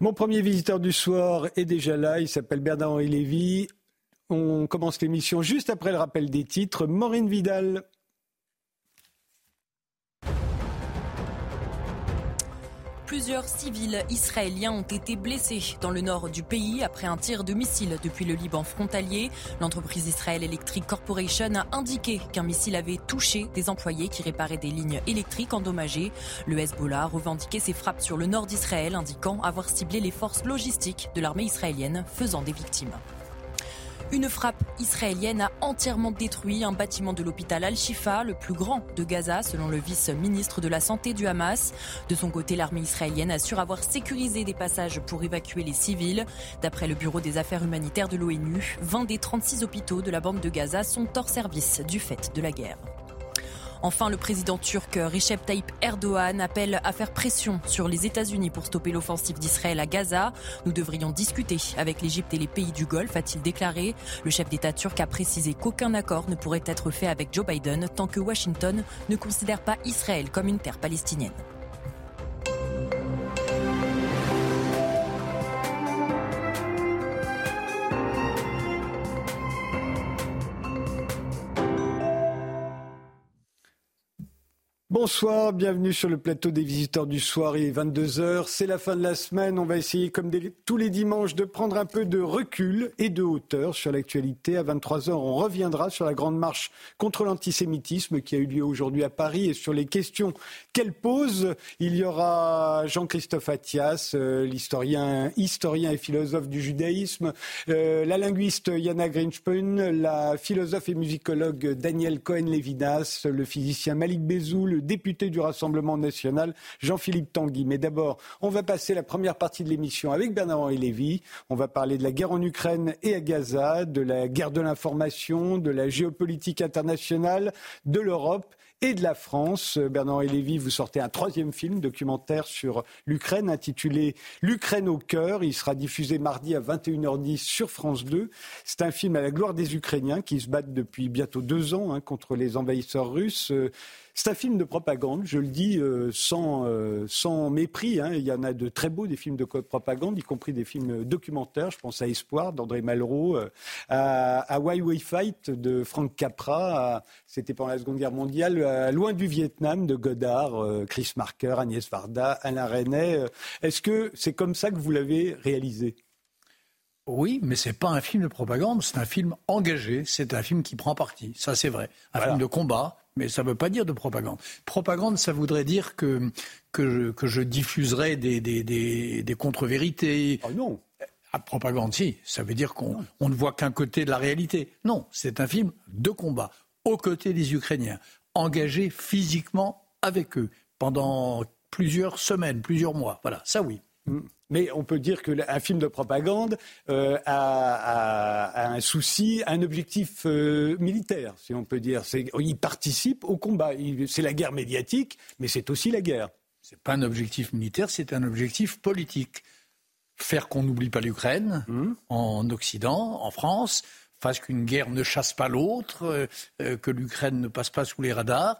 Mon premier visiteur du soir est déjà là, il s'appelle Bernard-Henri Lévy. On commence l'émission juste après le rappel des titres. Maureen Vidal. Plusieurs civils israéliens ont été blessés dans le nord du pays après un tir de missile depuis le Liban frontalier. L'entreprise Israel Electric Corporation a indiqué qu'un missile avait touché des employés qui réparaient des lignes électriques endommagées. Le Hezbollah a revendiqué ses frappes sur le nord d'Israël, indiquant avoir ciblé les forces logistiques de l'armée israélienne, faisant des victimes. Une frappe israélienne a entièrement détruit un bâtiment de l'hôpital Al-Shifa, le plus grand de Gaza, selon le vice-ministre de la Santé du Hamas. De son côté, l'armée israélienne assure avoir sécurisé des passages pour évacuer les civils. D'après le Bureau des affaires humanitaires de l'ONU, 20 des 36 hôpitaux de la bande de Gaza sont hors service du fait de la guerre. Enfin, le président turc Recep Tayyip Erdogan appelle à faire pression sur les États-Unis pour stopper l'offensive d'Israël à Gaza. Nous devrions discuter avec l'Égypte et les pays du Golfe, a-t-il déclaré. Le chef d'État turc a précisé qu'aucun accord ne pourrait être fait avec Joe Biden tant que Washington ne considère pas Israël comme une terre palestinienne. Bonsoir, bienvenue sur le plateau des visiteurs du soir. Il est 22h, c'est la fin de la semaine. On va essayer, comme tous les dimanches, de prendre un peu de recul et de hauteur sur l'actualité. À 23h, on reviendra sur la grande marche contre l'antisémitisme qui a eu lieu aujourd'hui à Paris et sur les questions qu'elle pose. Il y aura Jean-Christophe Attias, euh, l'historien historien et philosophe du judaïsme, euh, la linguiste Yana Grinspun, la philosophe et musicologue Daniel Cohen-Levinas, le physicien Malik Bezou, le député du Rassemblement national, Jean-Philippe Tanguy. Mais d'abord, on va passer la première partie de l'émission avec Bernard-Henri Lévy. On va parler de la guerre en Ukraine et à Gaza, de la guerre de l'information, de la géopolitique internationale, de l'Europe et de la France. Bernard Lévy, vous sortez un troisième film documentaire sur l'Ukraine intitulé L'Ukraine au cœur. Il sera diffusé mardi à 21h10 sur France 2. C'est un film à la gloire des Ukrainiens qui se battent depuis bientôt deux ans hein, contre les envahisseurs russes. C'est un film de propagande, je le dis euh, sans, euh, sans mépris. Hein. Il y en a de très beaux des films de propagande, y compris des films documentaires. Je pense à Espoir d'André Malraux, euh, à, Why We Fight de Frank Capra, c'était pendant la Seconde Guerre mondiale, Loin du Vietnam de Godard, Chris Marker, Agnès Varda, Alain Resnais. Est-ce que c'est comme ça que vous l'avez réalisé? Oui, mais c'est pas un film de propagande, c'est un film engagé, c'est un film qui prend parti, ça c'est vrai. Un film de combat, mais ça ne veut pas dire de propagande. Propagande, ça voudrait dire que, que, je, que je diffuserais des, des, des, des contre-vérités. Ah non ah, propagande, si. Ça veut dire qu'on ne voit qu'un côté de la réalité. Non, c'est un film de combat, aux côtés des Ukrainiens, engagé physiquement avec eux pendant plusieurs semaines, plusieurs mois. Voilà, ça oui. Mais on peut dire qu'un film de propagande euh, a, un souci, un objectif euh, militaire, si on peut dire. Il participe au combat. C'est la guerre médiatique, mais c'est aussi la guerre. Ce n'est pas un objectif militaire, c'est un objectif politique. Faire qu'on n'oublie pas l'Ukraine mmh. en Occident, en France, fasse qu'une guerre ne chasse pas l'autre, euh, que l'Ukraine ne passe pas sous les radars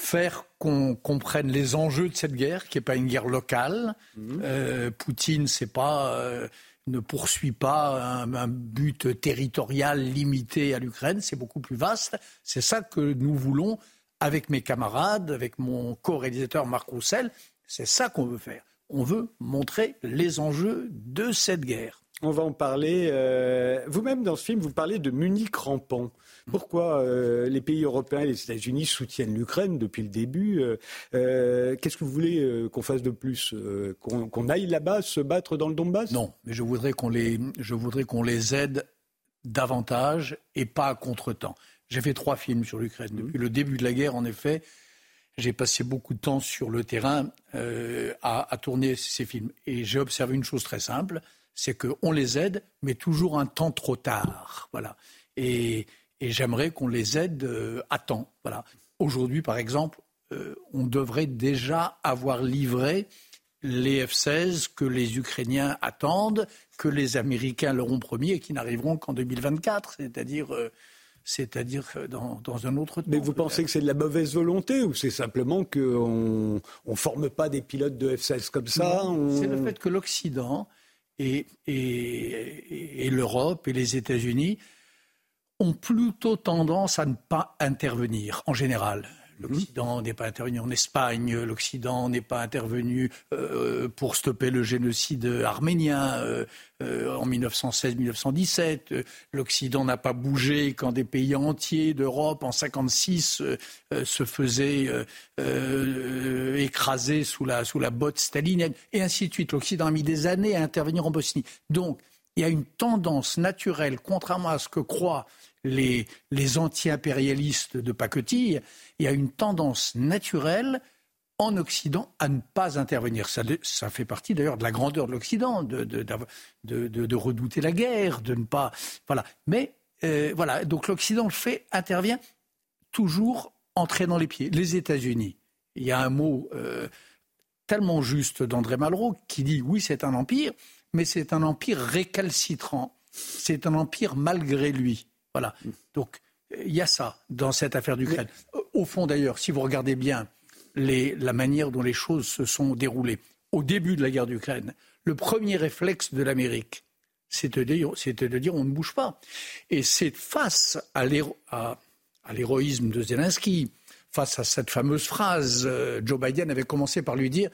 faire qu'on comprenne les enjeux de cette guerre, qui n'est pas une guerre locale. Mhm. Euh, Poutine pas, euh, ne poursuit pas un, but territorial limité à l'Ukraine, c'est beaucoup plus vaste. C'est ça que nous voulons avec mes camarades, avec mon co-réalisateur Marc Roussel. C'est ça qu'on veut faire. On veut montrer les enjeux de cette guerre. On va en parler. Euh, vous-même, dans ce film, vous parlez de Munich rampant. Pourquoi euh, les pays européens et les États-Unis soutiennent l'Ukraine depuis le début euh, Qu'est-ce que vous voulez qu'on fasse de plus Qu'on aille là-bas se battre dans le Donbass? Non, mais je voudrais qu'on les, je voudrais qu'on les aide davantage et pas à contre-temps. J'ai fait trois films sur l'Ukraine. Mmh. Depuis le début de la guerre, en effet, j'ai passé beaucoup de temps sur le terrain à, à tourner ces films. Et j'ai observé une chose très simple c'est qu'on les aide, mais toujours un temps trop tard. Voilà. Et, j'aimerais qu'on les aide euh, à temps. Voilà. Aujourd'hui, par exemple, euh, on devrait déjà avoir livré les F-16 que les Ukrainiens attendent, que les Américains leur ont promis et qui n'arriveront qu'en 2024. C'est-à-dire, euh, c'est-à-dire dans, un autre temps. Mais vous pensez que c'est de la mauvaise volonté ou c'est simplement qu'on ne forme pas des pilotes de F-16 comme ça C'est le fait que l'Occident et, l'Europe et les États-Unis ont plutôt tendance à ne pas intervenir en général. L'Occident n'est pas intervenu en Espagne, l'Occident n'est pas intervenu euh, pour stopper le génocide arménien euh, euh, en 1916-1917. L'Occident n'a pas bougé quand des pays entiers d'Europe en 1956 se faisaient écraser sous la, sous la botte stalinienne, et ainsi de suite. L'Occident a mis des années à intervenir en Bosnie. Donc, il y a une tendance naturelle, contrairement à ce que croient les, anti-impérialistes de pacotille, il y a une tendance naturelle en Occident à ne pas intervenir. Ça, fait partie d'ailleurs de la grandeur de l'Occident, de, redouter la guerre, de ne pas. Voilà. Mais euh, voilà, donc l'Occident le fait, intervient toujours en traînant les pieds. Les États-Unis, il y a un mot euh, tellement juste d'André Malraux qui dit oui, c'est un empire, mais c'est un empire récalcitrant. C'est un empire malgré lui. Voilà. Donc, il y a ça dans cette affaire d'Ukraine. Au fond, d'ailleurs, si vous regardez bien la manière dont les choses se sont déroulées au début de la guerre d'Ukraine, le premier réflexe de l'Amérique, c'était de, dire on ne bouge pas. Et c'est face à l'héroïsme de Zelensky, face à cette fameuse phrase, euh, Joe Biden avait commencé par lui dire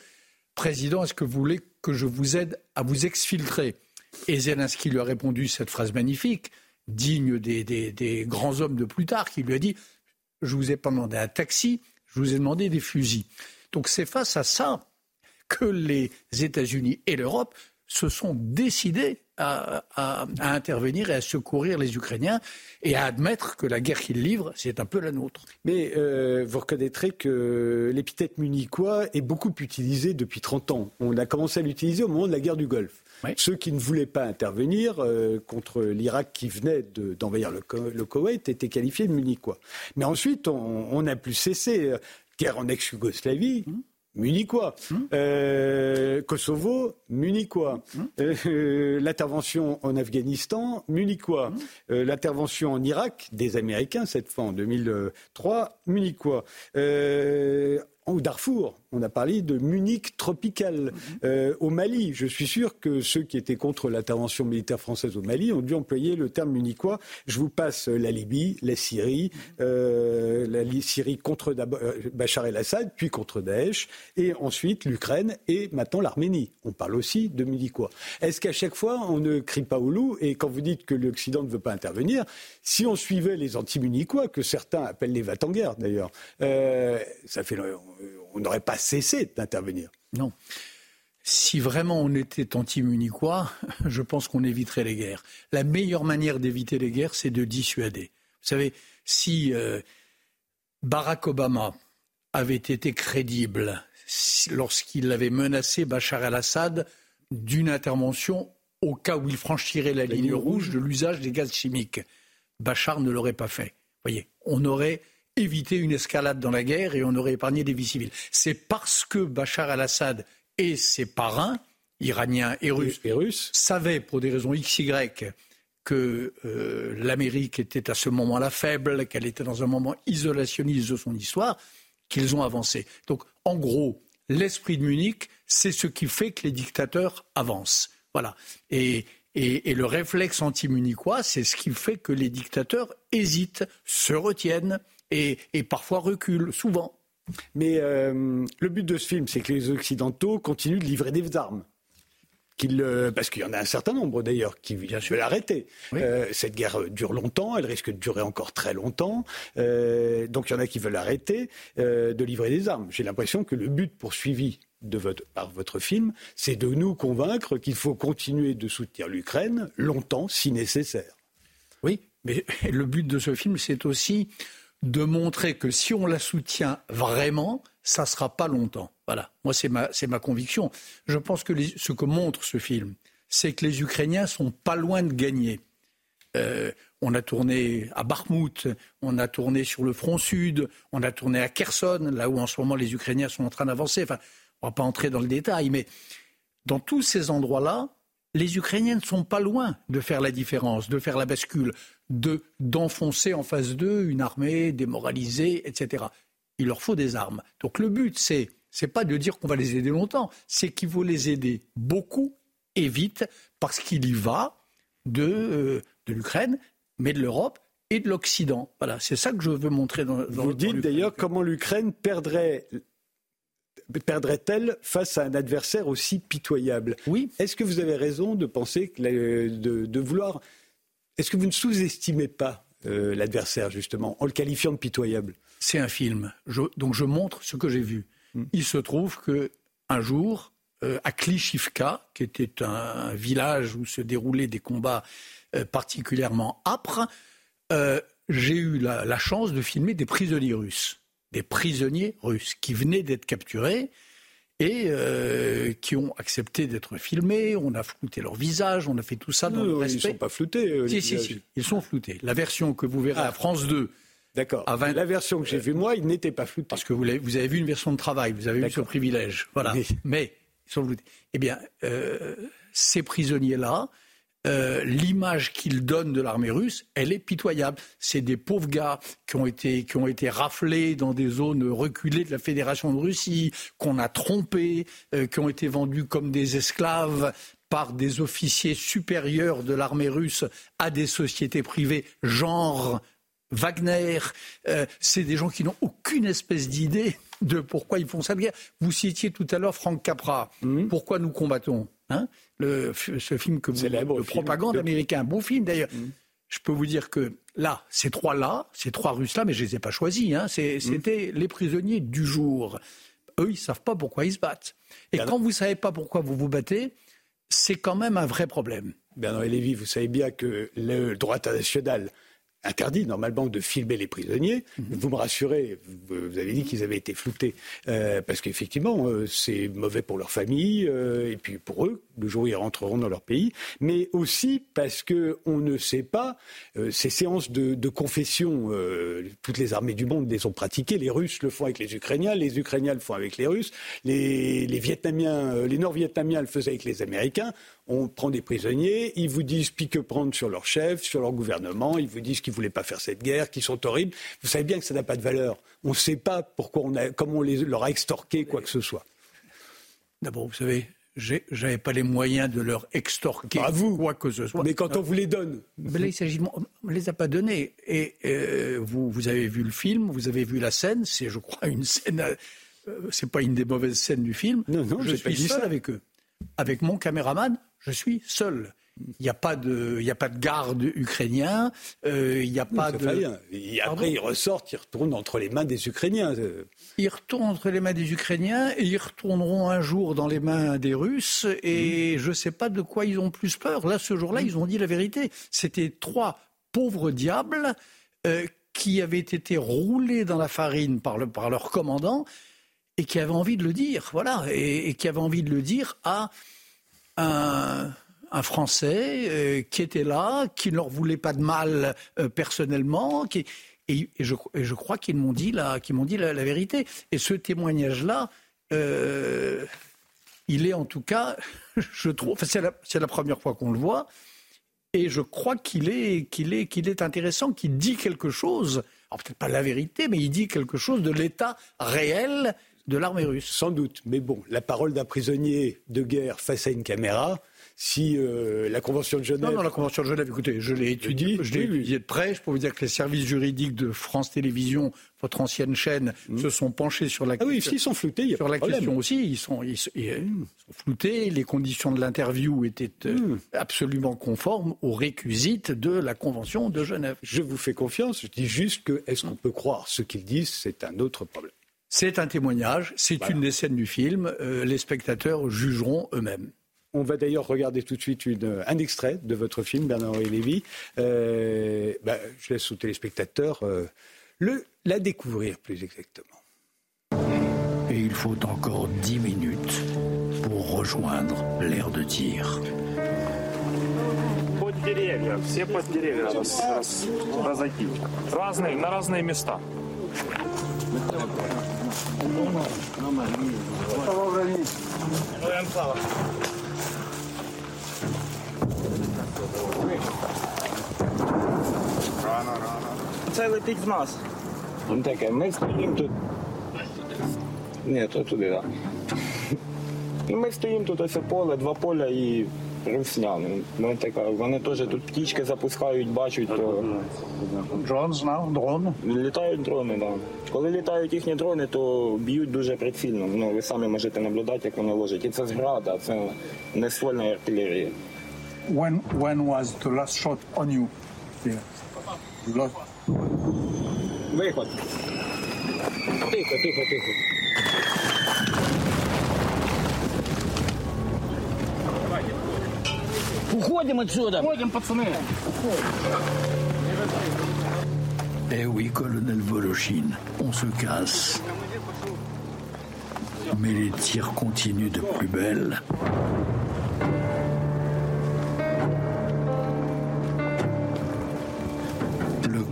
Président, est-ce que vous voulez que je vous aide à vous exfiltrer? Et Zelensky lui a répondu cette phrase magnifique digne des, grands hommes de plus tard, qui lui a dit Je vous ai pas demandé un taxi, je vous ai demandé des fusils. Donc c'est face à ça que les États-Unis et l'Europe se sont décidés à, intervenir et à secourir les Ukrainiens et à admettre que la guerre qu'ils livrent, c'est un peu la nôtre. Mais euh, vous reconnaîtrez que l'épithète munichois est beaucoup utilisé depuis 30 ans. On a commencé à l'utiliser au moment de la guerre du Golfe. Ceux qui ne voulaient pas intervenir euh, contre l'Irak qui venait d'envahir le, Koweït étaient qualifiés de munichois. Mais ensuite, on n'a plus cessé. Euh, guerre en ex-Yougoslavie, mmh munichois. Hum. Euh, Kosovo, munichois. Hum. Euh, l'intervention en Afghanistan, munichois. Euh, l'intervention en Irak, des Américains, cette fois en 2003, munichois au Darfour, on a parlé de Munich tropical. Mhm. Euh, au Mali, je suis sûr que ceux qui étaient contre l'intervention militaire française au Mali ont dû employer le terme munichois. Je vous passe la Libye, la Syrie, mhm. euh, la Syrie contre euh, Bachar el-Assad, puis contre Daesh, et ensuite l'Ukraine et maintenant l'Arménie. On parle aussi de munichois. Est-ce qu'à chaque fois on ne crie pas au loup Et quand vous dites que l'Occident ne veut pas intervenir, si on suivait les anti-munichois, que certains appellent les va guerre d'ailleurs, ça fait on n'aurait pas cessé d'intervenir. Non. Si vraiment on était anti-munichois, je pense qu'on éviterait les guerres. La meilleure manière d'éviter les guerres, c'est de dissuader. Vous savez, si euh, Barack Obama avait été crédible lorsqu'il avait menacé Bachar el-Assad d'une intervention au cas où il franchirait la, ligne, rouge de l'usage des gaz chimiques, Bachar ne l'aurait pas fait. Vous voyez, on aurait éviter une escalade dans la guerre et on aurait épargné des vies civiles. C'est parce que Bachar al-Assad et ses parrains, iraniens et russes, savaient pour des raisons XY que euh, l'Amérique était à ce moment-là faible, qu'elle était dans un moment isolationniste de son histoire, qu'ils ont avancé. Donc, en gros, l'esprit de Munich, c'est ce qui fait que les dictateurs avancent. Voilà. Et, et le réflexe anti-munichois, c'est ce qui fait que les dictateurs hésitent, se retiennent, et, parfois recule, souvent. Mais euh, le but de ce film, c'est que les Occidentaux continuent de livrer des armes. parce qu'il y en a un certain nombre d'ailleurs qui veulent arrêter. Euh, cette guerre dure longtemps, elle risque de durer encore très longtemps. Euh, donc il y en a qui veulent arrêter de livrer des armes. J'ai l'impression que le but poursuivi de votre, par votre film, c'est de nous convaincre qu'il faut continuer de soutenir l'Ukraine longtemps si nécessaire. Oui, mais le but de ce film, c'est aussi de montrer que si on la soutient vraiment, ça ne sera pas longtemps. Voilà, moi c'est ma, ma, conviction. Je pense que ce que montre ce film, c'est que les Ukrainiens sont pas loin de gagner. Euh, on a tourné à Bakhmut, on a tourné sur le front sud, on a tourné à Kherson, là où en ce moment les Ukrainiens sont en train d'avancer. Enfin, on ne va pas entrer dans le détail, mais dans tous ces endroits-là, les Ukrainiens ne sont pas loin de faire la différence, de faire la bascule. De d'enfoncer en face d'eux une armée démoralisée, etc. Il leur faut des armes. Donc le but, c'est c'est pas de dire qu'on va les aider longtemps, c'est qu'il faut les aider beaucoup et vite, parce qu'il y va de, euh, de l'Ukraine, mais de l'Europe et de l'Occident. Voilà, c'est ça que je veux montrer dans, dans Vous dites d'ailleurs comment l'Ukraine perdrait perdrait-elle face à un adversaire aussi pitoyable? Oui. Est-ce que vous avez raison de penser que de, de vouloir est-ce que vous ne sous-estimez pas euh, l'adversaire, justement, en le qualifiant de pitoyable? C'est un film. donc je montre ce que j'ai vu. Hmm. Il se trouve que un jour, euh, à Klishivka, qui était un, village où se déroulaient des combats euh, particulièrement âpres, j'ai eu la, chance de filmer des prisonniers russes. Des prisonniers russes qui venaient d'être capturés et euh, qui ont accepté d'être filmés. On a flouté leur visage, on a fait tout ça dans le respect. Ils ne sont pas floutés. Euh, si, si, si, ils sont floutés. La version que vous verrez à ah. France 2. D'accord. La version que j'ai vue, moi, ils n'étaient pas floutés. Parce que vous avez, vous avez vu une version de travail, vous avez vu ce privilège. Voilà. Mais ils sont floutés. Eh bien, euh, ces prisonniers-là, euh, l'image qu'il donne de l'armée russe, elle est pitoyable. C'est des pauvres gars qui ont été qui ont été raflés dans des zones reculées de la Fédération de Russie, qu'on a trompés, euh, qui ont été vendus comme des esclaves par des officiers supérieurs de l'armée russe à des sociétés privées, genre Wagner. Euh, c'est des gens qui n'ont aucune espèce d'idée de pourquoi ils font cette guerre. Vous citiez tout à l'heure Frank Capra. Mmh. Pourquoi nous combattons? Hein, le, ce film que vous, le propagande américain, un beau film d'ailleurs. Mm. Je peux vous dire que là, ces trois-là, ces trois Russes-là, mais je les ai pas choisis, hein, mm. c'était les prisonniers du jour. Eux, ils savent pas pourquoi ils se battent. Et quand vous savez pas pourquoi vous vous battez, c'est quand même un vrai problème. Bernard Lévy, vous savez bien que le droit international interdit normalement de filmer les prisonniers. Mhm. Vous me rassurez, vous avez dit qu'ils avaient été floutés, euh, parce qu'effectivement, euh, c'est mauvais pour leur famille, euh, et puis pour eux, le jour où ils rentreront dans leur pays, mais aussi parce que on ne sait pas, ces séances de, confession, toutes les armées du monde les ont pratiquées, les Russes le font avec les Ukrainiens, les Ukrainiens le font avec les Russes, les, Vietnamiens, les Nord-Vietnamiens le faisaient avec les Américains on prend des prisonniers, ils vous disent pique prendre sur leur chef, sur leur gouvernement, ils vous disent qu'ils ne voulaient pas faire cette guerre, qu'ils sont horribles. Vous savez bien que ça n'a pas de valeur. On ne sait pas pourquoi on a, comment on les, leur a extorqué quoi que ce soit. D'abord, vous savez, j'avais pas les moyens de leur extorquer vous. quoi que ce soit. Mais quand on vous les donne. Mais là, il s'agit. On ne les a pas donnés. Et euh, vous, vous avez vu le film, vous avez vu la scène. C'est, je crois, une scène. Euh, c'est pas une des mauvaises scènes du film. Non, non, je suis seul avec eux. Avec mon caméraman, je suis seul. Il n'y a pas de, il a pas de garde ukrainien. Euh, il n'y a pas de. Et après, ils ressortent, ils retournent entre les mains des Ukrainiens. Ils retournent entre les mains des Ukrainiens et ils retourneront un jour dans les mains des Russes. Et mm. je ne sais pas de quoi ils ont plus peur. Là, ce jour-là, mm. ils ont dit la vérité. C'était trois pauvres diables euh, qui avaient été roulés dans la farine par, le, par leur commandant et qui avaient envie de le dire. Voilà, et qui avaient envie de le dire à un, Français euh, qui était là, qui ne leur voulait pas de mal euh, personnellement, qui, et, je, crois qu'ils m'ont dit, la, m'ont dit la, vérité. Et ce témoignage-là, euh, il est en tout cas, je trouve, c'est la, première fois qu'on le voit, et je crois qu'il est, qu'il est, qu'il est intéressant, qu'il dit quelque chose, alors peut-être pas la vérité, mais il dit quelque chose de l'état réel de l'armée russe. Sans doute, mais bon, la parole d'un prisonnier de guerre face à une caméra, si euh, la Convention de Genève. Non, non, la Convention de Genève, écoutez, je l'ai étudiée, je l'ai étudiée de près. Je peux vous dire que les services juridiques de France Télévisions, votre ancienne chaîne, mmh. se sont penchés sur la question. Ah oui, s'ils sont floutés, Sur la question aussi, ils sont, ils, sont, floutés. Les conditions de l'interview étaient euh, mmh. absolument conformes aux réquisites de la Convention de Genève. Je vous fais confiance. Je dis juste que est-ce qu'on peut croire ce qu'ils disent C'est un autre problème. C'est un témoignage, c'est une des scènes du film. Euh, les spectateurs jugeront eux-mêmes. On va d'ailleurs regarder tout de suite un extrait de votre film, Bernard-Henri Lévy. Euh, bah, je laisse aux téléspectateurs euh, le, la découvrir plus exactement. Et il faut encore dix minutes pour rejoindre l'aire de tir. Це летить в нас. Він таке, ми стоїмо тут. Ні, то туди, так. Ну, ми стоїмо тут ось поле, два поля і русняни. Ми така, вони теж тут птічки запускають, бачать, то Дрон знав, дрон. літають дрони, да. Коли літають їхні дрони, то б'ють дуже прицільно. Ну, ви самі можете наблюдати, як вони ложать. І це з града, це не ствольна артилерія. When, when was the last shot on you? Yeah. Lost. Виход. Тихо, тихо, тихо. Уходим отсюда. Уходим, пацаны. Eh oui, colonel Volochine, on se casse. Mais les tirs continuent de plus belle.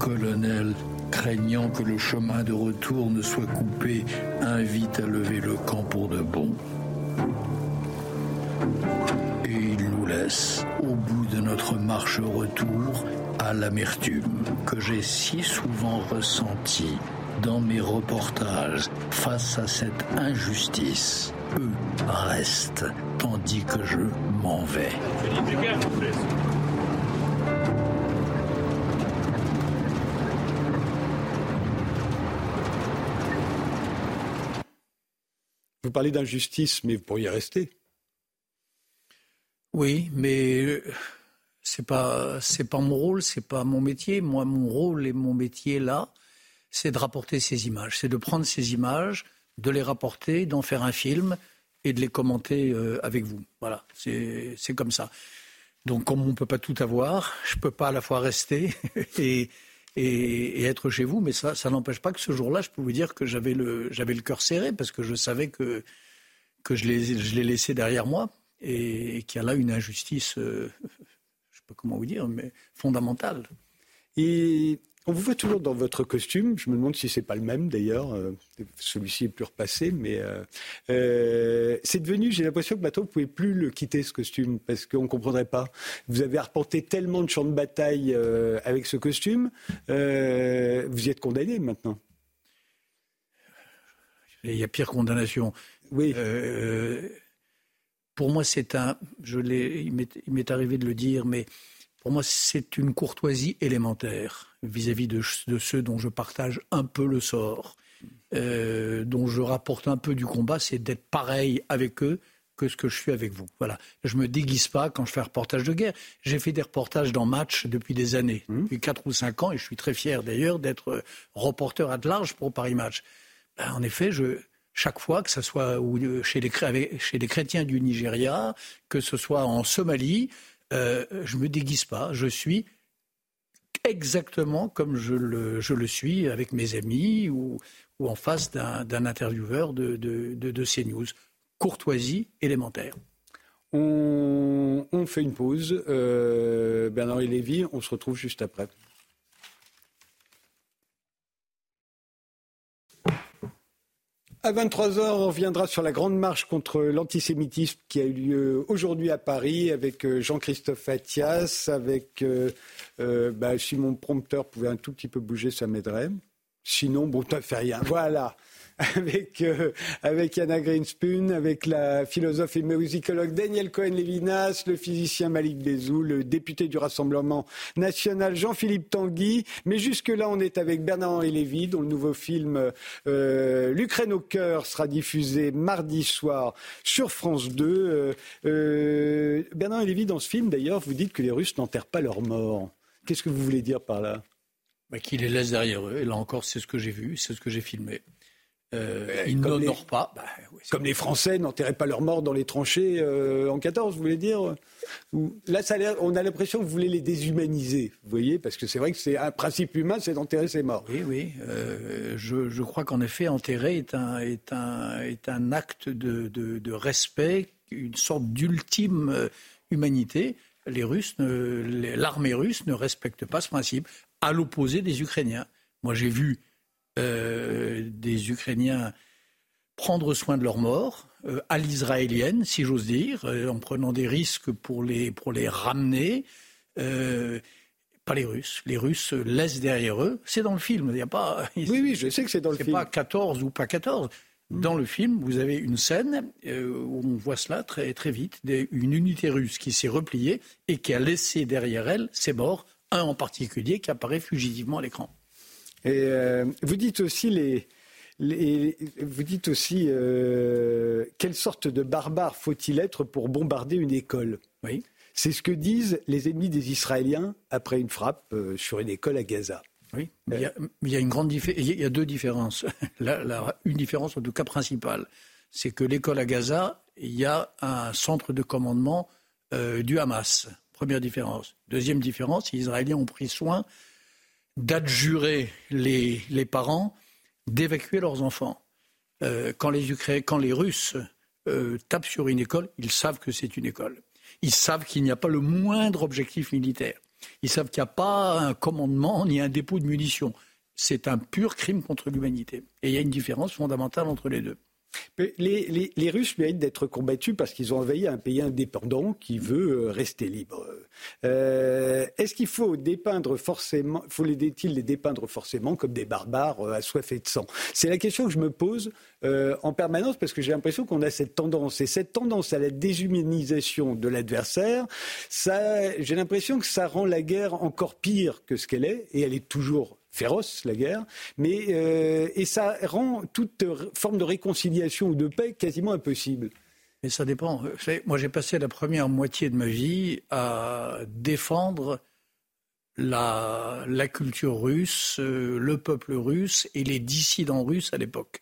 Colonel, craignant que le chemin de retour ne soit coupé, invite à lever le camp pour de bon. Et il nous laisse, au bout de notre marche retour, à l'amertume que j'ai si souvent ressentie dans mes reportages face à cette injustice. Eux restent, tandis que je m'en vais. Vous parlez d'injustice, mais vous pourriez rester. Oui, mais euh, c'est pas pas mon rôle, c'est pas mon métier. Moi, mon rôle et mon métier là, c'est de rapporter ces images, c'est de prendre ces images, de les rapporter, d'en faire un film et de les commenter euh, avec vous. Voilà, c'est comme ça. Donc, comme on ne peut pas tout avoir, je peux pas à la fois rester et, et, être chez vous, mais ça, n'empêche pas que ce jour-là, je peux vous dire que j'avais le, j'avais le cœur serré parce que je savais que, que je l'ai, je l'ai laissé derrière moi et, et qu'il y a là une injustice, euh, je ne sais pas comment vous dire, mais fondamentale. Et on vous voit toujours dans votre costume. Je me demande si c'est pas le même d'ailleurs. Euh, Celui-ci est plus repassé, mais euh, euh, c'est devenu. J'ai l'impression que maintenant vous pouvez plus le quitter ce costume parce qu'on comprendrait pas. Vous avez arpenté tellement de champs de bataille avec ce costume. Vous y êtes condamné maintenant. Il y a pire condamnation. Oui. Pour moi, c'est un. Je l'ai. Il m'est- il m'est arrivé de le dire, mais pour moi, c'est une courtoisie élémentaire vis-à-vis de, de ceux dont je partage un peu le sort, euh, dont je rapporte un peu du combat, c'est d'être pareil avec eux que ce que je suis avec vous. Voilà. Je me déguise pas quand je fais un reportage de guerre. J'ai fait des reportages dans Match depuis des années, depuis 4 ou 5 ans, et je suis très fier d'ailleurs d'être euh, reporter à large pour Paris Match. Ben, en effet, je, chaque fois, que ce soit euh, chez, les, chez les chrétiens du Nigeria, que ce soit en Somalie, euh, je me déguise pas. Je suis exactement comme je le, je le suis avec mes amis ou, ou en face d'un intervieweur de, de, de, de CNews. Courtoisie élémentaire. On, on fait une pause. Euh, Bernard et Lévy, on se retrouve juste après. À 23h, on reviendra sur la grande marche contre l'antisémitisme qui a eu lieu aujourd'hui à Paris avec euh, Jean-Christophe Attias, avec euh, euh, bah, si mon prompteur pouvait un tout petit peu bouger, ça m'aiderait. Sinon, bon, t'as fait rien. Voilà. Avec, euh, avec Anna Greenspoon, avec la philosophe et musicologue Daniel Cohen-Lévinas, le physicien Malik Bezou, le député du Rassemblement national Jean-Philippe Tanguy. Mais jusque-là, on est avec Bernard-Henri Lévy, dont le nouveau film euh, L'Ukraine au cœur sera diffusé mardi soir sur France 2. Euh, euh, Bernard-Henri Lévy, dans ce film, d'ailleurs, vous dites que les Russes n'enterrent pas leurs morts. Qu'est-ce que vous voulez dire par là? Bah, qui les laisse derrière eux. Et là encore, c'est ce que j'ai vu, c'est ce que j'ai filmé. Euh, ils comme les- n'honorent pas. Bah, oui, Comme les Français n'enterraient pas leurs morts dans les tranchées euh, en 14, vous voulez dire? Là, ça a l'air- on a l'impression que vous voulez les déshumaniser, vous voyez Parce que c'est vrai que c'est un principe humain, c'est d'enterrer ses morts. Oui, oui. euh, je, je crois qu'en effet, enterrer est un, est un, est un acte de, de- de respect, une sorte d'ultime humanité. Les Russes, l'armée russe ne respecte pas ce principe, à l'opposé des Ukrainiens. Moi, j'ai vu euh, des Ukrainiens prendre soin de leurs morts, euh, à l'israélienne, si j'ose dire, euh, en prenant des risques pour les, pour les ramener. Pas les Russes. Les Russes laissent derrière eux. C'est dans le film. Il y a pas. Oui, oui, je sais que c'est dans le film. C'est pas 14 ou pas 14. Dans le film, vous avez une scène où on voit cela très, très vite, une unité russe qui s'est repliée et qui a laissé derrière elle ses morts, un en particulier qui apparaît fugitivement à l'écran. Et euh, vous dites aussi les, vous dites aussi euh, quelle sorte de barbare faut-il être pour bombarder une école? Oui. C'est ce que disent les ennemis des Israéliens après une frappe sur une école à Gaza. Oui, mais il y a, une grande il y a deux différences. une différence en tout cas principale, c'est que l'école à Gaza, il y a un centre de commandement euh, du Hamas. Première différence. Deuxième différence, les Israéliens ont pris soin d'adjurer les, parents d'évacuer leurs enfants. Euh, quand, les quand les Russes euh, tapent sur une école, ils savent que c'est une école. Ils savent qu'il n'y a pas le moindre objectif militaire. Ils savent qu'il n'y a pas un commandement ni un dépôt de munitions. C'est un pur crime contre l'humanité. Et il y a une différence fondamentale entre les deux. Les, les, Russes méritent d'être combattus parce qu'ils ont envahi un pays indépendant qui veut euh, rester libre. Euh, est-ce qu'il faut dépeindre forcément, faut-il les dépeindre forcément comme des barbares euh, assoiffés de sang? C'est la question que je me pose en permanence parce que j'ai l'impression qu'on a cette tendance et cette tendance à la déshumanisation de l'adversaire, j'ai l'impression que ça rend la guerre encore pire que ce qu'elle est et elle est toujours féroce, la guerre, mais, euh, et ça rend toute forme de réconciliation ou de paix quasiment impossible. Mais ça dépend. Moi, j'ai passé la première moitié de ma vie à défendre la, culture russe, euh, le peuple russe et les dissidents russes à l'époque.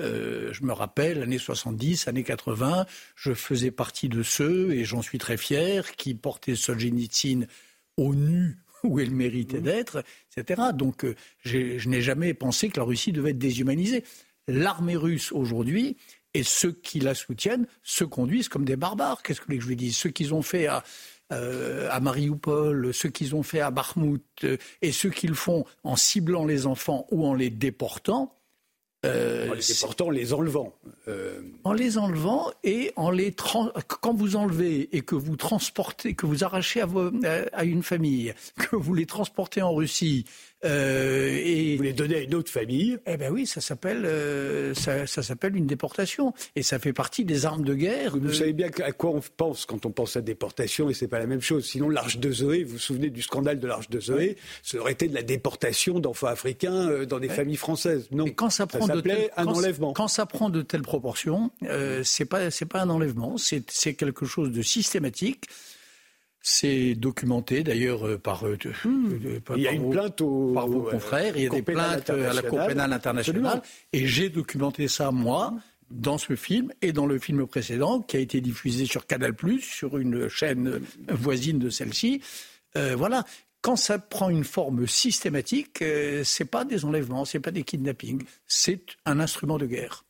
Euh, je me rappelle, années 70, années 80, je faisais partie de ceux, et j'en suis très fier, qui portaient Solzhenitsyn au nu où elle méritait mmh. d'être, etc. Donc euh, je n'ai jamais pensé que la Russie devait être déshumanisée. L'armée russe aujourd'hui et ceux qui la soutiennent se conduisent comme des barbares. Qu'est-ce que je lui dise? Ceux qu'ils ont fait à, euh, à Mariupol, ceux qu'ils ont fait à Bakhmut euh, et ceux qu'ils font en ciblant les enfants ou en les déportant, euh, en les déportant, en les enlevant. Euh, en les enlevant et en les quand vous enlevez et que vous transportez, que vous arrachez à, à une famille, que vous les transportez en Russie, euh, et vous les donnez à une autre famille Eh ben oui, ça s'appelle euh, ça, ça s'appelle une déportation et ça fait partie des armes de guerre. Vous savez bien à quoi on pense quand on pense à déportation et c'est pas la même chose. Sinon l'arche de Zoé, vous vous souvenez du scandale de l'arche de Zoé, ça aurait été de la déportation d'enfants africains euh, dans des familles françaises. Non, quand ça prend de un enlèvement. Quand ça prend de telles proportions, euh, c'est pas c'est pas un enlèvement, c'est quelque chose de systématique. C'est documenté d'ailleurs euh, par, euh, hmm. il y a une plainte par vos confrères, il y a des plaintes à la Cour pénale internationale, et j'ai documenté ça moi dans ce film et dans le film précédent qui a été diffusé sur Canal+, sur une chaîne voisine de celle-ci. Euh, voilà. Quand ça prend une forme systématique, c'est pas des enlèvements, c'est pas des kidnappings, c'est un instrument de guerre.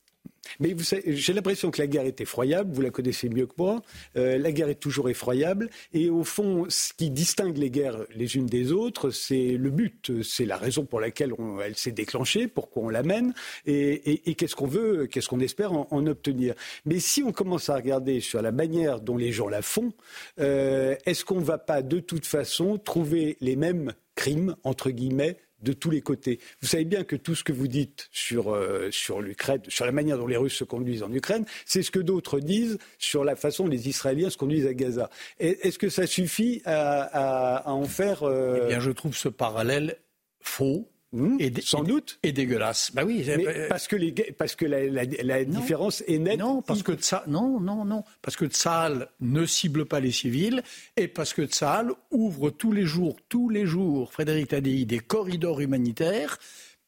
Mais j'ai l'impression que la guerre est effroyable, vous la connaissez mieux que moi, euh, la guerre est toujours effroyable, et au fond, ce qui distingue les guerres les unes des autres, c'est le but, c'est la raison pour laquelle elle s'est déclenchée, pourquoi on l'amène, et, qu'est-ce qu'on veut, qu'est-ce qu'on espère en, obtenir. Mais si on commence à regarder sur la manière dont les gens la font, euh, est-ce qu'on ne va pas de toute façon trouver les mêmes crimes, entre guillemets, de tous les côtés. Vous savez bien que tout ce que vous dites sur, euh, sur l'Ukraine, sur la manière dont les Russes se conduisent en Ukraine, c'est ce que d'autres disent sur la façon dont les Israéliens se conduisent à Gaza. Est-ce que ça suffit à, en faire euh, Eh bien, je trouve ce parallèle faux Mmh, et sans doute. Et dégueulasse. Bah oui. parce que, les, parce que la, différence est nette. Non, parce que ça, non, non, non. Parce que Tsahal ne cible pas les civils et parce que Tsahal ouvre tous les jours, tous les jours, Frédéric Tadei, des corridors humanitaires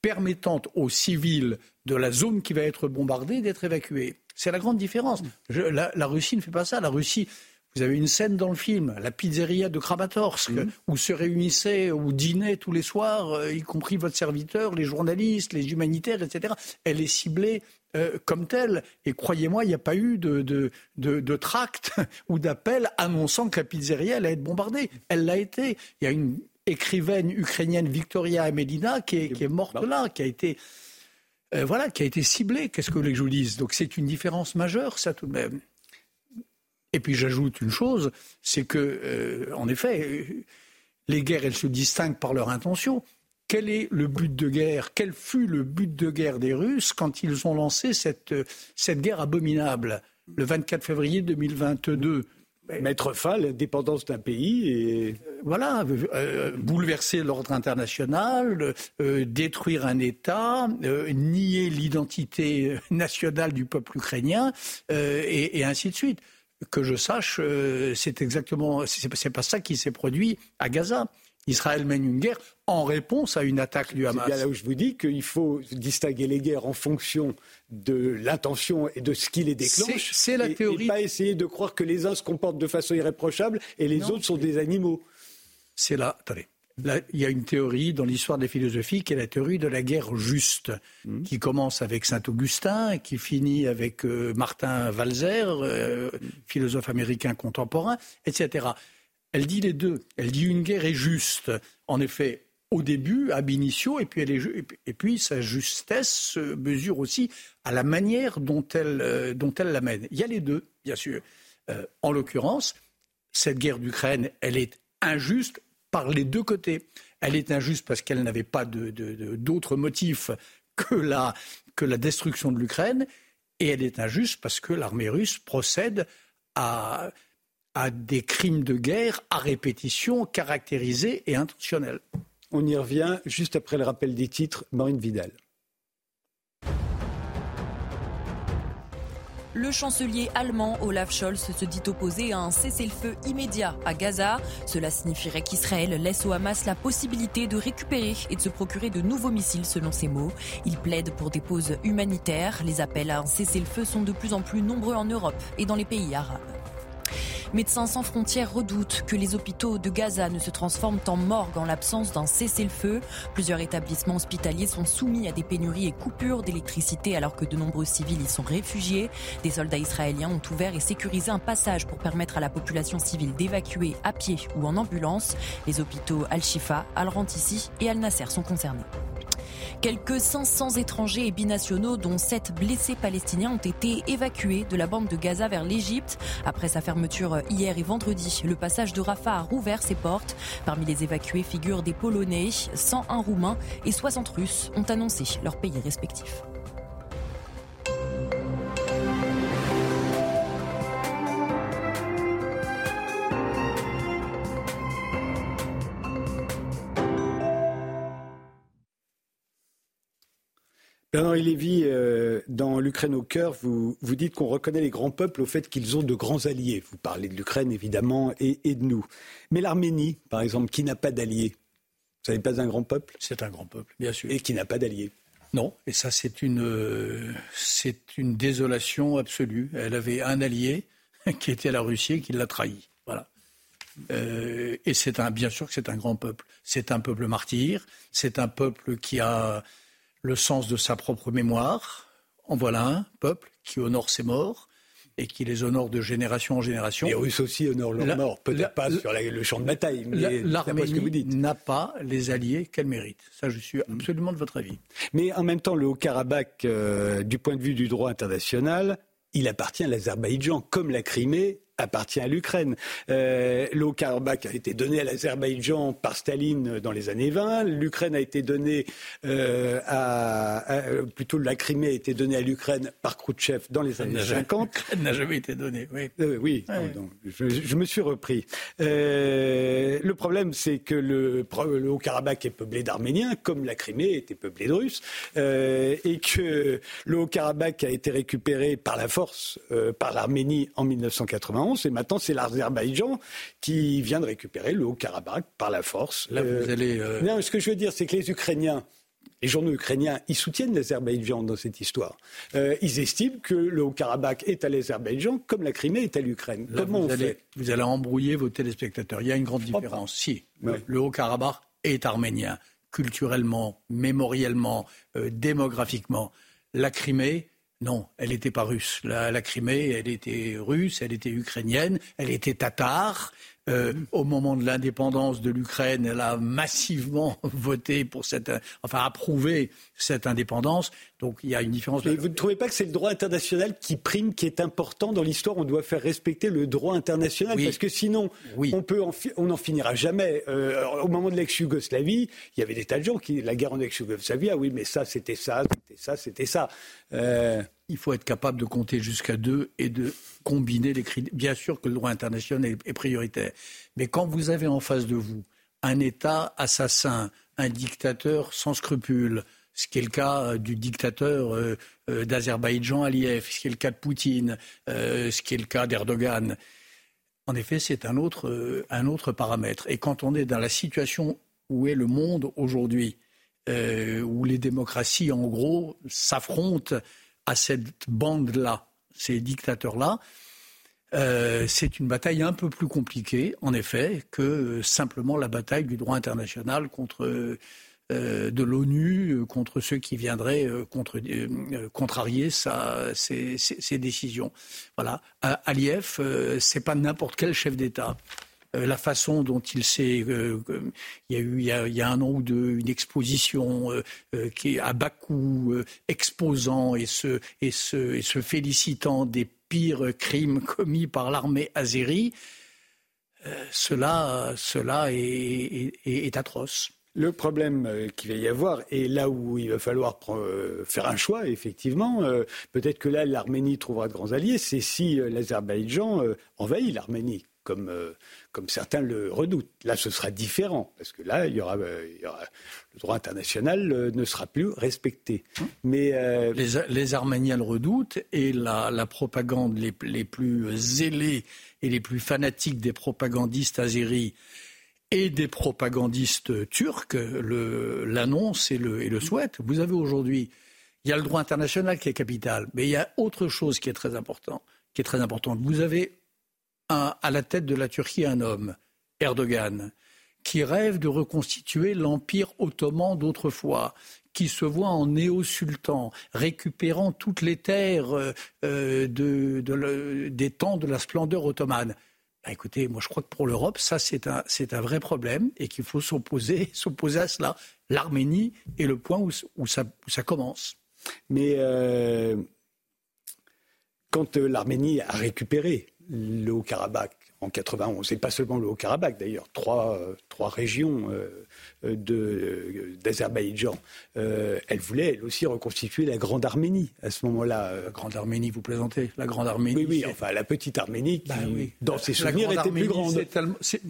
permettant aux civils de la zone qui va être bombardée d'être évacués. C'est la grande différence. la, la Russie ne fait pas ça. La Russie vous avez une scène dans le film, la pizzeria de Kramatorsk, mhm. où se réunissaient ou dînaient tous les soirs, euh, y compris votre serviteur, les journalistes, les humanitaires, etc. Elle est ciblée euh, comme telle. Et croyez-moi, il n'y a pas eu de, de, de, tract ou d'appel annonçant que la pizzeria allait être bombardée. Elle l'a été. Il y a une écrivaine ukrainienne, Victoria Amelina, qui est, qui est morte là, qui a été... Euh, voilà, qui a été ciblée. Qu'est-ce que vous voulez que je vous dise? Donc c'est une différence majeure, ça tout de même. Et puis j'ajoute une chose, c'est que, euh, en effet, les guerres, elles se distinguent par leur intention. Quel est le but de guerre? Quel fut le but de guerre des Russes quand ils ont lancé cette, cette guerre abominable le 24 février 2022 Mettre fin à l'indépendance d'un pays et voilà euh, bouleverser l'ordre international, euh, détruire un État, euh, nier l'identité nationale du peuple ukrainien et, et, ainsi de suite. Que je sache, c'est exactement c'est pas ça qui s'est produit à Gaza. Israël mène une guerre en réponse à une attaque du Hamas. C'est bien là où je vous dis qu'il faut distinguer les guerres en fonction de l'intention et de ce qui les déclenche. C'est la théorie. Et pas essayer de croire que les uns se comportent de façon irréprochable et les autres sont des animaux. C'est là. Attendez. Il y a une théorie dans l'histoire des philosophies qui est la théorie de la guerre juste, mmh. qui commence avec saint Augustin et qui finit avec euh, Martin Walzer, euh, philosophe américain contemporain, etc. Elle dit les deux. Elle dit une guerre est juste. En effet, au début, ab initio, et puis, elle est, et puis sa justesse se mesure aussi à la manière dont elle, euh, dont elle l'amène. Il y a les deux, bien sûr. En l'occurrence, cette guerre d'Ukraine, elle est injuste par les deux côtés. Elle est injuste parce qu'elle n'avait pas d'autres de, motifs que la, que la destruction de l'Ukraine, et elle est injuste parce que l'armée russe procède à des crimes de guerre à répétition caractérisés et intentionnels. On y revient juste après le rappel des titres. Marine Vidal. Le chancelier allemand Olaf Scholz se dit opposé à un cessez-le-feu immédiat à Gaza. Cela signifierait qu'Israël laisse au Hamas la possibilité de récupérer et de se procurer de nouveaux missiles selon ses mots. Il plaide pour des pauses humanitaires. Les appels à un cessez-le-feu sont de plus en plus nombreux en Europe et dans les pays arabes. Médecins sans frontières redoutent que les hôpitaux de Gaza ne se transforment en morgue en l'absence d'un cessez-le-feu. Plusieurs établissements hospitaliers sont soumis à des pénuries et coupures d'électricité alors que de nombreux civils y sont réfugiés. Des soldats israéliens ont ouvert et sécurisé un passage pour permettre à la population civile d'évacuer à pied ou en ambulance. Les hôpitaux Al-Shifa, Al-Rantissi et Al-Nasser sont concernés. Quelques 500 étrangers et binationaux, dont 7 blessés palestiniens, ont été évacués de la bande de Gaza vers l'Égypte. Après sa fermeture hier et vendredi, le passage de Rafah a rouvert ses portes. Parmi les évacués figurent des Polonais, 101 Roumains et 60 Russes ont annoncé leur pays respectifs. Bernard Lévy, euh, dans l'Ukraine au cœur, vous, vous dites qu'on reconnaît les grands peuples au fait qu'ils ont de grands alliés. Vous parlez de l'Ukraine, évidemment, et, de nous. Mais l'Arménie, par exemple, qui n'a pas d'alliés, vous savez pas un grand peuple? C'est un grand peuple, bien sûr. Et qui n'a pas d'alliés Non, et ça, c'est une, euh, c'est une désolation absolue. Elle avait un allié, qui était la Russie, qui l'a trahi. Voilà. Euh, et c'est un, bien sûr que c'est un grand peuple. C'est un peuple martyr. C'est un peuple qui a le sens de sa propre mémoire. En voilà un peuple qui honore ses morts et qui les honore de génération en génération. Les Russes aussi honorent leurs morts, peut-être pas sur le champ de bataille, mais l'Arménie n'a pas les alliés qu'elle mérite. Ça, je suis absolument de votre avis. Mais en même temps, le Haut-Karabakh, euh, du point de vue du droit international, il appartient à l'Azerbaïdjan, comme la Crimée appartient à l'Ukraine. Euh, le Haut-Karabakh a été donné à l'Azerbaïdjan par Staline dans les années 20. L'Ukraine a été donnée euh, à, plutôt la Crimée a été donnée à l'Ukraine par Khrouchtchev dans les années 50. L'Ukraine n'a jamais été donnée. Oui. Euh, oui. je, me suis repris. Euh, le problème, c'est que le, le Haut-Karabakh est peuplé d'Arméniens, comme la Crimée était peuplée de Russes, et que le Haut-Karabakh a été récupéré par la force par l'Arménie en 1991 et maintenant c'est l'Azerbaïdjan qui vient de récupérer le Haut-Karabakh par la force. Euh, euh, non, ce que je veux dire, c'est que les Ukrainiens les journaux ukrainiens, ils soutiennent l'Azerbaïdjan dans cette histoire. Euh, ils estiment que le Haut-Karabakh est à l'Azerbaïdjan comme la Crimée est à l'Ukraine. Comment vous on allez, fait? Vous allez embrouiller vos téléspectateurs. Il y a une grande différence. Si, le Haut-Karabakh est arménien, culturellement, mémoriellement, démographiquement. La Crimée, non, elle n'était pas russe. La, Crimée, elle était russe, elle était ukrainienne, elle était tatare, Euh, au moment de l'indépendance de l'Ukraine, elle a massivement voté pour cette, enfin approuvé cette indépendance. Donc il y a une différence. Mais vous ne trouvez pas que c'est le droit international qui prime, qui est important dans l'histoire? On doit faire respecter le droit international parce que sinon, on peut, on n'en finira jamais. Euh, au moment de l'ex-Yougoslavie, il y avait des tas de gens qui, la guerre en ex-Yougoslavie, ah oui, mais ça, c'était ça, c'était ça, c'était ça. Euh, il faut être capable de compter jusqu'à deux et de combiner les critères. Bien sûr que le droit international est, prioritaire, mais quand vous avez en face de vous un État assassin, un dictateur sans scrupules, ce qui est le cas euh, du dictateur euh, euh, d'Azerbaïdjan Aliyev, ce qui est le cas de Poutine, ce qui est le cas d'Erdogan. En effet, c'est un autre, un autre paramètre. Et quand on est dans la situation où est le monde aujourd'hui, où les démocraties, en gros, s'affrontent à cette bande-là, ces dictateurs-là, c'est une bataille un peu plus compliquée, en effet, que simplement la bataille du droit international contre de l'ONU contre ceux qui viendraient euh, contrarier sa, ses, décisions. Voilà. Aliyev, c'est pas n'importe quel chef d'État. Euh, la façon dont il s'est. Euh, il y a eu il y a, un an ou deux une exposition euh, qui est à Bakou, exposant et se, et, se, et se félicitant des pires crimes commis par l'armée azérie. cela, cela est, atroce. Le problème qu'il va y avoir, et là où il va falloir faire un choix, effectivement, peut-être que là l'Arménie trouvera de grands alliés, c'est si l'Azerbaïdjan envahit l'Arménie, comme comme certains le redoutent. Là, ce sera différent, parce que là, il y aura, euh, le droit international euh, ne sera plus respecté. Mais euh, les, Arméniens le redoutent, et la, propagande les, les, plus zélés et les plus fanatiques des propagandistes azéris et des propagandistes turcs l'annoncent et le, souhaitent. Vous avez aujourd'hui, il y a le droit international qui est capital, mais il y a autre chose qui est très important, importante. Vous avez à la tête de la Turquie un homme, Erdogan, qui rêve de reconstituer l'empire ottoman d'autrefois, qui se voit en néo-sultan, récupérant toutes les terres euh, euh, des temps de la splendeur ottomane. Bah, écoutez, moi je crois que pour l'Europe, ça c'est un, vrai problème et qu'il faut s'opposer, à cela. L'Arménie est le point où, ça, commence. Mais euh, quand l'Arménie a récupéré le Haut-Karabakh en 91, et pas seulement le Haut-Karabakh d'ailleurs, trois, euh, trois régions euh, euh, d'Azerbaïdjan. elle voulait, elle aussi, reconstituer la Grande Arménie à ce moment-là. La Grande Arménie, vous plaisantez? La Grande Arménie Oui, oui, enfin la petite Arménie qui, bah dans ses souvenirs, était plus grande.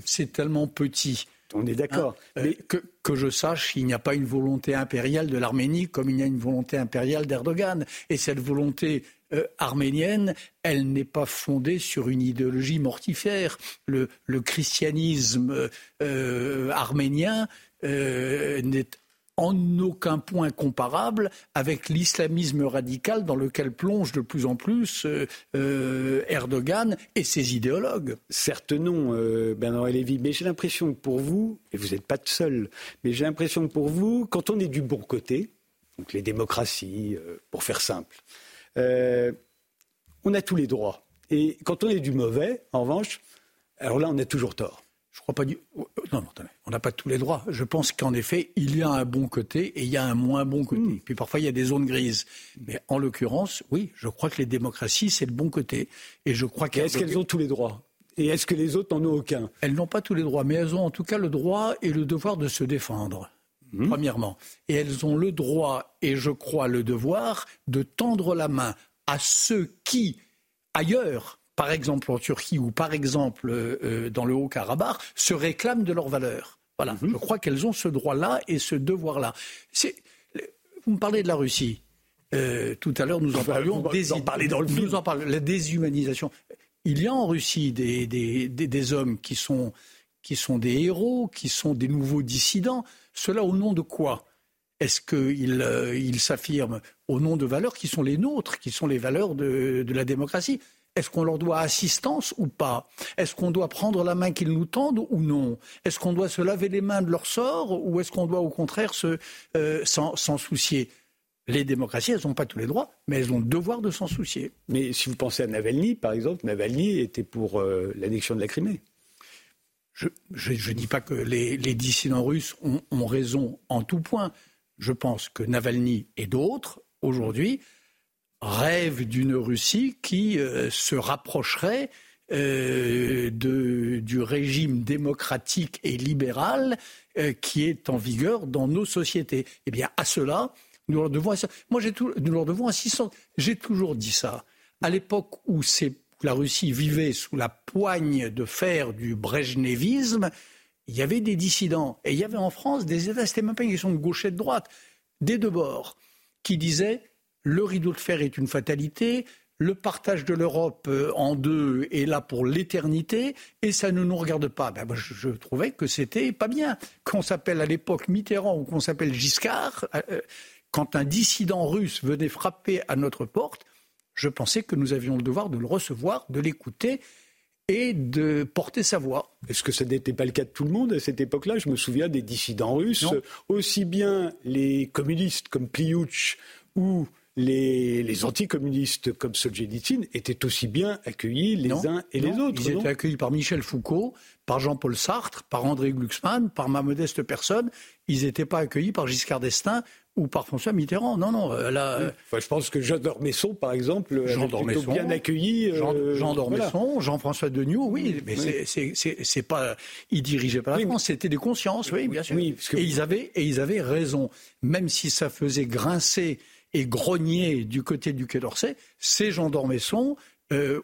C'est tellement, petit. On est d'accord. Hein, mais que, que, je sache, il n'y a pas une volonté impériale de l'Arménie comme il y a une volonté impériale d'Erdogan. Et cette volonté euh, arménienne, elle n'est pas fondée sur une idéologie mortifère. Le, christianisme euh, arménien euh, n'est en aucun point comparable avec l'islamisme radical dans lequel plonge de plus en plus Erdogan et ses idéologues. Certes non, Bernard Lévy, mais j'ai l'impression que pour vous, et vous n'êtes pas seul, mais j'ai l'impression que pour vous, quand on est du bon côté, donc les démocraties, pour faire simple, euh, on a tous les droits. Et quand on est du mauvais, en revanche, alors là, on a toujours tort. Je crois pas du. Non, non, attendez. On n'a pas tous les droits. Je pense qu'en effet, il y a un bon côté et il y a un moins bon côté. Hmm. Puis parfois, il y a des zones grises. Mais en l'occurrence, oui, je crois que les démocraties, c'est le bon côté. Et je crois qu'elles. Est-ce qu'elles ont tous les droits? Et est-ce que les autres n'en ont aucun? Elles n'ont pas tous les droits, mais elles ont en tout cas le droit et le devoir de se défendre. Hmm. premièrement. Et elles ont le droit, et je crois le devoir, de tendre la main à ceux qui, ailleurs, par exemple en Turquie ou par exemple euh, euh, dans le Haut-Karabakh, se réclament de leurs valeurs. Voilà, hmm. je crois qu'elles ont ce droit-là et ce devoir-là. Vous me parlez de la Russie. Euh, tout à l'heure, nous en parlions. Vous en parlez dans le film. Nous en parlons. La déshumanisation. Il y a en Russie des, des, des hommes qui sont, qui sont des héros, qui sont des nouveaux dissidents. Cela au nom de quoi Est-ce qu'ils euh, il s'affirment au nom de valeurs qui sont les nôtres, qui sont les valeurs de, la démocratie est-ce qu'on leur doit assistance ou pas Est-ce qu'on doit prendre la main qu'ils nous tendent ou non Est-ce qu'on doit se laver les mains de leur sort ou est-ce qu'on doit au contraire euh, s'en soucier les démocraties, elles n'ont pas tous les droits, mais elles ont le devoir de s'en soucier. Mais si vous pensez à Navalny, par exemple, Navalny était pour euh, l'annexion de la Crimée. Je ne dis pas que les, dissidents russes ont, raison en tout point. Je pense que Navalny et d'autres, aujourd'hui, rêvent d'une Russie qui euh, se rapprocherait euh, du régime démocratique et libéral euh, qui est en vigueur dans nos sociétés. Eh bien, à cela, nous leur devons, moi, nous leur devons assistance. J'ai toujours dit ça. À l'époque où la Russie vivait sous la poigne de fer du brejnevisme, il y avait des dissidents. Et il y avait en France des États, c'était même pas une question de gauche et de droite, des deux bords, qui disaient le rideau de fer est une fatalité, le partage de l'Europe euh, en deux est là pour l'éternité et ça ne nous regarde pas. Ben, moi, je, trouvais que c'était pas bien. Qu'on s'appelle à l'époque Mitterrand ou qu'on s'appelle Giscard, euh, euh, quand un dissident russe venait frapper à notre porte, je pensais que nous avions le devoir de le recevoir, de l'écouter et de porter sa voix. Est-ce que ça n'était pas le cas de tout le monde à cette époque-là? Je me souviens des dissidents russes, aussi bien les communistes comme Pliouch ou les, anticommunistes comme Solzhenitsyn étaient aussi bien accueillis les uns et les autres. Ils étaient accueillis par Michel Foucault, par Jean-Paul Sartre, par André Glucksmann, par ma modeste personne. Ils n'étaient pas accueillis par Giscard d'Estaing ou par François Mitterrand. Non, non. Euh, là, euh, je pense que Jean Dormesson, par exemple, Jean Dormesson, bien accueilli. Euh, Jean, Dormesson, Jean-François Degnaud, oui, mais c'est pas. Ils dirigeaient pas la France, c'était des consciences, oui, bien sûr. et, ils avaient, et ils avaient raison, même si ça faisait grincer et grogner du côté du Quai d'Orsay, c'est Jean Dormesson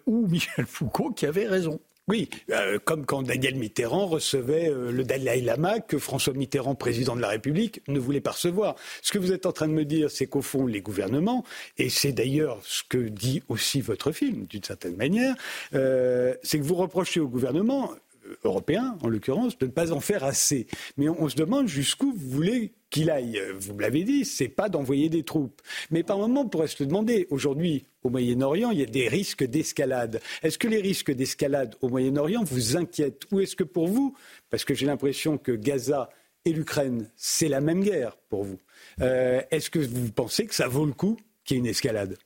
ou Michel Foucault qui avaient raison. Oui, euh, comme quand Daniel Mitterrand recevait euh, le Dalai Lama que François Mitterrand, président de la République, ne voulait pas recevoir. Ce que vous êtes en train de me dire, c'est qu'au fond, les gouvernements, et c'est d'ailleurs ce que dit aussi votre film, d'une certaine manière, euh, c'est que vous reprochez au gouvernement européen, en l'occurrence, de ne pas en faire assez. Mais on, se demande jusqu'où vous voulez qu'il aille. Vous l'avez dit, c'est pas d'envoyer des troupes. Mais par moment, on pourrait se demander. Aujourd'hui, au Moyen-Orient, il y a des risques d'escalade. Est-ce que les risques d'escalade au Moyen-Orient vous inquiètent Ou est-ce que pour vous, parce que j'ai l'impression que Gaza et l'Ukraine, c'est la même guerre pour vous, euh, est-ce que vous pensez que ça vaut le coup qu'il y ait une escalade?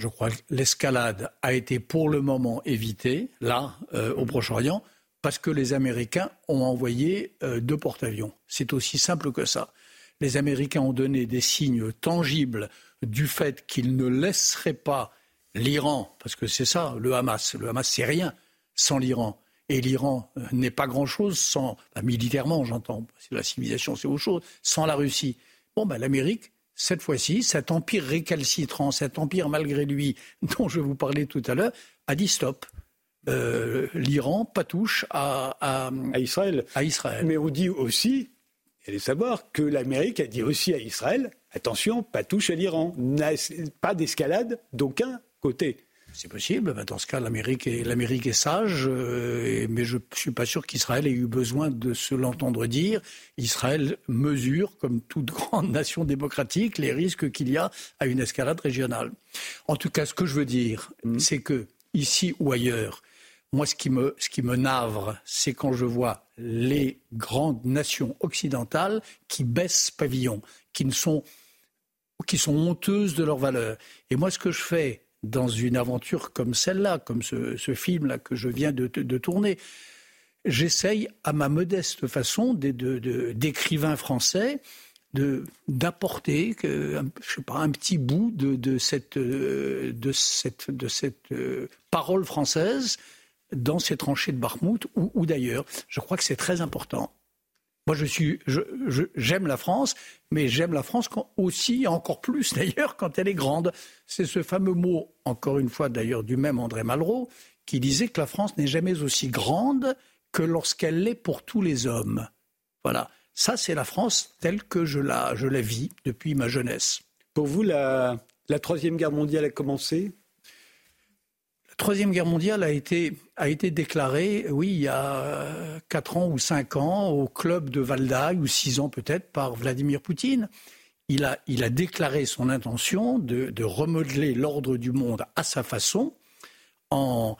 Je crois que l'escalade a été pour le moment évitée, là, euh, au Proche-Orient, parce que les Américains ont envoyé euh, deux porte-avions. C'est aussi simple que ça. Les Américains ont donné des signes tangibles du fait qu'ils ne laisseraient pas l'Iran, parce que c'est ça, le Hamas. Le Hamas, c'est rien sans l'Iran. Et l'Iran euh, n'est pas grand-chose sans, militairement, j'entends, la civilisation, c'est autre chose, sans la Russie. Bon, ben, l'Amérique cette fois-ci, cet empire récalcitrant, cet empire malgré lui dont je vous parlais tout à l'heure, a dit stop. Euh, L'Iran patouche à, à, Israël. à Israël. Mais on dit aussi, il allez savoir, que l'Amérique a dit aussi à Israël, attention, patouche à l'Iran. Pas d'escalade d'aucun côté. C'est possible. Ben, dans ce cas, l'Amérique est, l'Amérique est sage, euh, mais je ne suis pas sûr qu'Israël ait eu besoin de se l'entendre dire. Israël mesure, comme toute grande nation démocratique, les risques qu'il y a à une escalade régionale. En tout cas, ce que je veux dire, mm. c'est que ici ou ailleurs, moi, ce qui me, ce qui me navre, c'est quand je vois les grandes nations occidentales qui baissent pavillon, qui ne sont, qui sont honteuses de leurs valeurs. Et moi, ce que je fais dans une aventure comme celle-là, comme ce, film-là que je viens de, tourner. J'essaye, à ma modeste façon, d'écrivain français, d'apporter je sais pas un petit bout de, cette cette euh, parole française dans ces tranchées de Barmouth ou d'ailleurs je crois que c'est très important moi, je suis, j'aime la France, mais j'aime la France aussi, encore plus d'ailleurs, quand elle est grande. C'est ce fameux mot, encore une fois d'ailleurs, du même André Malraux, qui disait que la France n'est jamais aussi grande que lorsqu'elle l'est pour tous les hommes. Voilà. Ça, c'est la France telle que je la, je la vis depuis ma jeunesse. Pour vous, la, la Troisième Guerre mondiale a commencé? Troisième Guerre mondiale a été, a été déclarée, oui, il y a 4 ans ou 5 ans, au club de Valdaï, ou 6 ans peut-être, par Vladimir Poutine. Il a, il a déclaré son intention de, de remodeler l'ordre du monde à sa façon, en,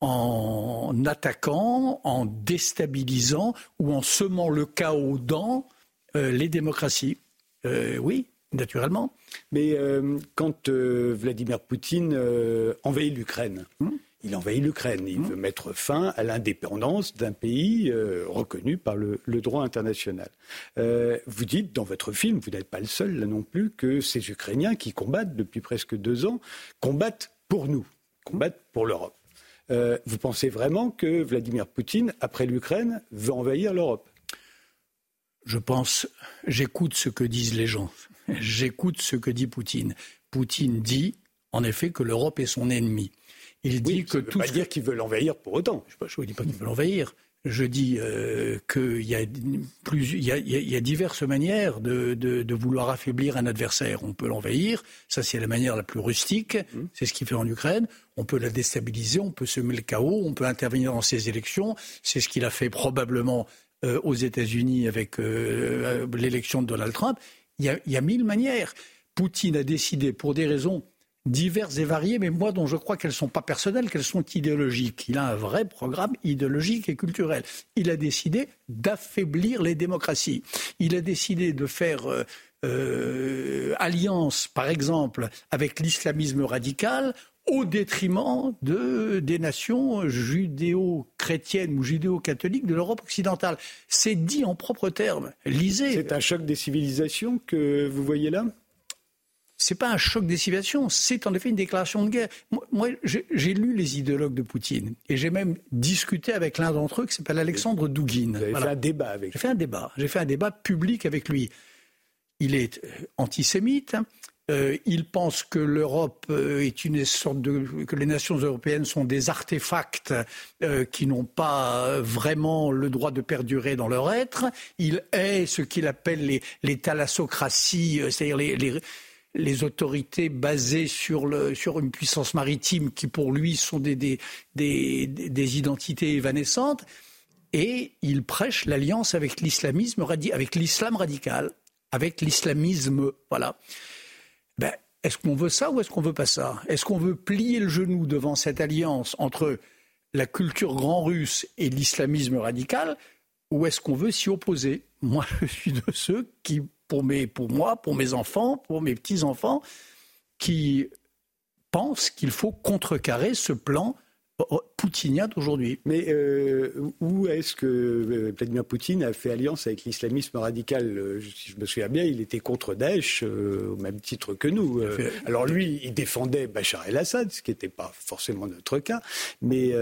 en attaquant, en déstabilisant ou en semant le chaos dans euh, les démocraties. Euh, oui, naturellement. Mais euh, quand euh, Vladimir Poutine euh, envahit l'Ukraine, hmm. il envahit l'Ukraine. Il veut mettre fin à l'indépendance d'un pays reconnu par le, droit international. Vous dites dans votre film, vous n'êtes pas le seul là non plus, que ces Ukrainiens qui combattent depuis presque deux ans combattent pour nous, combattent pour l'Europe. Vous pensez vraiment que Vladimir Poutine, après l'Ukraine, veut envahir l'Europe? Je pense, j'écoute ce que disent les gens. J'écoute ce que dit Poutine. Poutine dit, en effet, que l'Europe est son ennemi. Il dit que tout. Veut pas dire qu'il veut l'envahir pour autant. Je ne dis pas qu'il veut l'envahir. Je dis euh, qu'il y, a il y, a, diverses manières de, vouloir affaiblir un adversaire. On peut l'envahir, ça c'est la manière la plus rustique, mmh. c'est ce qu'il fait en Ukraine. On peut la déstabiliser, on peut semer le chaos, on peut intervenir dans ses élections. C'est ce qu'il a fait probablement euh, aux États-Unis avec euh, l'élection de Donald Trump. Il y, a, mille manières. Poutine a décidé, pour des raisons diverses et variées, mais moi dont je crois qu'elles ne sont pas personnelles, qu'elles sont idéologiques. Il a un vrai programme idéologique et culturel. Il a décidé d'affaiblir les démocraties. Il a décidé de faire euh, euh, alliance, par exemple, avec l'islamisme radical au détriment de, des nations judéo-chrétiennes ou judéo-catholiques de l'Europe occidentale. C'est dit en propres termes. Lisez. C'est un choc des civilisations que vous voyez là? C'est pas un choc des civilisations, c'est en effet une déclaration de guerre. Moi, j'ai lu les idéologues de Poutine et j'ai même discuté avec l'un d'entre eux qui s'appelle Alexandre Douguin. Vous avez fait un débat avec J'ai fait un débat. J'ai fait un débat public avec lui. Il est euh, antisémite. Euh, il pense que l'Europe euh, est une sorte de que les nations européennes sont des artefacts qui n'ont pas vraiment le droit de perdurer dans leur être. Il est ce qu'il appelle les, les thalassocraties, c'est-à-dire les, les autorités basées sur, le, sur une puissance maritime qui pour lui sont des, des, des, des identités évanescentes. Et il prêche l'alliance avec l'islamisme, avec l'islam radical, avec l'islamisme. Voilà. Ben, est-ce qu'on veut ça ou est-ce qu'on veut pas ça? Est-ce qu'on veut plier le genou devant cette alliance entre la culture grand russe et l'islamisme radical ou est-ce qu'on veut s'y opposer? Moi, je suis de ceux qui pour, mes, pour moi, pour mes enfants, pour mes petits-enfants, qui pensent qu'il faut contrecarrer ce plan poutinien d'aujourd'hui. Mais euh, où est-ce que euh, Vladimir Poutine a fait alliance avec l'islamisme radical euh, Si je me souviens bien, il était contre Daesh au même titre que nous. Alors lui, il défendait Bachar el-Assad, ce qui n'était pas forcément notre cas. Mais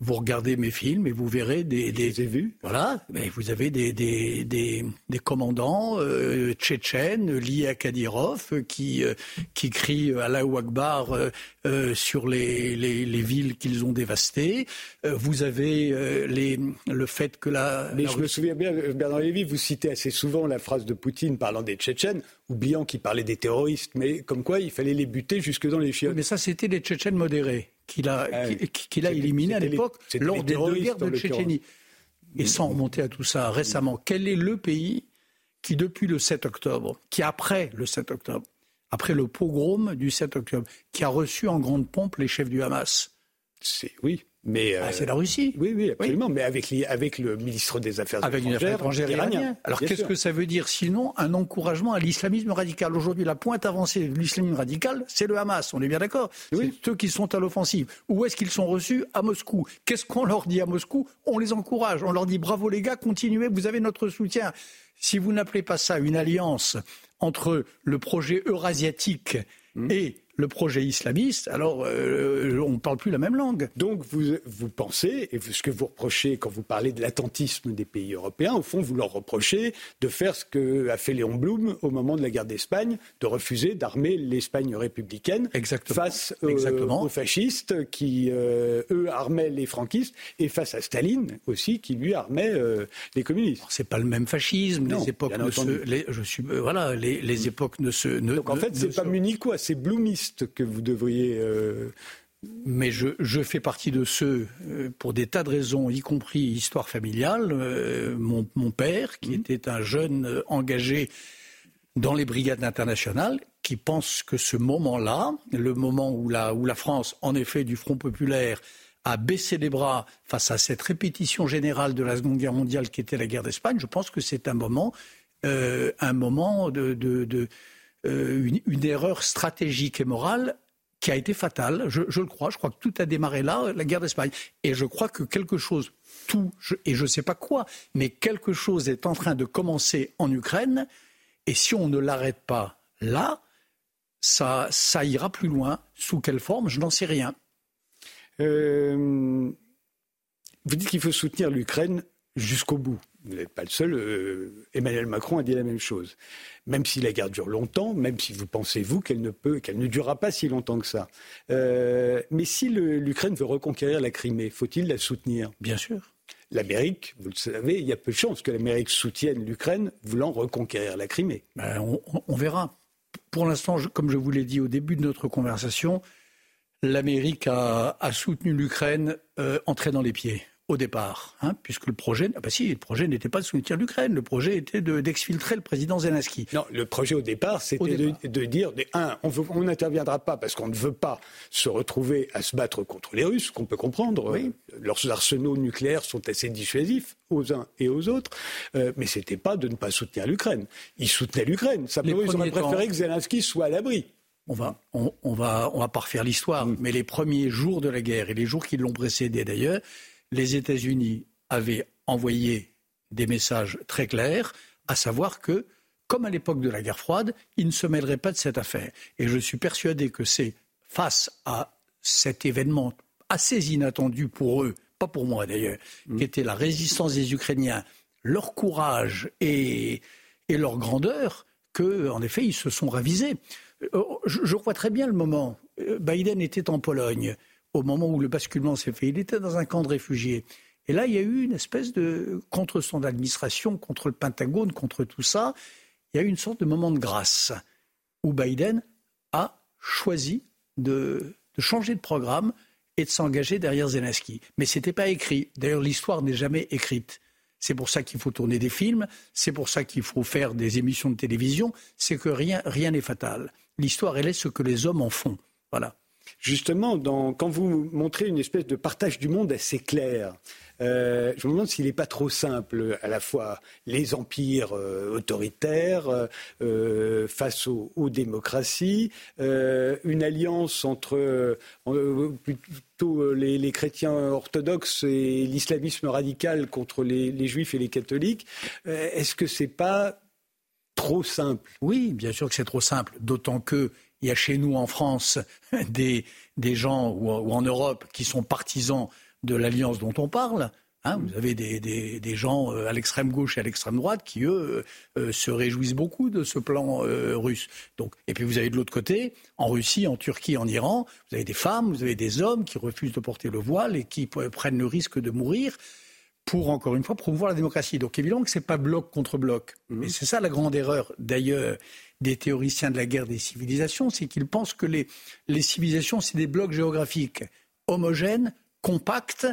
vous regardez mes films et vous verrez des. des je vus. Voilà, mais vous avez des, des, des, des commandants euh, tchétchènes liés à Kadyrov qui, euh, qui crient Allahu Akbar euh, euh, sur les, les, les villes qu'ils ont dévastées. Euh, vous avez les, le fait que la. Mais je me souviens bien, Bernard Lévy, vous citez assez souvent la phrase de Poutine parlant des Tchétchènes, oubliant qu'il parlait des terroristes, mais comme quoi il fallait les buter jusque dans les chiottes. Mais ça, c'était des Tchétchènes modérés qu'il a, ah a éliminé à l'époque lors des deux guerres de Tchétchénie. Et sans remonter à tout ça, récemment, quel est le pays qui, depuis le 7 octobre, qui après le 7 octobre, après le pogrom du 7 octobre, qui a reçu en grande pompe les chefs du Hamas? C'est oui. Mais ah, c'est la Russie. Oui, oui, absolument. Mais avec, avec le ministre des Affaires avec étrangères, iranien. Alors qu'est-ce que ça veut dire sinon un encouragement à l'islamisme radical? Aujourd'hui, la pointe avancée de l'islamisme radical, c'est le Hamas. On est bien d'accord oui. C'est ceux qui sont à l'offensive. Où est-ce qu'ils sont reçus? À Moscou. Qu'est-ce qu'on leur dit à Moscou? On les encourage. On leur dit bravo les gars, continuez, vous avez notre soutien. Si vous n'appelez pas ça une alliance entre le projet eurasiatique mmh. et le projet islamiste, alors euh, on ne parle plus la même langue. Donc vous, vous pensez, et ce que vous reprochez quand vous parlez de l'attentisme des pays européens, au fond, vous leur reprochez de faire ce que a fait Léon Blum au moment de la guerre d'Espagne, de refuser d'armer l'Espagne républicaine face aux fascistes qui, euh, eux, armaient les franquistes, et face à Staline aussi, qui lui armait euh, les communistes. C'est pas le même fascisme, les époques ne se, les, je suis, voilà, les, les, époques ne se... Ne, Donc en fait, c'est pas munichois, c'est que vous devriez. Euh, mais je, fais partie de ceux, euh, pour des tas de raisons, y compris histoire familiale. Euh, mon, père, qui mmh. était un jeune engagé dans les brigades internationales, qui pense que ce moment-là, le moment où la, où la France, en effet, du Front populaire, a baissé les bras face à cette répétition générale de la Seconde Guerre mondiale qui était la guerre d'Espagne, je pense que c'est un moment, un moment de, de, de euh, une, erreur stratégique et morale qui a été fatale, je, le crois. Je crois que tout a démarré là, la guerre d'Espagne. Et je crois que quelque chose, tout, et je ne sais pas quoi, mais quelque chose est en train de commencer en Ukraine. Et si on ne l'arrête pas là, ça, ça ira plus loin. Sous quelle forme Je n'en sais rien. Euh, vous dites qu'il faut soutenir l'Ukraine jusqu'au bout. Vous n'êtes pas le seul. Euh, Emmanuel Macron a dit la même chose. Même si la guerre dure longtemps, même si vous pensez, vous, qu'elle ne peut, qu'elle ne durera pas si longtemps que ça. Euh, mais si l'Ukraine veut reconquérir la Crimée, faut-il la soutenir? Bien sûr. L'Amérique, vous le savez, il y a peu de chances que l'Amérique soutienne l'Ukraine voulant reconquérir la Crimée. Ben, on, verra. Pour l'instant, comme je vous l'ai dit au début de notre conversation, l'Amérique a, soutenu l'Ukraine euh, entrée dans les pieds au départ, hein, puisque le projet, ah bah si, le projet n'était pas de soutenir l'Ukraine, le projet était d'exfiltrer le président Zelensky. Non, le projet au départ, c'était de, dire, un, on n'interviendra pas parce qu'on ne veut pas se retrouver à se battre contre les Russes, qu'on peut comprendre. Oui. Euh, leurs arsenaux nucléaires sont assez dissuasifs aux uns et aux autres, euh, mais c'était pas de ne pas soutenir l'Ukraine. Ils soutenaient l'Ukraine. Simplement, ils auraient préféré que Zelensky soit à l'abri. On va, on, on, va, on va pas refaire l'histoire, mm. mais les premiers jours de la guerre et les jours qui l'ont précédé d'ailleurs, les États-Unis avaient envoyé des messages très clairs, à savoir que, comme à l'époque de la guerre froide, ils ne se mêleraient pas de cette affaire. Et je suis persuadé que c'est face à cet événement assez inattendu pour eux, pas pour moi d'ailleurs, mm. qui était la résistance des Ukrainiens, leur courage et, leur grandeur, que, en effet, ils se sont ravisés. Euh, je, je vois très bien le moment. Euh, Biden était en Pologne au moment où le basculement s'est fait. Il était dans un camp de réfugiés. Et là, il y a eu une espèce de, contre son administration, contre le Pentagone, contre tout ça, il y a eu une sorte de moment de grâce où Biden a choisi de, changer de programme et de s'engager derrière Zelensky. Mais ce n'était pas écrit. D'ailleurs, l'histoire n'est jamais écrite. C'est pour ça qu'il faut tourner des films, c'est pour ça qu'il faut faire des émissions de télévision, c'est que rien n'est fatal. L'histoire, elle est ce que les hommes en font. Voilà justement, quand vous montrez une espèce de partage du monde assez clair, euh, je me demande s'il n'est pas trop simple, à la fois les empires euh, autoritaires euh, face aux, démocraties, une alliance entre plutôt les, chrétiens orthodoxes et l'islamisme radical contre les, les, juifs et les catholiques. Est-ce que c'est pas trop simple? Oui, bien sûr que c'est trop simple, d'autant que il y a chez nous en France des, des gens, ou, en Europe, qui sont partisans de l'alliance dont on parle. Hein. vous avez des, des, des gens euh, à l'extrême gauche et à l'extrême droite qui, eux, euh, se réjouissent beaucoup de ce plan euh, russe. Donc, et puis vous avez de l'autre côté, en Russie, en Turquie, en Iran, vous avez des femmes, vous avez des hommes qui refusent de porter le voile et qui prennent le risque de mourir pour, encore une fois, promouvoir la démocratie. Donc évidemment que ce n'est pas bloc contre bloc. Mmh. Mais c'est ça la grande erreur, d'ailleurs, des théoriciens de la guerre des civilisations, c'est qu'ils pensent que les, les civilisations, c'est des blocs géographiques homogènes, compacts,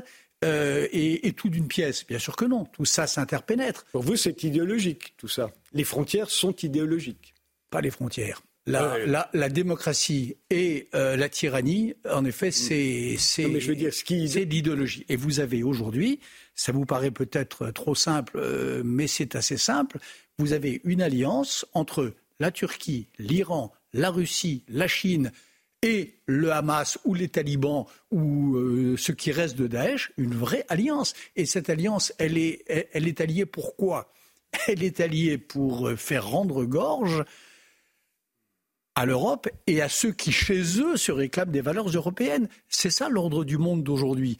euh, et, tout d'une pièce. Bien sûr que non, tout ça s'interpénètre. Pour vous, c'est idéologique, tout ça. Les frontières sont idéologiques. Pas les frontières. La, la, la, démocratie et euh, la tyrannie, en effet, c'est c'est l'idéologie. Et vous avez aujourd'hui, ça vous paraît peut-être trop simple, euh, mais c'est assez simple. Vous avez une alliance entre la Turquie, l'Iran, la Russie, la Chine et le Hamas ou les talibans ou euh, ce qui reste de Daesh, une vraie alliance. Et cette alliance, elle est, elle est alliée pour quoi Elle est alliée pour euh, faire rendre gorge à l'Europe et à ceux qui, chez eux, se réclament des valeurs européennes. C'est ça l'ordre du monde d'aujourd'hui.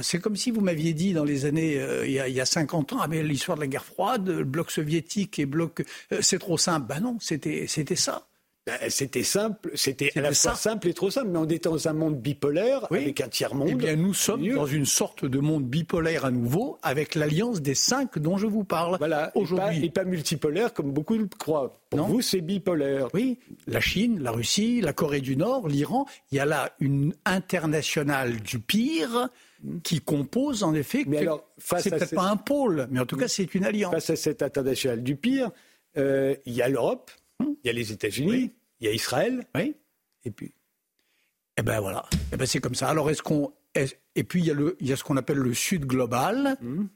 C'est comme si vous m'aviez dit dans les années, euh, il, y a, il, y a, 50 ans, ah, l'histoire de la guerre froide, le bloc soviétique et bloc, euh, c'est trop simple. Ben non, c'était ça. Ben, c'était simple, c'était à la fois simple et trop simple, mais on était dans un monde bipolaire avec un tiers monde. Eh bien, nous sommes dans une sorte de monde bipolaire à nouveau, avec l'alliance des cinq dont je vous parle voilà, aujourd'hui. Et, pas multipolaire comme beaucoup le croient. Pour vous, c'est bipolaire. Oui, la Chine, la Russie, la Corée du Nord, l'Iran. Il y a là une internationale du pire qui compose en effet. Mais alors, c'est peut-être pas un pôle, mais en tout cas, c'est une alliance. Face à cette internationale du pire, euh, il y a l'Europe, hum. il y a les États-Unis, il y a Israël. Oui. Et puis. Eh ben voilà. Eh ben c'est comme ça. Alors est-ce qu'on. et puis il y, a le, il y a ce qu'on appelle le Sud global. Hum.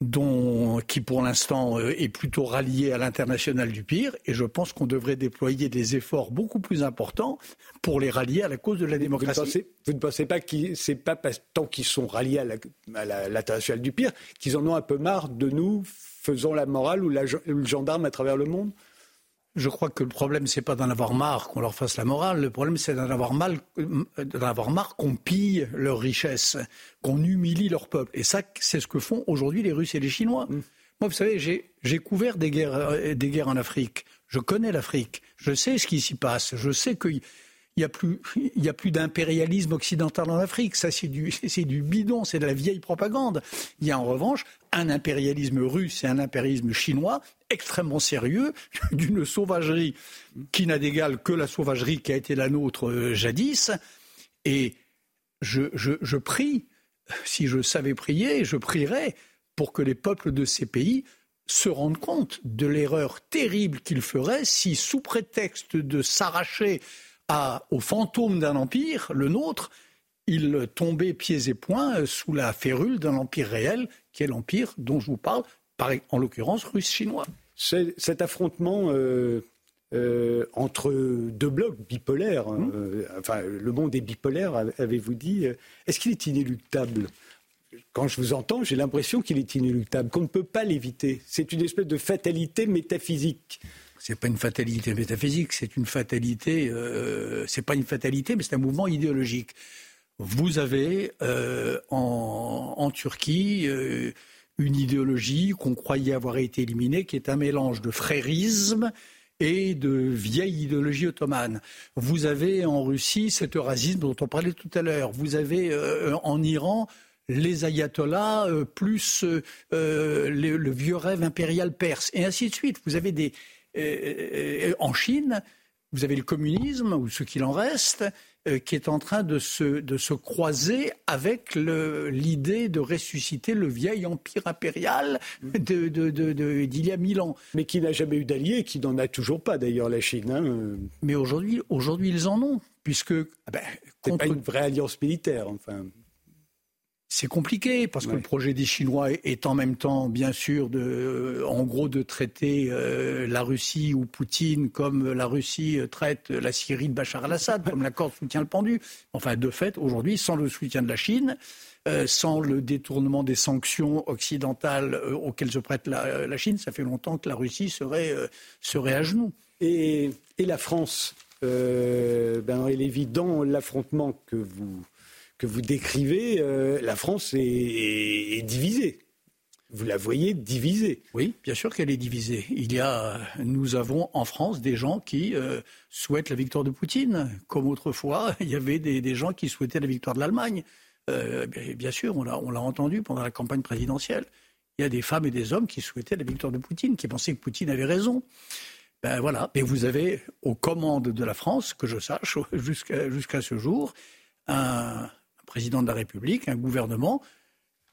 Dont, qui pour l'instant euh, est plutôt rallié à l'international du pire, et je pense qu'on devrait déployer des efforts beaucoup plus importants pour les rallier à la cause de la démocratie. Vous ne pensez, pas que c'est pas tant qu'ils sont ralliés à l'international du pire qu'ils en ont un peu marre de nous faisant la morale ou, le gendarme à travers le monde? Je crois que le problème, c'est pas d'en avoir marre qu'on leur fasse la morale. Le problème, c'est d'en avoir, mal, d'en avoir marre qu'on pille leur richesse, qu'on humilie leur peuple. Et ça, c'est ce que font aujourd'hui les Russes et les Chinois. Mm. Moi, vous savez, j'ai, couvert des guerres, euh, des guerres en Afrique. Je connais l'Afrique. Je sais ce qui s'y passe. Je sais qu'il n'y a plus, il y a plus d'impérialisme occidental en Afrique. Ça, c'est du, c'est du bidon, c'est de la vieille propagande. Il y a en revanche un impérialisme russe et un impérialisme chinois extrêmement sérieux, d'une sauvagerie qui n'a d'égal que la sauvagerie qui a été la nôtre euh, jadis. Et je, je, prie, si je savais prier, je prierais pour que les peuples de ces pays se rendent compte de l'erreur terrible qu'ils feraient si, sous prétexte de s'arracher au fantôme d'un empire, le nôtre, ils tombaient pieds et poings sous la férule d'un empire réel, qui est l'empire dont je vous parle, en l'occurrence russe-chinois. Cet affrontement euh, euh, entre deux blocs bipolaires, hein, mmh. euh, enfin le monde est bipolaire, avez-vous dit, est-ce qu'il est inéluctable? Quand je vous entends, j'ai l'impression qu'il est inéluctable, qu'on ne peut pas l'éviter. C'est une espèce de fatalité métaphysique. C'est pas une fatalité métaphysique, c'est une fatalité. C'est pas une fatalité, mais c'est un mouvement idéologique. Vous avez en, en, Turquie une idéologie qu'on croyait avoir été éliminée, qui est un mélange de frérisme et de vieille idéologie ottomane. Vous avez en Russie cet eurasisme dont on parlait tout à l'heure. Vous avez euh, en Iran les ayatollahs euh, plus euh, le, vieux rêve impérial perse et ainsi de suite. Vous avez des en Chine, vous avez le communisme ou ce qu'il en reste. Euh, qui est en train de se, de se croiser avec l'idée de ressusciter le vieil empire impérial d'il de, de, y a mille ans. Mais qui n'a jamais eu d'alliés, qui n'en a toujours pas d'ailleurs la Chine. Hein. Mais aujourd'hui, aujourd'hui, ils en ont, puisque... Ah ben, contre... pas une vraie alliance militaire, enfin. C'est compliqué parce que le projet des Chinois est en même temps, bien sûr, de, euh, en gros, de traiter euh, la Russie ou Poutine comme la Russie traite la Syrie de Bachar al-Assad, comme l'accord de soutien le pendu. Enfin, de fait, aujourd'hui, sans le soutien de la Chine, euh, sans le détournement des sanctions occidentales auxquelles se prête la, Chine, ça fait longtemps que la Russie serait, serait à genoux. Et, et la France, ben, elle est évident l'affrontement que vous que vous décrivez, euh, la France est, divisée. Vous la voyez divisée. Oui, bien sûr qu'elle est divisée. Il y a, nous avons en France des gens qui euh, souhaitent la victoire de Poutine, comme autrefois il y avait des, gens qui souhaitaient la victoire de l'Allemagne. Euh, bien, sûr, on l'a entendu pendant la campagne présidentielle. Il y a des femmes et des hommes qui souhaitaient la victoire de Poutine, qui pensaient que Poutine avait raison. Ben voilà. Et vous avez aux commandes de la France, que je sache jusqu'à ce jour, un, président de la République, un gouvernement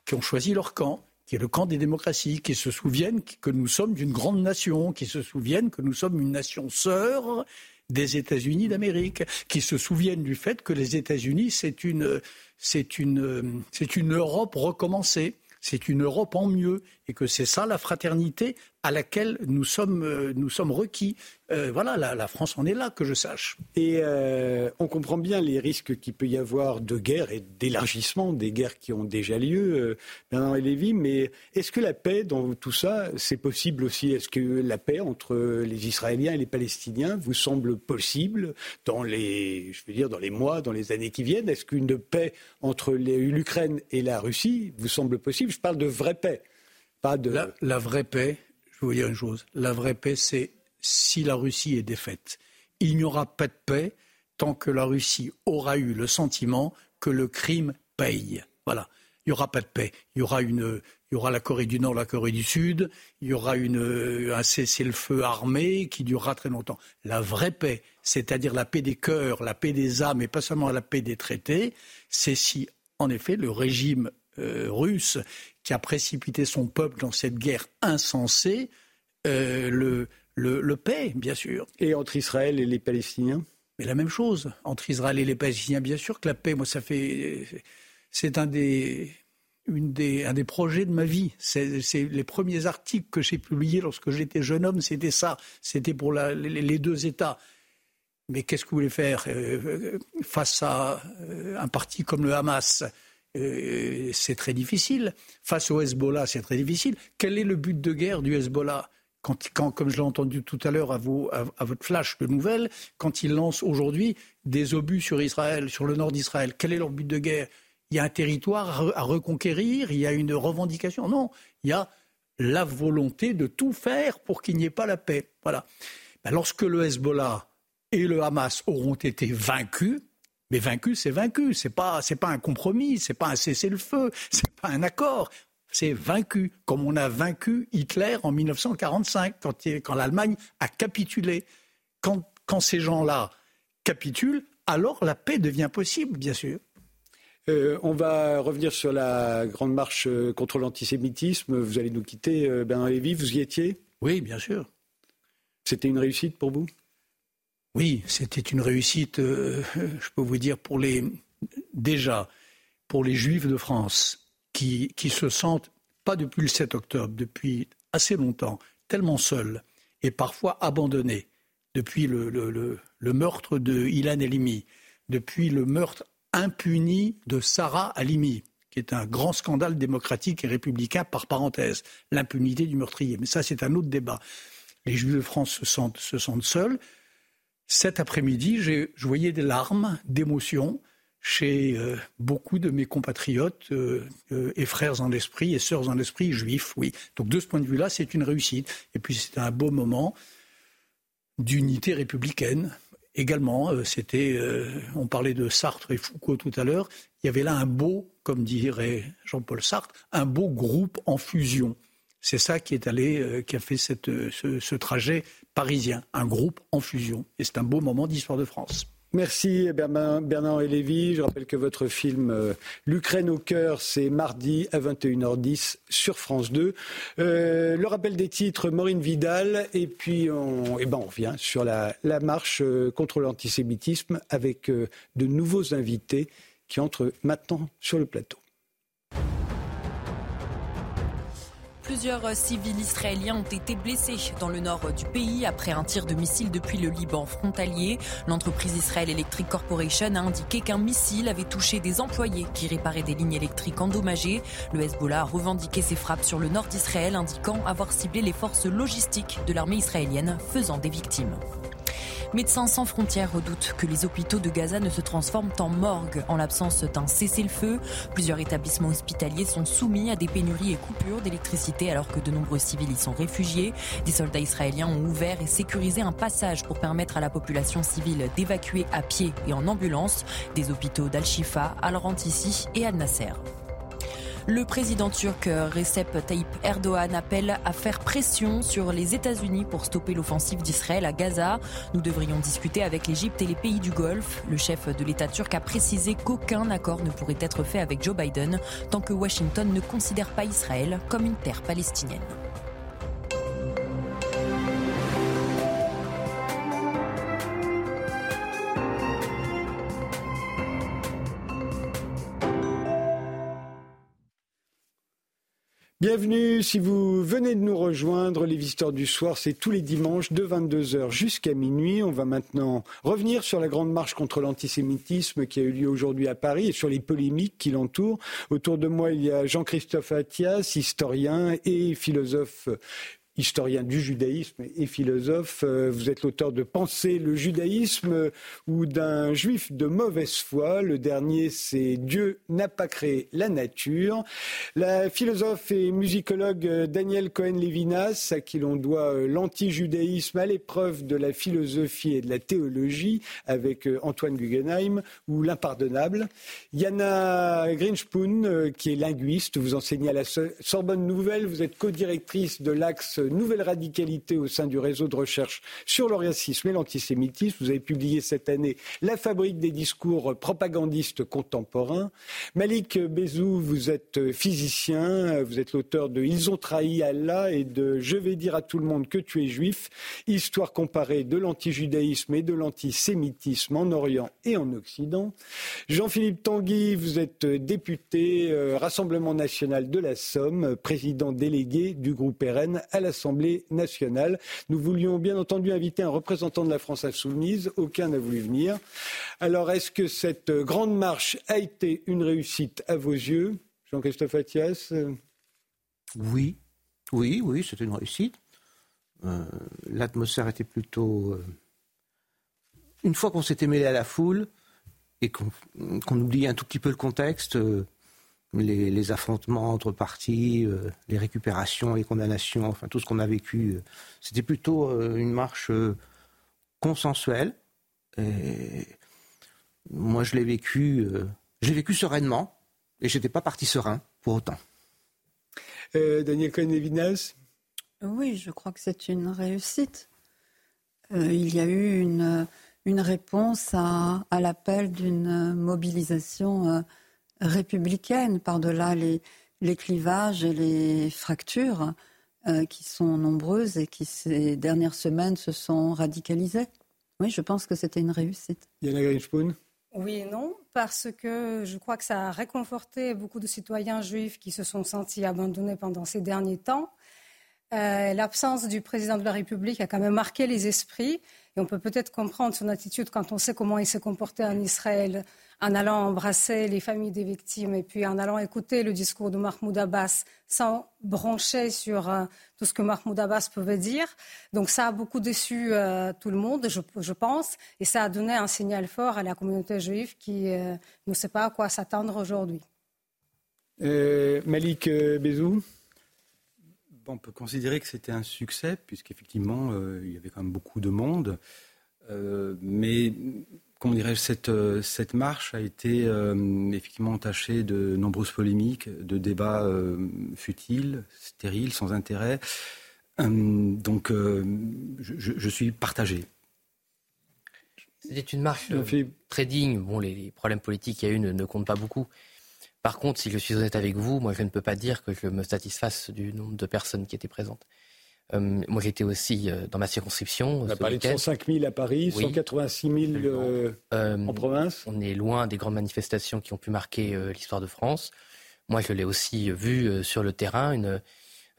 qui ont choisi leur camp, qui est le camp des démocraties, qui se souviennent que nous sommes d'une grande nation, qui se souviennent que nous sommes une nation sœur des États-Unis d'Amérique, qui se souviennent du fait que les États-Unis, c'est une, c'est une, c'est une Europe recommencée, c'est une Europe en mieux, et que c'est ça la fraternité à laquelle nous sommes, euh, nous sommes requis. Euh, voilà, la, France en est là, que je sache. Et euh, on comprend bien les risques qu'il peut y avoir de guerre et d'élargissement des guerres qui ont déjà lieu, Bernard Lévy, mais est-ce que la paix dans tout ça, c'est possible aussi? Est-ce que la paix entre les Israéliens et les Palestiniens vous semble possible dans les, je veux dire, dans les mois, dans les années qui viennent? Est-ce qu'une paix entre l'Ukraine et la Russie vous semble possible? Je parle de vraie paix. De... la vraie paix, je vais vous dire une chose. La vraie paix, c'est si la Russie est défaite. Il n'y aura pas de paix tant que la Russie aura eu le sentiment que le crime paye. Voilà. Il n'y aura pas de paix. Il y aura une, il y aura la Corée du Nord, la Corée du Sud. Il y aura une, un cessez-le-feu armé qui durera très longtemps. La vraie paix, c'est-à-dire la paix des cœurs, la paix des âmes et pas seulement la paix des traités, c'est si, en effet, le régime euh, russe qui a précipité son peuple dans cette guerre insensée, euh, le, le, paix, bien sûr. Et entre Israël et les Palestiniens? Mais la même chose. Entre Israël et les Palestiniens, bien sûr que la paix, moi, ça fait. C'est un des. une des, un des projets de ma vie. C'est les premiers articles que j'ai publiés lorsque j'étais jeune homme, c'était ça. C'était pour la, les, deux États. Mais qu'est-ce que vous voulez faire euh, face à euh, un parti comme le Hamas? Euh, C'est très difficile. Face au Hezbollah, c'est très difficile. Quel est le but de guerre du Hezbollah quand, quand, comme je l'ai entendu tout à l'heure à, votre flash de nouvelles, quand ils lancent aujourd'hui des obus sur Israël, sur le nord d'Israël, quel est leur but de guerre? Il y a un territoire à reconquérir, il y a une revendication. Non, il y a la volonté de tout faire pour qu'il n'y ait pas la paix. Voilà. Ben, lorsque le Hezbollah et le Hamas auront été vaincus, mais vaincu, c'est vaincu. C'est pas, c'est pas un compromis, c'est pas un cessez-le-feu, c'est pas un accord. C'est vaincu, comme on a vaincu Hitler en 1945, quand, quand l'Allemagne a capitulé. Quand, quand ces gens-là capitulent, alors la paix devient possible, bien sûr. Euh, on va revenir sur la grande marche euh, contre l'antisémitisme. Vous allez nous quitter, euh, Bernard Lévy. Vous y étiez? Oui, bien sûr. C'était une réussite pour vous? Oui, c'était une réussite, euh, je peux vous dire, pour les, déjà, pour les Juifs de France, qui, qui se sentent, pas depuis le 7 octobre, depuis assez longtemps, tellement seuls et parfois abandonnés, depuis le, le, meurtre de Ilan Elimi, depuis le meurtre impuni de Sarah Halimi, qui est un grand scandale démocratique et républicain par parenthèse, l'impunité du meurtrier. Mais ça, c'est un autre débat. Les Juifs de France se sentent, se sentent seuls. Cet après-midi, je voyais des larmes d'émotion chez euh, beaucoup de mes compatriotes euh, euh, et frères en esprit et sœurs en esprit juifs, oui. Donc de ce point de vue-là, c'est une réussite. Et puis c'est un beau moment d'unité républicaine. Également, c'était, on parlait de Sartre et Foucault tout à l'heure, il y avait là un beau, comme dirait Jean-Paul Sartre, un beau groupe en fusion. C'est ça qui est allé, qui a fait ce trajet parisien, un groupe en fusion. Et c'est un beau moment d'histoire de France. Merci Bernard et Lévy. Je rappelle que votre film euh, L'Ukraine au cœur, c'est mardi à 21h10 sur France 2. Euh, le rappel des titres, Maureen Vidal. Et puis on, eh ben revient sur la, la marche euh, contre l'antisémitisme avec de nouveaux invités qui entrent maintenant sur le plateau. Plusieurs civils israéliens ont été blessés dans le nord du pays après un tir de missile depuis le Liban frontalier. L'entreprise Israel Electric Corporation a indiqué qu'un missile avait touché des employés qui réparaient des lignes électriques endommagées. Le Hezbollah a revendiqué ses frappes sur le nord d'Israël, indiquant avoir ciblé les forces logistiques de l'armée israélienne, faisant des victimes. Médecins sans frontières redoutent que les hôpitaux de Gaza ne se transforment en morgue en l'absence d'un cessez-le-feu. Plusieurs établissements hospitaliers sont soumis à des pénuries et coupures d'électricité alors que de nombreux civils y sont réfugiés. Des soldats israéliens ont ouvert et sécurisé un passage pour permettre à la population civile d'évacuer à pied et en ambulance des hôpitaux d'Al-Shifa, Al-Rantissi et Al-Nasser. Le président turc Recep Tayyip Erdogan appelle à faire pression sur les États-Unis pour stopper l'offensive d'Israël à Gaza. Nous devrions discuter avec l'Égypte et les pays du Golfe. Le chef de l'État turc a précisé qu'aucun accord ne pourrait être fait avec Joe Biden tant que Washington ne considère pas Israël comme une terre palestinienne. Bienvenue, si vous venez de nous rejoindre, les visiteurs du soir, c'est tous les dimanches de 22h jusqu'à minuit. On va maintenant revenir sur la grande marche contre l'antisémitisme qui a eu lieu aujourd'hui à Paris et sur les polémiques qui l'entourent. Autour de moi, il y a Jean-Christophe Attias, historien et philosophe historien du judaïsme et philosophe. Euh, vous êtes l'auteur de Penser le judaïsme ou d'un juif de mauvaise foi. Le dernier, c'est Dieu n'a pas créé la nature. La philosophe et musicologue euh, Daniel Cohen-Lévinas, à qui l'on doit euh, l'anti-judaïsme à l'épreuve de la philosophie et de la théologie avec Antoine Guggenheim ou l'impardonnable. Yana Grinchpoon, qui est linguiste, vous enseignez à la Sorbonne Nouvelle, vous êtes co-directrice de l'axe nouvelle radicalité au sein du réseau de recherche sur le racisme et l'antisémitisme. Vous avez publié cette année La fabrique des discours propagandistes contemporains. Malik Bezou, vous êtes physicien, vous êtes l'auteur de Ils ont trahi Allah et de Je vais dire à tout le monde que tu es juif, histoire comparée de l'antijudaïsme et de l'antisémitisme en Orient et en Occident. Jean-Philippe Tanguy, vous êtes député euh, Rassemblement national de la Somme, président délégué du groupe RN à l'Assemblée nationale. Nous voulions bien entendu inviter un représentant de la France insoumise, aucun n'a voulu venir. Alors est-ce que cette grande marche a été une réussite à vos yeux Jean-Christophe Attias Oui, oui, oui, c'est une réussite. Euh, l'atmosphère était plutôt... Euh, une fois qu'on s'était mêlé à la foule et qu'on oubliait un tout petit peu le contexte, euh, les, affrontements entre partis, les récupérations, les condamnations, enfin tout ce qu'on a vécu, c'était plutôt une marche consensuelle. Et moi, je l'ai vécu, j'ai vécu sereinement et j'étais pas parti serein pour autant. Daniel Cohen-Levinas oui, je crois que c'est une réussite. Euh, il y a eu une, une réponse à, à l'appel d'une mobilisation euh, républicaine par-delà les, les, clivages et les fractures euh, qui sont nombreuses et qui ces dernières semaines se sont radicalisées. Oui, je pense que c'était une réussite. Yana Grinspoon oui et non, parce que je crois que ça a réconforté beaucoup de citoyens juifs qui se sont sentis abandonnés pendant ces derniers temps euh, l'absence du président de la République a quand même marqué les esprits. Et on peut peut-être comprendre son attitude quand on sait comment il s'est comporté en Israël, en allant embrasser les familles des victimes et puis en allant écouter le discours de Mahmoud Abbas sans brancher sur euh, tout ce que Mahmoud Abbas pouvait dire. Donc ça a beaucoup déçu euh, tout le monde, je, pense, et ça a donné un signal fort à la communauté juive qui ne sait pas à quoi s'attendre aujourd'hui. Malik Bezou on peut considérer que c'était un succès, puisqu'effectivement, euh, il y avait quand même beaucoup de monde. Euh, mais, comment dirais-je, cette, euh, cette marche a été effectivement entachée de nombreuses polémiques, de débats futiles, stériles, sans intérêt. donc, je, suis partagé. C'était une marche très digne. Bon, les, problèmes politiques qu'il y a eu ne comptent pas beaucoup. Par contre, si je suis honnête avec vous, moi, je ne peux pas dire que je me satisfasse du nombre de personnes qui étaient présentes. Euh, moi, j'étais aussi euh, dans ma circonscription. On a parlé de 105 000 à Paris, 186 000 euh, en province. On est loin des grandes manifestations qui ont pu marquer l'histoire de France. Moi, je l'ai aussi vu sur le terrain. Une,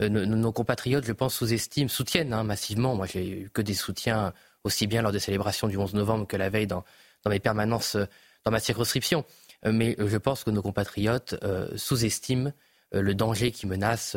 nos compatriotes, je pense, sous-estiment, soutiennent hein, massivement. Moi, j'ai eu que des soutiens aussi bien lors des célébrations du 11 novembre que la veille dans, dans mes permanences dans ma circonscription. Euh, mais euh, je pense que nos compatriotes euh, sous-estiment le danger qui menace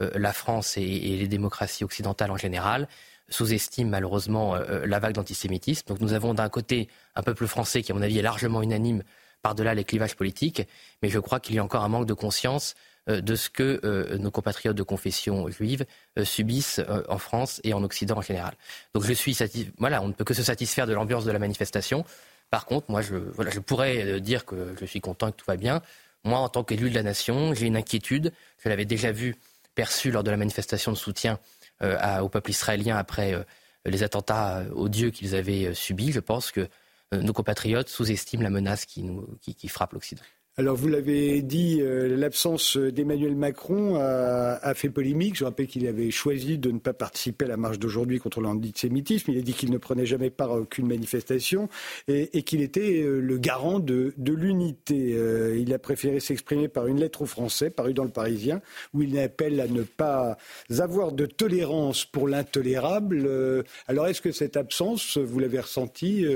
la France et, les démocraties occidentales en général, sous-estiment malheureusement la vague d'antisémitisme. Donc nous avons d'un côté un peuple français qui, à mon avis, est largement unanime par-delà les clivages politiques, mais je crois qu'il y a encore un manque de conscience de ce que nos compatriotes de confession juive subissent en France et en Occident en général. Donc je suis voilà, on ne peut que se satisfaire de l'ambiance de la manifestation. Par contre, moi, je, voilà, je pourrais euh, dire que je suis content que tout va bien. Moi, en tant qu'élu de la nation, j'ai une inquiétude. Je l'avais déjà vu perçue lors de la manifestation de soutien euh, au peuple israélien après euh, les attentats odieux qu'ils avaient subis. Je pense que nos compatriotes sous-estiment la menace qui frappe l'Occident. Alors, vous l'avez dit, euh, l'absence d'Emmanuel Macron a, fait polémique. Je rappelle qu'il avait choisi de ne pas participer à la marche d'aujourd'hui contre l'antisémitisme. Il a dit qu'il ne prenait jamais part à aucune manifestation et, qu'il était euh, le garant de, l'unité. Euh, il a préféré s'exprimer par une lettre aux Français, parue dans le Parisien, où il appelle à ne pas avoir de tolérance pour l'intolérable. alors, est-ce que cette absence, vous l'avez ressenti,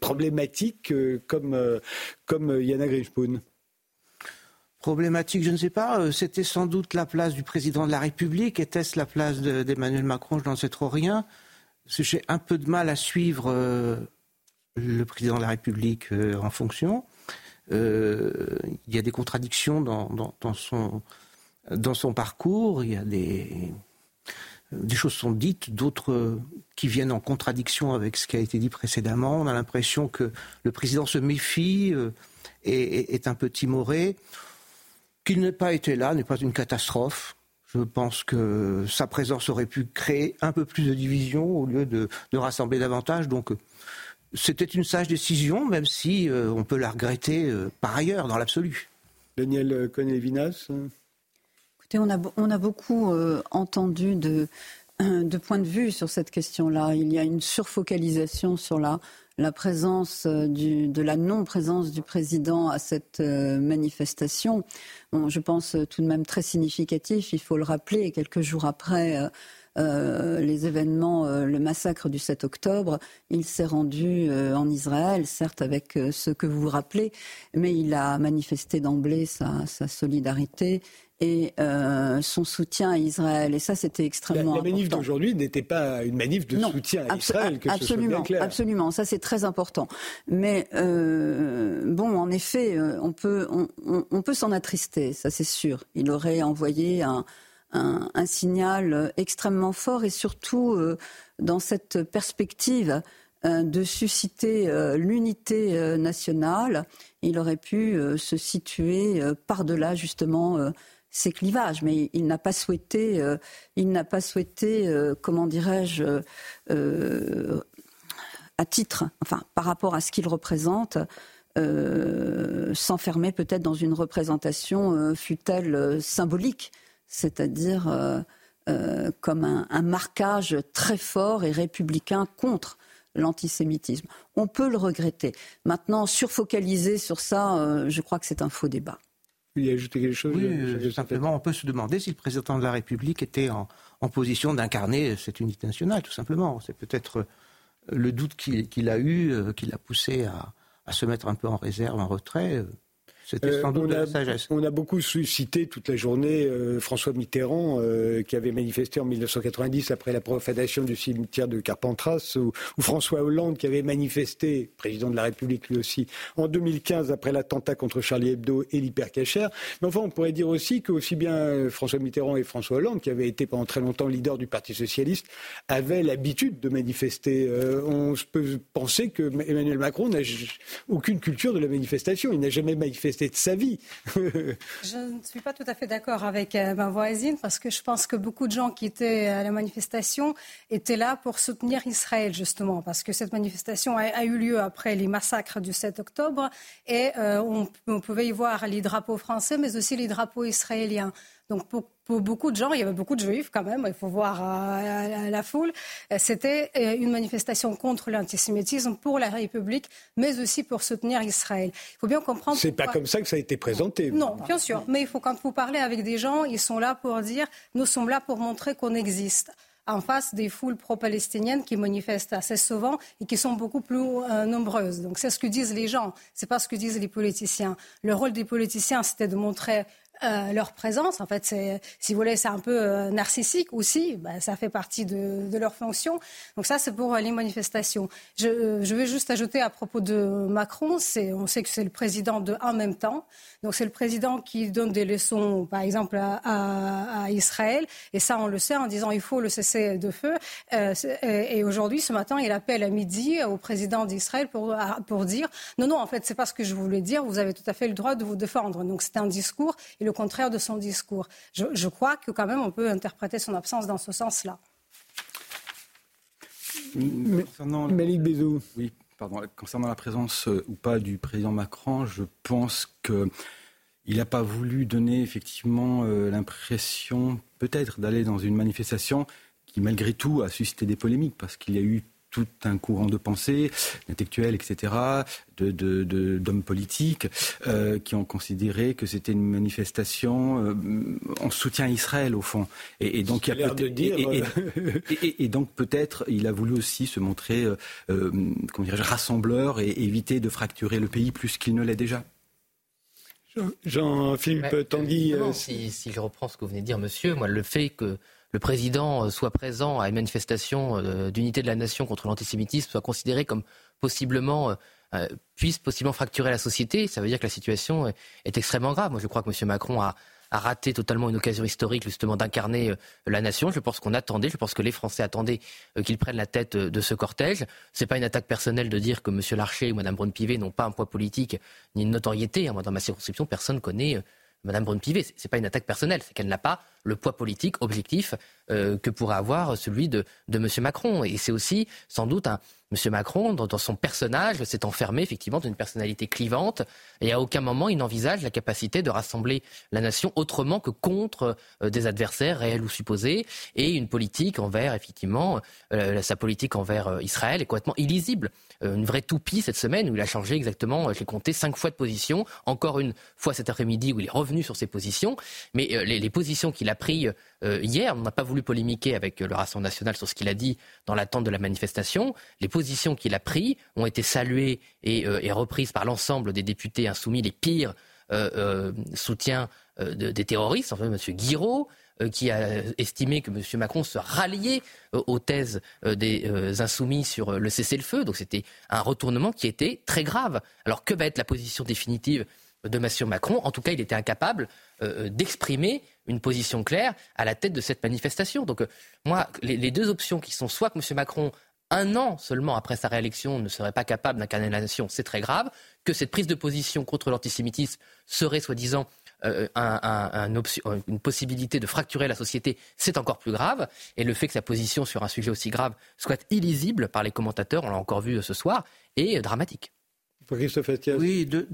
problématique comme, comme Yana Griffpoon Problématique, je ne sais pas. Euh, c'était sans doute la place du président de la République. Était-ce la place d'Emmanuel Macron? Je n'en sais trop rien. J'ai un peu de mal à suivre euh, le président de la République euh, en fonction. il y a des contradictions dans, son, dans son parcours. Il y a des, des choses sont dites, d'autres qui viennent en contradiction avec ce qui a été dit précédemment. On a l'impression que le président se méfie et est un peu timoré. Qu'il n'ait pas été là n'est pas une catastrophe. Je pense que sa présence aurait pu créer un peu plus de division au lieu de, rassembler davantage. Donc, c'était une sage décision, même si on peut la regretter par ailleurs, dans l'absolu. Daniel Cohn-Lévinas On a, beaucoup entendu de, points de vue sur cette question-là. Il y a une surfocalisation sur la, présence euh, de la non-présence du président à cette euh, manifestation. Je pense euh, tout de même très significatif, il faut le rappeler, quelques jours après euh, les événements, le massacre du 7 octobre, il s'est rendu en Israël, certes avec ce que vous vous rappelez, mais il a manifesté d'emblée sa solidarité et euh, son soutien à Israël. Et ça, c'était extrêmement la, la manif d'aujourd'hui n'était pas une manif de soutien à Israël, que absolument, ce soit Absolument, ça c'est très important. Mais euh, bon, en effet, euh, on peut, on, on peut s'en attrister, ça c'est sûr. Il aurait envoyé un, un, un, signal extrêmement fort et surtout dans cette perspective de susciter l'unité nationale, il aurait pu se situer par-delà justement ces clivages, mais il n'a pas souhaité, euh, il n'a pas souhaité, euh, comment dirais-je, euh, à titre, enfin, par rapport à ce qu'il représente, s'enfermer peut-être dans une représentation fut-elle symbolique, c'est-à-dire comme un, un, marquage très fort et républicain contre l'antisémitisme. On peut le regretter. Maintenant, surfocaliser sur ça, je crois que c'est un faux débat y ajouter quelque chose Oui, euh, simplement, on peut se demander si le président de la République était en, position d'incarner cette unité nationale, tout simplement. C'est peut-être euh, le doute qu'il a eu, euh, qui l'a poussé à, à, se mettre un peu en réserve, en retrait. C'était euh, sans doute on a, de la sagesse. On a beaucoup cité toute la journée euh, François Mitterrand, euh, qui avait manifesté en 1990 après la profanation du cimetière de Carpentras, ou, François Hollande, qui avait manifesté, président de la République lui aussi, en 2015 après l'attentat contre Charlie Hebdo et l'hypercachère. Mais enfin, on pourrait dire aussi que aussi bien François Mitterrand et François Hollande, qui avaient été pendant très longtemps leader du Parti socialiste, avaient l'habitude de manifester. on peut penser que Emmanuel Macron n'a aucune culture de la manifestation. Il n'a jamais manifesté de sa vie. je ne suis pas tout à fait d'accord avec euh, ma voisine parce que je pense que beaucoup de gens qui étaient à la manifestation étaient là pour soutenir Israël, justement, parce que cette manifestation a, eu lieu après les massacres du 7 octobre et euh, on, pouvait y voir les drapeaux français, mais aussi les drapeaux israéliens. Donc pour, beaucoup de gens, il y avait beaucoup de juifs quand même, il faut voir euh, la foule, euh, c'était euh, une manifestation contre l'antisémitisme pour la République, mais aussi pour soutenir Israël. Il faut bien comprendre. C'est pas comme ça que ça a été présenté. Non, bien sûr, mais il faut quand vous parlez avec des gens, ils sont là pour dire nous sommes là pour montrer qu'on existe en face des foules pro-palestiniennes qui manifestent assez souvent et qui sont beaucoup plus nombreuses. Donc c'est ce que disent les gens, c'est pas ce que disent les politiciens. Le rôle des politiciens, c'était de montrer euh, leur présence. En fait, c'est, si vous voulez, c'est un peu euh, narcissique aussi. Bah, ça fait partie de, leur fonction. Donc ça, c'est pour euh, les manifestations. Je, vais juste ajouter à propos de Macron, c'est, on sait que c'est le président de en même temps. Donc c'est le président qui donne des leçons, par exemple, à, Israël. Et ça, on le sait en disant il faut le cesser de feu. Euh, et aujourd'hui, ce matin, il appelle à midi au président d'Israël pour, pour dire non, non, en fait, c'est pas ce que je voulais dire. Vous avez tout à fait le droit de vous défendre. Donc c'est un discours et le contraire de son discours. Je, crois que quand même on peut interpréter son absence dans ce sens-là. Concernant, Oui, pardon. Concernant la présence euh, ou pas du président Macron, je pense que il n'a pas voulu donner effectivement euh, l'impression peut-être d'aller dans une manifestation qui malgré tout a suscité des polémiques parce qu'il y a eu tout un courant de pensée, intellectuels, etc., d'hommes de, de, politiques, euh, qui ont considéré que c'était une manifestation euh, en soutien à Israël, au fond. Et, donc, il y a de dire... et, donc peut-être il a voulu aussi se montrer euh, comment rassembleur et éviter de fracturer le pays plus qu'il ne l'est déjà. Jean-Philippe Tanguy. Si, si, je reprends ce que vous venez de dire, monsieur, moi, le fait que le président euh, soit présent à une manifestation euh, d'unité de la nation contre l'antisémitisme soit considéré comme possiblement euh, puisse possiblement fracturer la société, ça veut dire que la situation est, extrêmement grave. Moi, je crois que M. Macron a, raté totalement une occasion historique justement d'incarner la nation. Je pense qu'on attendait, je pense que les Français attendaient qu'il prenne la tête de ce cortège. C'est pas une attaque personnelle de dire que M. Larcher ou Mme Braun-Pivet n'ont pas un poids politique ni une notoriété. Moi, dans ma circonscription, personne connaît Mme Braun-Pivet. C'est pas une attaque personnelle, c'est qu'elle n'a pas le poids politique objectif que pourrait avoir celui de, de M. Macron. Et c'est aussi sans doute un, M. Macron, dans, son personnage, s'est enfermé effectivement d'une personnalité clivante et à aucun moment il n'envisage la capacité de rassembler la nation autrement que contre euh, des adversaires réels ou supposés et une politique envers effectivement euh, sa politique envers euh, Israël est complètement illisible. une vraie toupie cette semaine où il a changé exactement, j'ai compté cinq fois de position, encore une fois cet après-midi où il est revenu sur ses positions, mais les, positions qu'il a prises hier, on n'a pas voulu polémiquer avec le Rassemblement national sur ce qu'il a dit dans l'attente de la manifestation. Les positions qu'il a prises ont été saluées et, euh, reprises par l'ensemble des députés insoumis, les pires euh, euh, soutiens des terroristes, enfin M. Guiraud, qui a estimé que M. Macron se ralliait aux thèses des insoumis sur le cessez-le-feu. Donc c'était un retournement qui était très grave. Alors que va être la position définitive de M. Macron En tout cas, il était incapable d'exprimer une position claire à la tête de cette manifestation. Donc moi, les, deux options qui sont soit que M. Macron un an seulement après sa réélection, ne serait pas capable d'incarner la nation, c'est très grave. Que cette prise de position contre l'antisémitisme serait soi-disant euh, une possibilité de fracturer la société, c'est encore plus grave. Et le fait que sa position sur un sujet aussi grave soit illisible par les commentateurs, on l'a encore vu ce soir, est dramatique. Oui, deux,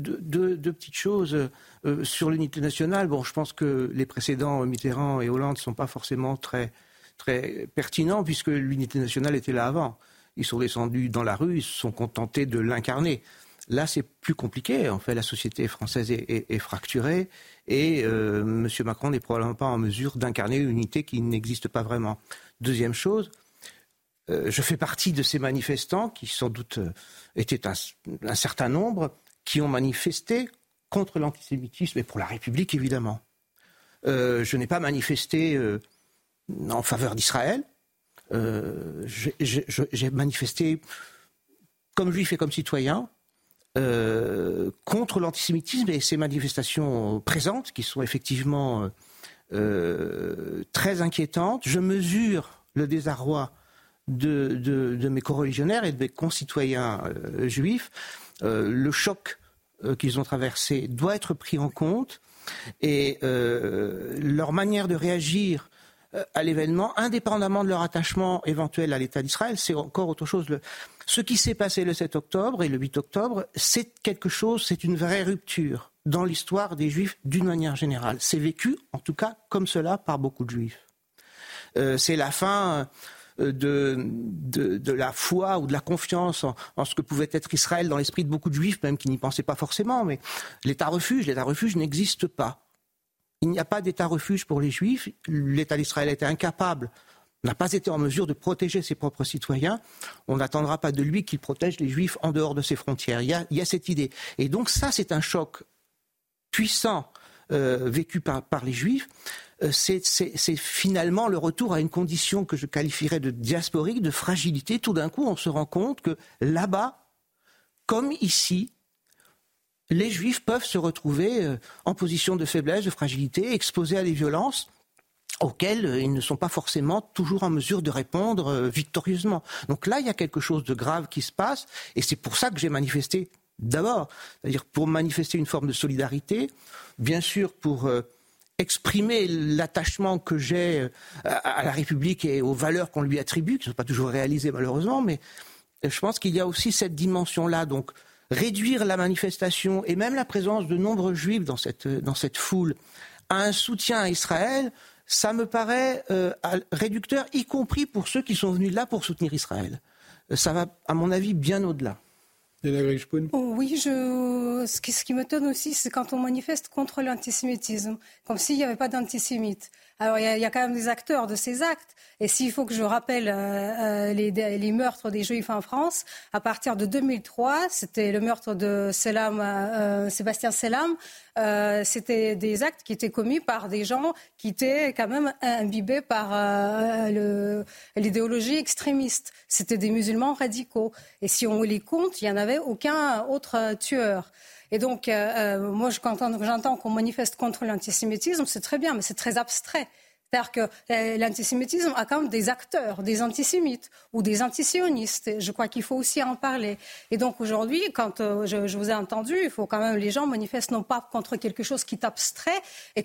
petites choses. Euh, sur l'unité nationale, bon, je pense que les précédents Mitterrand et Hollande ne sont pas forcément très très pertinent puisque l'unité nationale était là avant. Ils sont descendus dans la rue, ils se sont contentés de l'incarner. Là, c'est plus compliqué. En fait, la société française est, fracturée et euh, M. Macron n'est probablement pas en mesure d'incarner une unité qui n'existe pas vraiment. Deuxième chose, je fais partie de ces manifestants qui, sans doute, euh, étaient un, certain nombre, qui ont manifesté contre l'antisémitisme et pour la République, évidemment. je n'ai pas manifesté en faveur d'Israël. Euh, j'ai manifesté comme juif et comme citoyen euh, contre l'antisémitisme et ces manifestations présentes qui sont effectivement euh, très inquiétantes. Je mesure le désarroi de, de mes coreligionnaires et de mes concitoyens juifs. le choc qu'ils ont traversé doit être pris en compte et leur manière de réagir euh, à l'événement, indépendamment de leur attachement éventuel à l'État d'Israël, c'est encore autre chose. Ce qui s'est passé le 7 octobre et le 8 octobre, c'est quelque chose, c'est une vraie rupture dans l'histoire des Juifs d'une manière générale. C'est vécu, en tout cas, comme cela par beaucoup de Juifs. Euh, c'est la fin euh, de, la foi ou de la confiance en, ce que pouvait être Israël dans l'esprit de beaucoup de Juifs, même qui n'y pensaient pas forcément. Mais l'État refuge, l'État refuge n'existe pas. Il n'y a pas d'État refuge pour les Juifs. L'État d'Israël était incapable, n'a pas été en mesure de protéger ses propres citoyens. On n'attendra pas de lui qu'il protège les Juifs en dehors de ses frontières. Il y a, cette idée. Et donc ça, c'est un choc puissant euh, vécu par, les Juifs. Euh, c'est finalement le retour à une condition que je qualifierais de diasporique, de fragilité. Tout d'un coup, on se rend compte que là-bas, comme ici, les juifs peuvent se retrouver euh, en position de faiblesse, de fragilité, exposés à des violences auxquelles euh, ils ne sont pas forcément toujours en mesure de répondre victorieusement. Donc là, il y a quelque chose de grave qui se passe, et c'est pour ça que j'ai manifesté d'abord, c'est-à-dire pour manifester une forme de solidarité, bien sûr pour exprimer l'attachement que j'ai à la République et aux valeurs qu'on lui attribue, qui ne sont pas toujours réalisées malheureusement, mais je pense qu'il y a aussi cette dimension-là. Donc réduire la manifestation et même la présence de nombreux juifs dans cette, cette foule à un soutien à Israël, ça me paraît euh, réducteur, y compris pour ceux qui sont venus là pour soutenir Israël. Euh, ça va, à mon avis, bien au-delà. Oui, ce, qui, ce qui me donne aussi, c'est quand on manifeste contre l'antisémitisme, comme s'il n'y avait pas d'antisémites. Alors il y, a, quand même des acteurs de ces actes. Et s'il faut que je rappelle euh, euh, les, meurtres des Juifs en France, à partir de 2003, c'était le meurtre de Selam, euh, Sébastien Selam. c'était des actes qui étaient commis par des gens qui étaient quand même imbibés par l'idéologie extrémiste. C'était des musulmans radicaux. Et si on les compte, il n'y en avait aucun autre tueur. Et donc, euh, euh, moi, quand j'entends qu'on manifeste contre l'antisémitisme, c'est très bien, mais c'est très abstrait. C'est-à-dire que euh, l'antisémitisme a quand même des acteurs, des antisémites ou des antisionistes. Je crois qu'il faut aussi en parler. Et donc aujourd'hui, quand je, vous ai entendu, il faut quand même les gens manifestent non pas contre quelque chose qui est abstrait et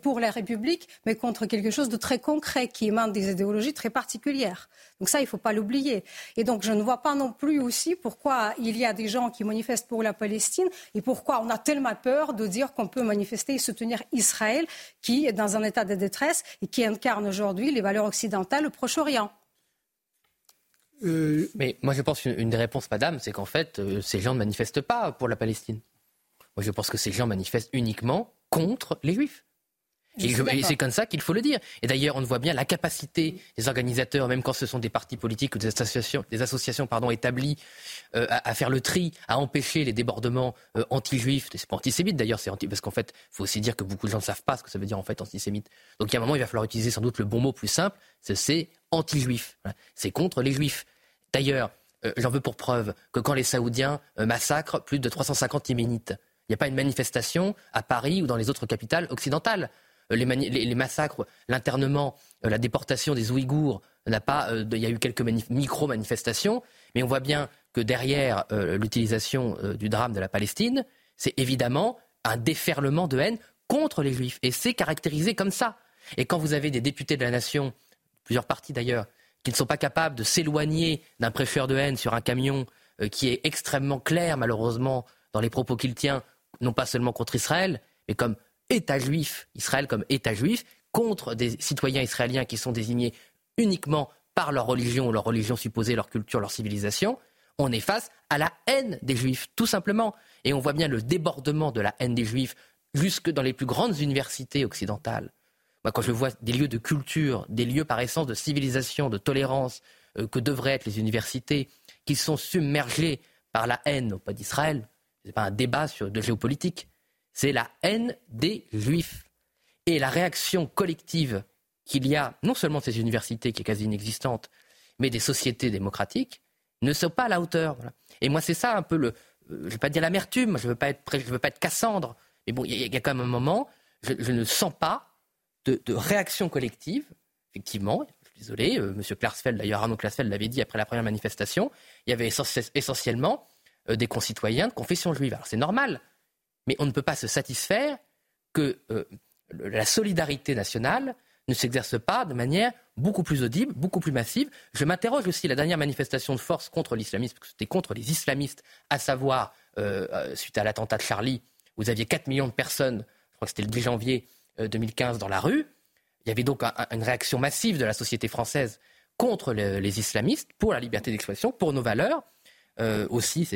pour la République, mais contre quelque chose de très concret qui émane des idéologies très particulières. Donc ça, il ne faut pas l'oublier. Et donc je ne vois pas non plus aussi pourquoi il y a des gens qui manifestent pour la Palestine et pourquoi on a tellement peur de dire qu'on peut manifester et soutenir Israël qui est dans un état de détresse qui incarne aujourd'hui les valeurs occidentales au Proche-Orient. Euh, Mais moi, je pense qu'une des réponses, madame, c'est qu'en fait, euh, ces gens ne manifestent pas pour la Palestine. Moi, je pense que ces gens manifestent uniquement contre les Juifs. Et, c'est comme ça qu'il faut le dire. Et d'ailleurs, on voit bien la capacité des organisateurs, même quand ce sont des partis politiques ou des associations, des associations pardon, établies, euh, à, faire le tri, à empêcher les débordements euh, anti-juifs. C'est pas antisémite d'ailleurs, c'est anti parce qu'en fait, il faut aussi dire que beaucoup de gens ne savent pas ce que ça veut dire en fait antisémite. Donc il y a un moment, il va falloir utiliser sans doute le bon mot plus simple, c'est anti-juif. C'est contre les juifs. D'ailleurs, euh, j'en veux pour preuve que quand les Saoudiens massacrent plus de 350 yéménites, il n'y a pas une manifestation à Paris ou dans les autres capitales occidentales. Euh, les, massacres, l'internement, euh, la déportation des Ouïghours, n'a pas, euh, il y a eu quelques micro-manifestations, mais on voit bien que derrière l'utilisation du drame de la Palestine, c'est évidemment un déferlement de haine contre les Juifs. Et c'est caractérisé comme ça. Et quand vous avez des députés de la nation, plusieurs partis d'ailleurs, qui ne sont pas capables de s'éloigner d'un prêcheur de haine sur un camion qui est extrêmement clair, malheureusement, dans les propos qu'il tient, non pas seulement contre Israël, mais comme État juif, Israël comme État juif, contre des citoyens israéliens qui sont désignés uniquement par leur religion, leur religion supposée, leur culture, leur civilisation, on est face à la haine des juifs, tout simplement. Et on voit bien le débordement de la haine des juifs jusque dans les plus grandes universités occidentales. Moi, quand je vois des lieux de culture, des lieux par essence de civilisation, de tolérance, euh, que devraient être les universités, qui sont submergés par la haine, pas d'Israël, ce n'est pas un débat de géopolitique, c'est la haine des juifs. Et la réaction collective qu'il y a, non seulement de ces universités qui est quasi inexistante, mais des sociétés démocratiques, ne sont pas à la hauteur. Et moi, c'est ça un peu le. Euh, je ne vais pas dire l'amertume, je ne veux, pas être, veux pas être Cassandre, mais bon, il y, a quand même un moment, je, ne sens pas de, réaction collective, effectivement. Je suis désolé, euh, M. Klarsfeld, d'ailleurs Arnaud Klarsfeld l'avait dit après la première manifestation, il y avait essentiellement euh, des concitoyens de confession juive. Alors c'est normal, mais on ne peut pas se satisfaire que euh, la solidarité nationale ne s'exerce pas de manière beaucoup plus audible, beaucoup plus massive. Je m'interroge aussi la dernière manifestation de force contre l'islamisme, parce que c'était contre les islamistes, à savoir, euh, euh, suite à l'attentat de Charlie, vous aviez 4 millions de personnes, je crois que c'était le 10 janvier 2015, dans la rue. Il y avait donc une réaction massive de la société française contre les islamistes, pour la liberté d'expression, pour nos valeurs. Euh, aussi,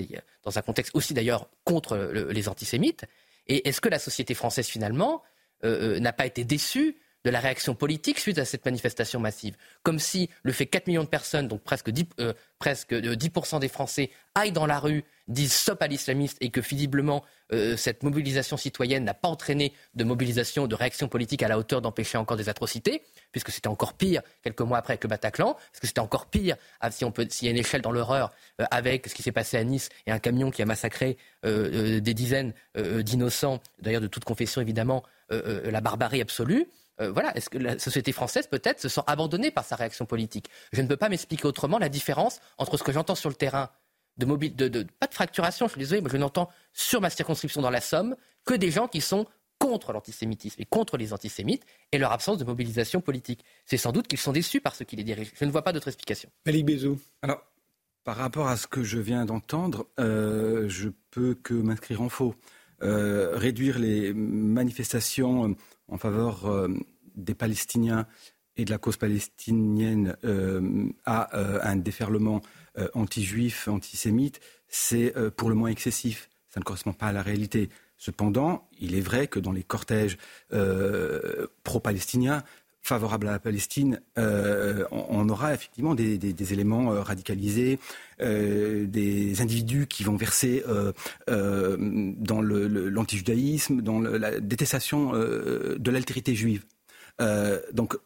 dans un contexte aussi d'ailleurs contre les antisémites. Et est-ce que la société française finalement euh, euh, n'a pas été déçue de la réaction politique suite à cette manifestation massive. Comme si le fait que 4 millions de personnes, donc presque 10, euh, presque 10% des Français, aillent dans la rue, disent stop à l'islamiste et que visiblement euh, cette mobilisation citoyenne n'a pas entraîné de mobilisation, de réaction politique à la hauteur d'empêcher encore des atrocités, puisque c'était encore pire quelques mois après que Bataclan, parce que c'était encore pire, ah, si on peut, s'il y a une échelle dans l'horreur, euh, avec ce qui s'est passé à Nice et un camion qui a massacré des dizaines d'innocents, d'ailleurs de toute confession évidemment, la barbarie absolue. Euh, voilà, est-ce que la société française peut-être se sent abandonnée par sa réaction politique? Je ne peux pas m'expliquer autrement la différence entre ce que j'entends sur le terrain de, mobile, de, pas de fracturation, je suis désolé, mais je n'entends sur ma circonscription dans la Somme que des gens qui sont contre l'antisémitisme et contre les antisémites et leur absence de mobilisation politique. C'est sans doute qu'ils sont déçus par ceux qui les dirigent. Je ne vois pas d'autre explication. Ali Bézou. Alors, par rapport à ce que je viens d'entendre, euh, je peux que m'inscrire en faux. Euh, réduire les manifestations en faveur euh, des Palestiniens et de la cause palestinienne euh, à euh, un déferlement anti-juif, antisémite, c'est pour le moins excessif. Ça ne correspond pas à la réalité. Cependant, il est vrai que dans les cortèges pro-palestiniens, favorables à la Palestine, on, aura effectivement des, éléments radicalisés, des individus qui vont verser dans l'antijudaïsme, dans la détestation de l'altérité juive. Euh, donc,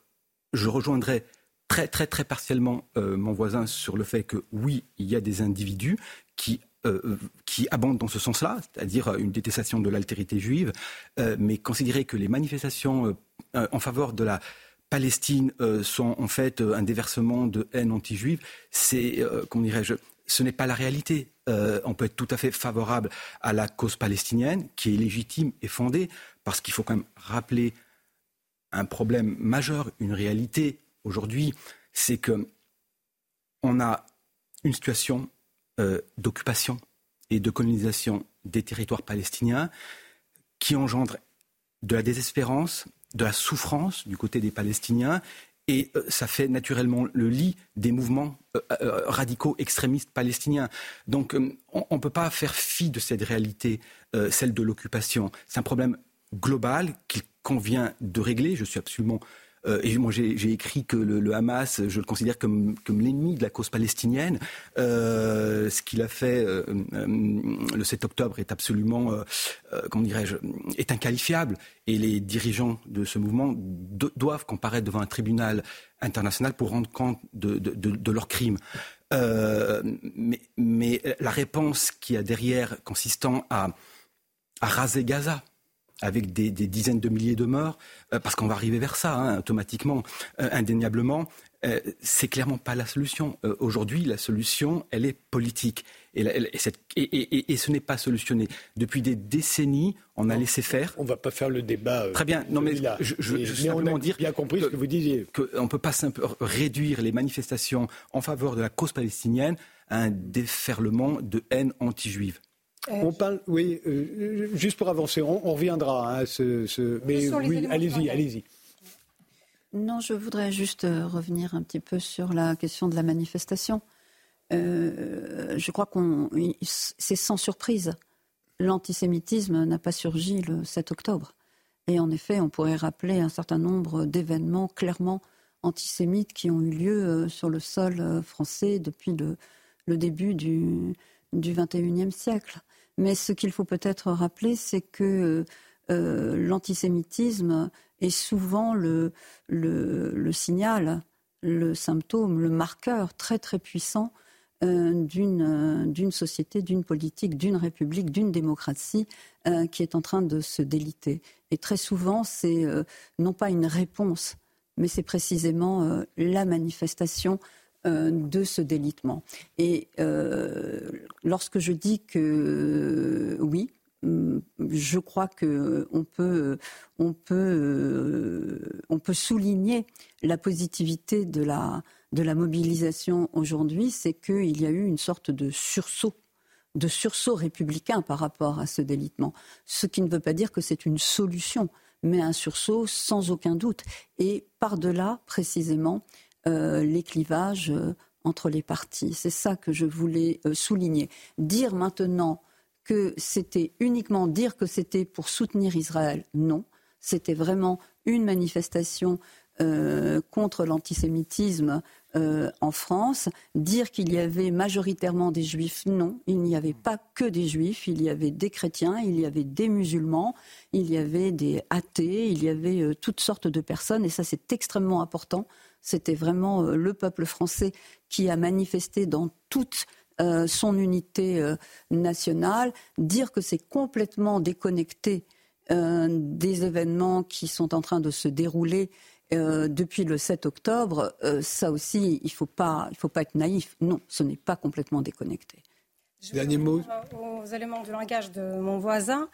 je rejoindrai très, très, très partiellement euh, mon voisin sur le fait que oui, il y a des individus qui euh, qui abondent dans ce sens-là, c'est-à-dire une détestation de l'altérité juive, mais considérer que les manifestations en faveur de la Palestine sont en fait un déversement de haine anti-juive, c'est, ce n'est pas la réalité. on peut être tout à fait favorable à la cause palestinienne, qui est légitime et fondée, parce qu'il faut quand même rappeler un problème majeur, une réalité aujourd'hui, c'est que on a une situation d'occupation et de colonisation des territoires palestiniens qui engendre de la désespérance, de la souffrance du côté des Palestiniens et euh, ça fait naturellement le lit des mouvements euh, euh, radicaux extrémistes palestiniens. Donc on ne peut pas faire fi de cette réalité, celle de l'occupation. C'est un problème global qu'il convient de régler. Je suis absolument euh, et moi, j'ai écrit que le, Hamas, je le considère comme, l'ennemi de la cause palestinienne. Euh, ce qu'il a fait euh, le 7 octobre est absolument, comment dirais-je, est inqualifiable. Et les dirigeants de ce mouvement doivent comparaître devant un tribunal international pour rendre compte de, leurs crimes. mais, mais, la réponse qui y a derrière consistant à, à raser Gaza, avec des, dizaines de milliers de morts, euh, parce qu'on va arriver vers ça hein, automatiquement, euh, indéniablement. Euh, c'est clairement pas la solution. Aujourd'hui, la solution, elle est politique. Et, et, ce n'est pas solutionné. Depuis des décennies, on a laissé faire. On ne va pas faire le débat. Très bien. Non, mais je, je, simplement dire bien compris ce que vous disiez. Qu'on ne peut pas réduire les manifestations en faveur de la cause palestinienne à un déferlement de haine anti-juive. Euh, on parle, oui, euh, juste pour avancer, on, reviendra à hein, ce, Mais oui, allez-y, allez-y. Non, je voudrais juste euh, revenir un petit peu sur la question de la manifestation. je crois qu'on, c'est sans surprise. L'antisémitisme n'a pas surgi le 7 octobre. Et en effet, on pourrait rappeler un certain nombre d'événements clairement antisémites qui ont eu lieu sur le sol français depuis le, le début du, du 21e siècle. Mais ce qu'il faut peut-être rappeler, c'est que euh, l'antisémitisme est souvent le, signal, le symptôme, le marqueur très très puissant euh, d'une société, d'une politique, d'une république, d'une démocratie euh, qui est en train de se déliter. Et très souvent, c'est non pas une réponse, mais c'est précisément la manifestation euh, de ce délitement. Et euh, lorsque je dis que euh, oui, mm, je crois peut, on peut, on peut souligner la positivité de la, de la mobilisation aujourd'hui, c'est qu'il y a eu une sorte de sursaut de sursaut républicain par rapport à ce délitement. Ce qui ne veut pas dire que c'est une solution, mais un sursaut sans aucun doute. Et par-delà, précisément, euh, les clivages euh, entre les partis. C'est ça que je voulais euh, souligner. Dire maintenant que c'était uniquement dire que c'était pour soutenir Israël, non. C'était vraiment une manifestation contre l'antisémitisme en France. Dire qu'il y avait majoritairement des juifs, non. Il n'y avait pas que des juifs, il y avait des chrétiens, il y avait des musulmans, il y avait des athées, il y avait toutes sortes de personnes, et ça c'est extrêmement important c'était vraiment euh, le peuple français qui a manifesté dans toute euh, son unité euh, nationale. Dire que c'est complètement déconnecté des événements qui sont en train de se dérouler depuis le 7 octobre, ça aussi, il ne faut, pas, faut pas être naïf. Non, ce n'est pas complètement déconnecté. Dernier mot. Aux éléments du langage de mon voisin,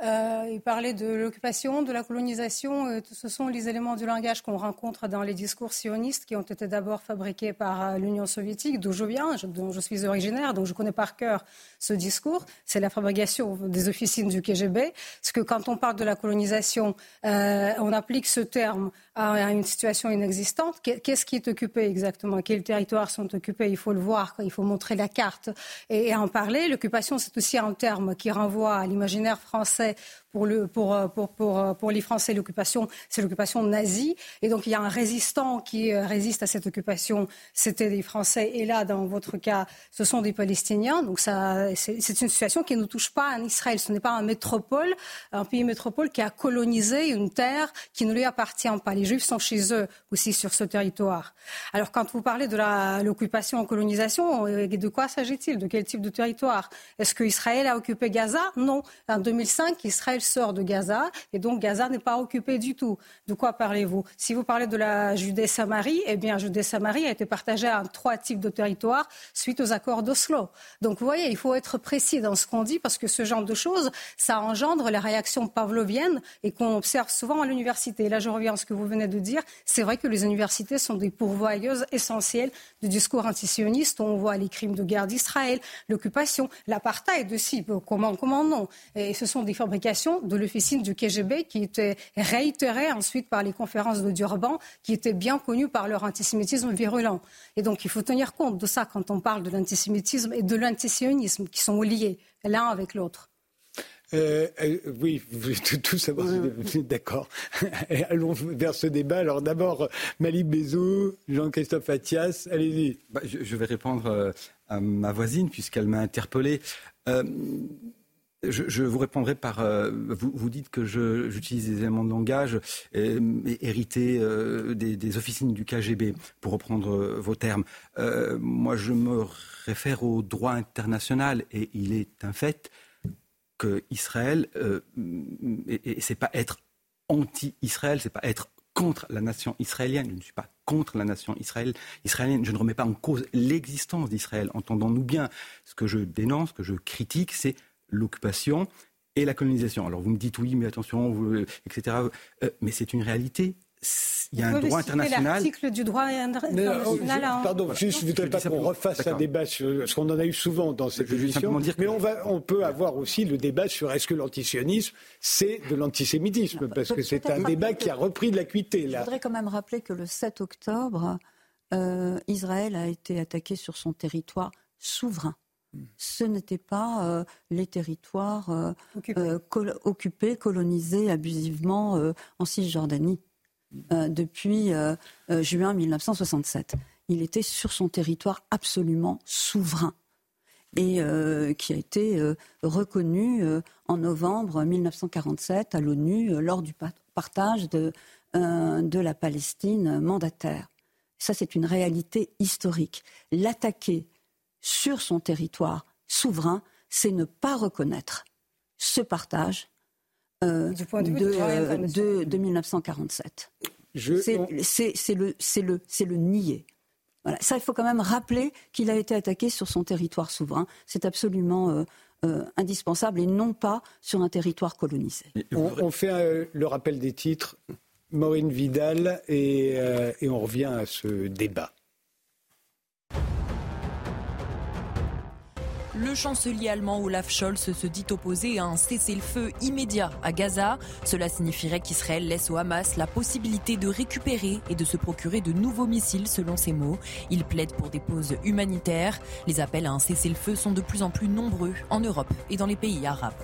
euh, il parlait de l'occupation, de la colonisation. Euh, ce sont les éléments du langage qu'on rencontre dans les discours sionistes qui ont été d'abord fabriqués par euh, l'Union soviétique, d'où je viens, dont je suis originaire, donc je connais par cœur ce discours. C'est la fabrication des officines du KGB. Parce que quand on parle de la colonisation, on applique ce terme à une situation inexistante. Qu'est-ce qui est occupé exactement? Quels territoires sont occupés? Il faut le voir, il faut montrer la carte et en parler. L'occupation, c'est aussi un terme qui renvoie à l'imaginaire français euh, euh, pour les Français, l'occupation, c'est l'occupation nazie. Et donc, il y a un résistant qui euh, résiste à cette occupation. C'était des Français. Et là, dans votre cas, ce sont des Palestiniens. Donc, c'est, une situation qui ne touche pas en Israël. Ce n'est pas un métropole, un pays métropole qui a colonisé une terre qui ne lui appartient pas. Les Juifs sont chez eux aussi sur ce territoire. Alors, quand vous parlez de l'occupation en colonisation, de quoi s'agit-il? De quel type de territoire? Est-ce qu'Israël a occupé Gaza? Non. En 2005, Israël Israël sort de Gaza et donc Gaza n'est pas occupé du tout. De quoi parlez-vous? Si vous parlez de la Judée-Samarie, eh bien Judée-Samarie a été partagée en trois types de territoires suite aux accords d'Oslo. Donc vous voyez, il faut être précis dans ce qu'on dit parce que ce genre de choses, ça engendre les réactions pavloviennes et qu'on observe souvent à l'université. Là, je reviens à ce que vous venez de dire. C'est vrai que les universités sont des pourvoyeuses essentielles du discours antisioniste. On voit les crimes de guerre d'Israël, l'occupation, l'apartheid aussi. Comment, comment non? Et ce sont des fabrications de l'officine du KGB qui étaient réitérées ensuite par les conférences de Durban, qui étaient bien connues par leur antisémitisme virulent. Et donc, il faut tenir compte de ça quand on parle de l'antisémitisme et de l'antisionisme, qui sont liés l'un avec l'autre. Euh, euh, oui, vous voulez tout savoir. D'accord. Allons vers ce débat. Alors d'abord, Malik Bezou, Jean-Christophe Attias, allez-y. Bah, je, vais répondre euh, à ma voisine puisqu'elle m'a interpellé. Je, vous répondrai par. vous, dites que j'utilise des éléments de langage hérités des, des, officines du KGB, pour reprendre vos termes. moi, je me réfère au droit international et il est un fait que Israël, euh, et, c'est pas être anti-Israël, c'est pas être contre la nation israélienne. Je ne suis pas contre la nation israélienne. Je ne remets pas en cause l'existence d'Israël. Entendons-nous bien. Ce que je dénonce, ce que je critique, c'est l'occupation et la colonisation. Alors vous me dites oui, mais attention, etc. Euh, mais c'est une réalité il y a un droit international. l'article du droit international. Hein. pardon, je ne voudrais pas qu'on refasse un débat sur ce qu'on en a eu souvent dans cette émission. Mais on, va, on peut avoir aussi le débat sur est-ce que l'antisionisme, c'est de l'antisémitisme Parce que c'est un débat qui a repris de l'acuité. Je voudrais quand même rappeler que le 7 octobre, euh, Israël a été attaqué sur son territoire souverain. Ce n'étaient pas euh, les territoires euh, occupés, colonisés abusivement en Cisjordanie. Euh, depuis euh, euh, juin 1967. Il était sur son territoire absolument souverain et qui a été reconnu en novembre 1947 à l'ONU lors du partage de, de la Palestine mandataire. Ça, c'est une réalité historique. L'attaquer sur son territoire souverain, c'est ne pas reconnaître ce partage euh, de, de, 1947. C'est le, le, le nier. Voilà. Ça, il faut quand même rappeler qu'il a été attaqué sur son territoire souverain. C'est absolument euh, euh, indispensable et non pas sur un territoire colonisé. On, on fait le rappel des titres. Maureen Vidal et, et on revient à ce débat. Le chancelier allemand Olaf Scholz se dit opposé à un cessez-le-feu immédiat à Gaza. Cela signifierait qu'Israël laisse au Hamas la possibilité de récupérer et de se procurer de nouveaux missiles, selon ses mots. Il plaide pour des pauses humanitaires. Les appels à un cessez-le-feu sont de plus en plus nombreux en Europe et dans les pays arabes.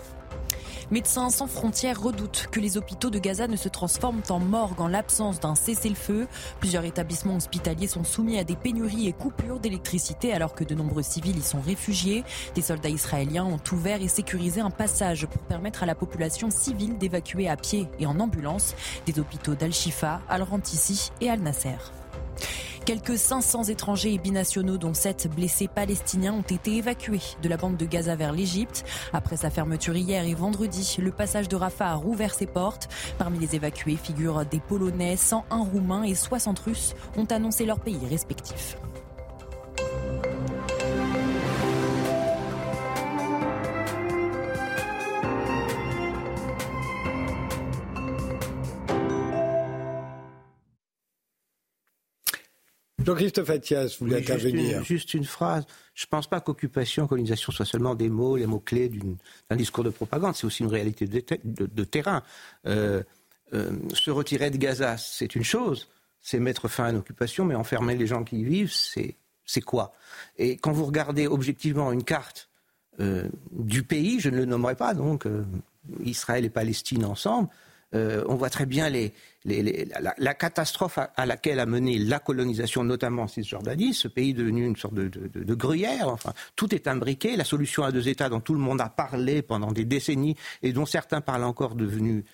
Médecins sans frontières redoutent que les hôpitaux de Gaza ne se transforment en morgue en l'absence d'un cessez-le-feu. Plusieurs établissements hospitaliers sont soumis à des pénuries et coupures d'électricité alors que de nombreux civils y sont réfugiés. Des soldats israéliens ont ouvert et sécurisé un passage pour permettre à la population civile d'évacuer à pied et en ambulance des hôpitaux d'Al-Shifa, Al-Rantissi et Al-Nasser. Quelques 500 étrangers et binationaux, dont 7 blessés palestiniens, ont été évacués de la bande de Gaza vers l'Égypte. Après sa fermeture hier et vendredi, le passage de Rafah a rouvert ses portes. Parmi les évacués figurent des Polonais, 101 Roumains et 60 Russes ont annoncé leur pays respectifs. Jean-Christophe Attias, vous voulez intervenir juste une, phrase. Je ne pense pas qu'occupation, colonisation soient seulement des mots, les mots-clés d'un discours de propagande. C'est aussi une réalité de, terrain. Euh, euh, se retirer de Gaza, c'est une chose. C'est mettre fin à une occupation, mais enfermer les gens qui y vivent, c'est quoi? Et quand vous regardez objectivement une carte euh, du pays, je ne le nommerai pas, donc Israël et Palestine ensemble, euh, on voit très bien la, catastrophe à, laquelle a mené la colonisation, notamment en Cisjordanie, ce pays devenu une sorte de, gruyère. Enfin, tout est imbriqué. La solution à deux États dont tout le monde a parlé pendant des décennies et dont certains parlent encore devenue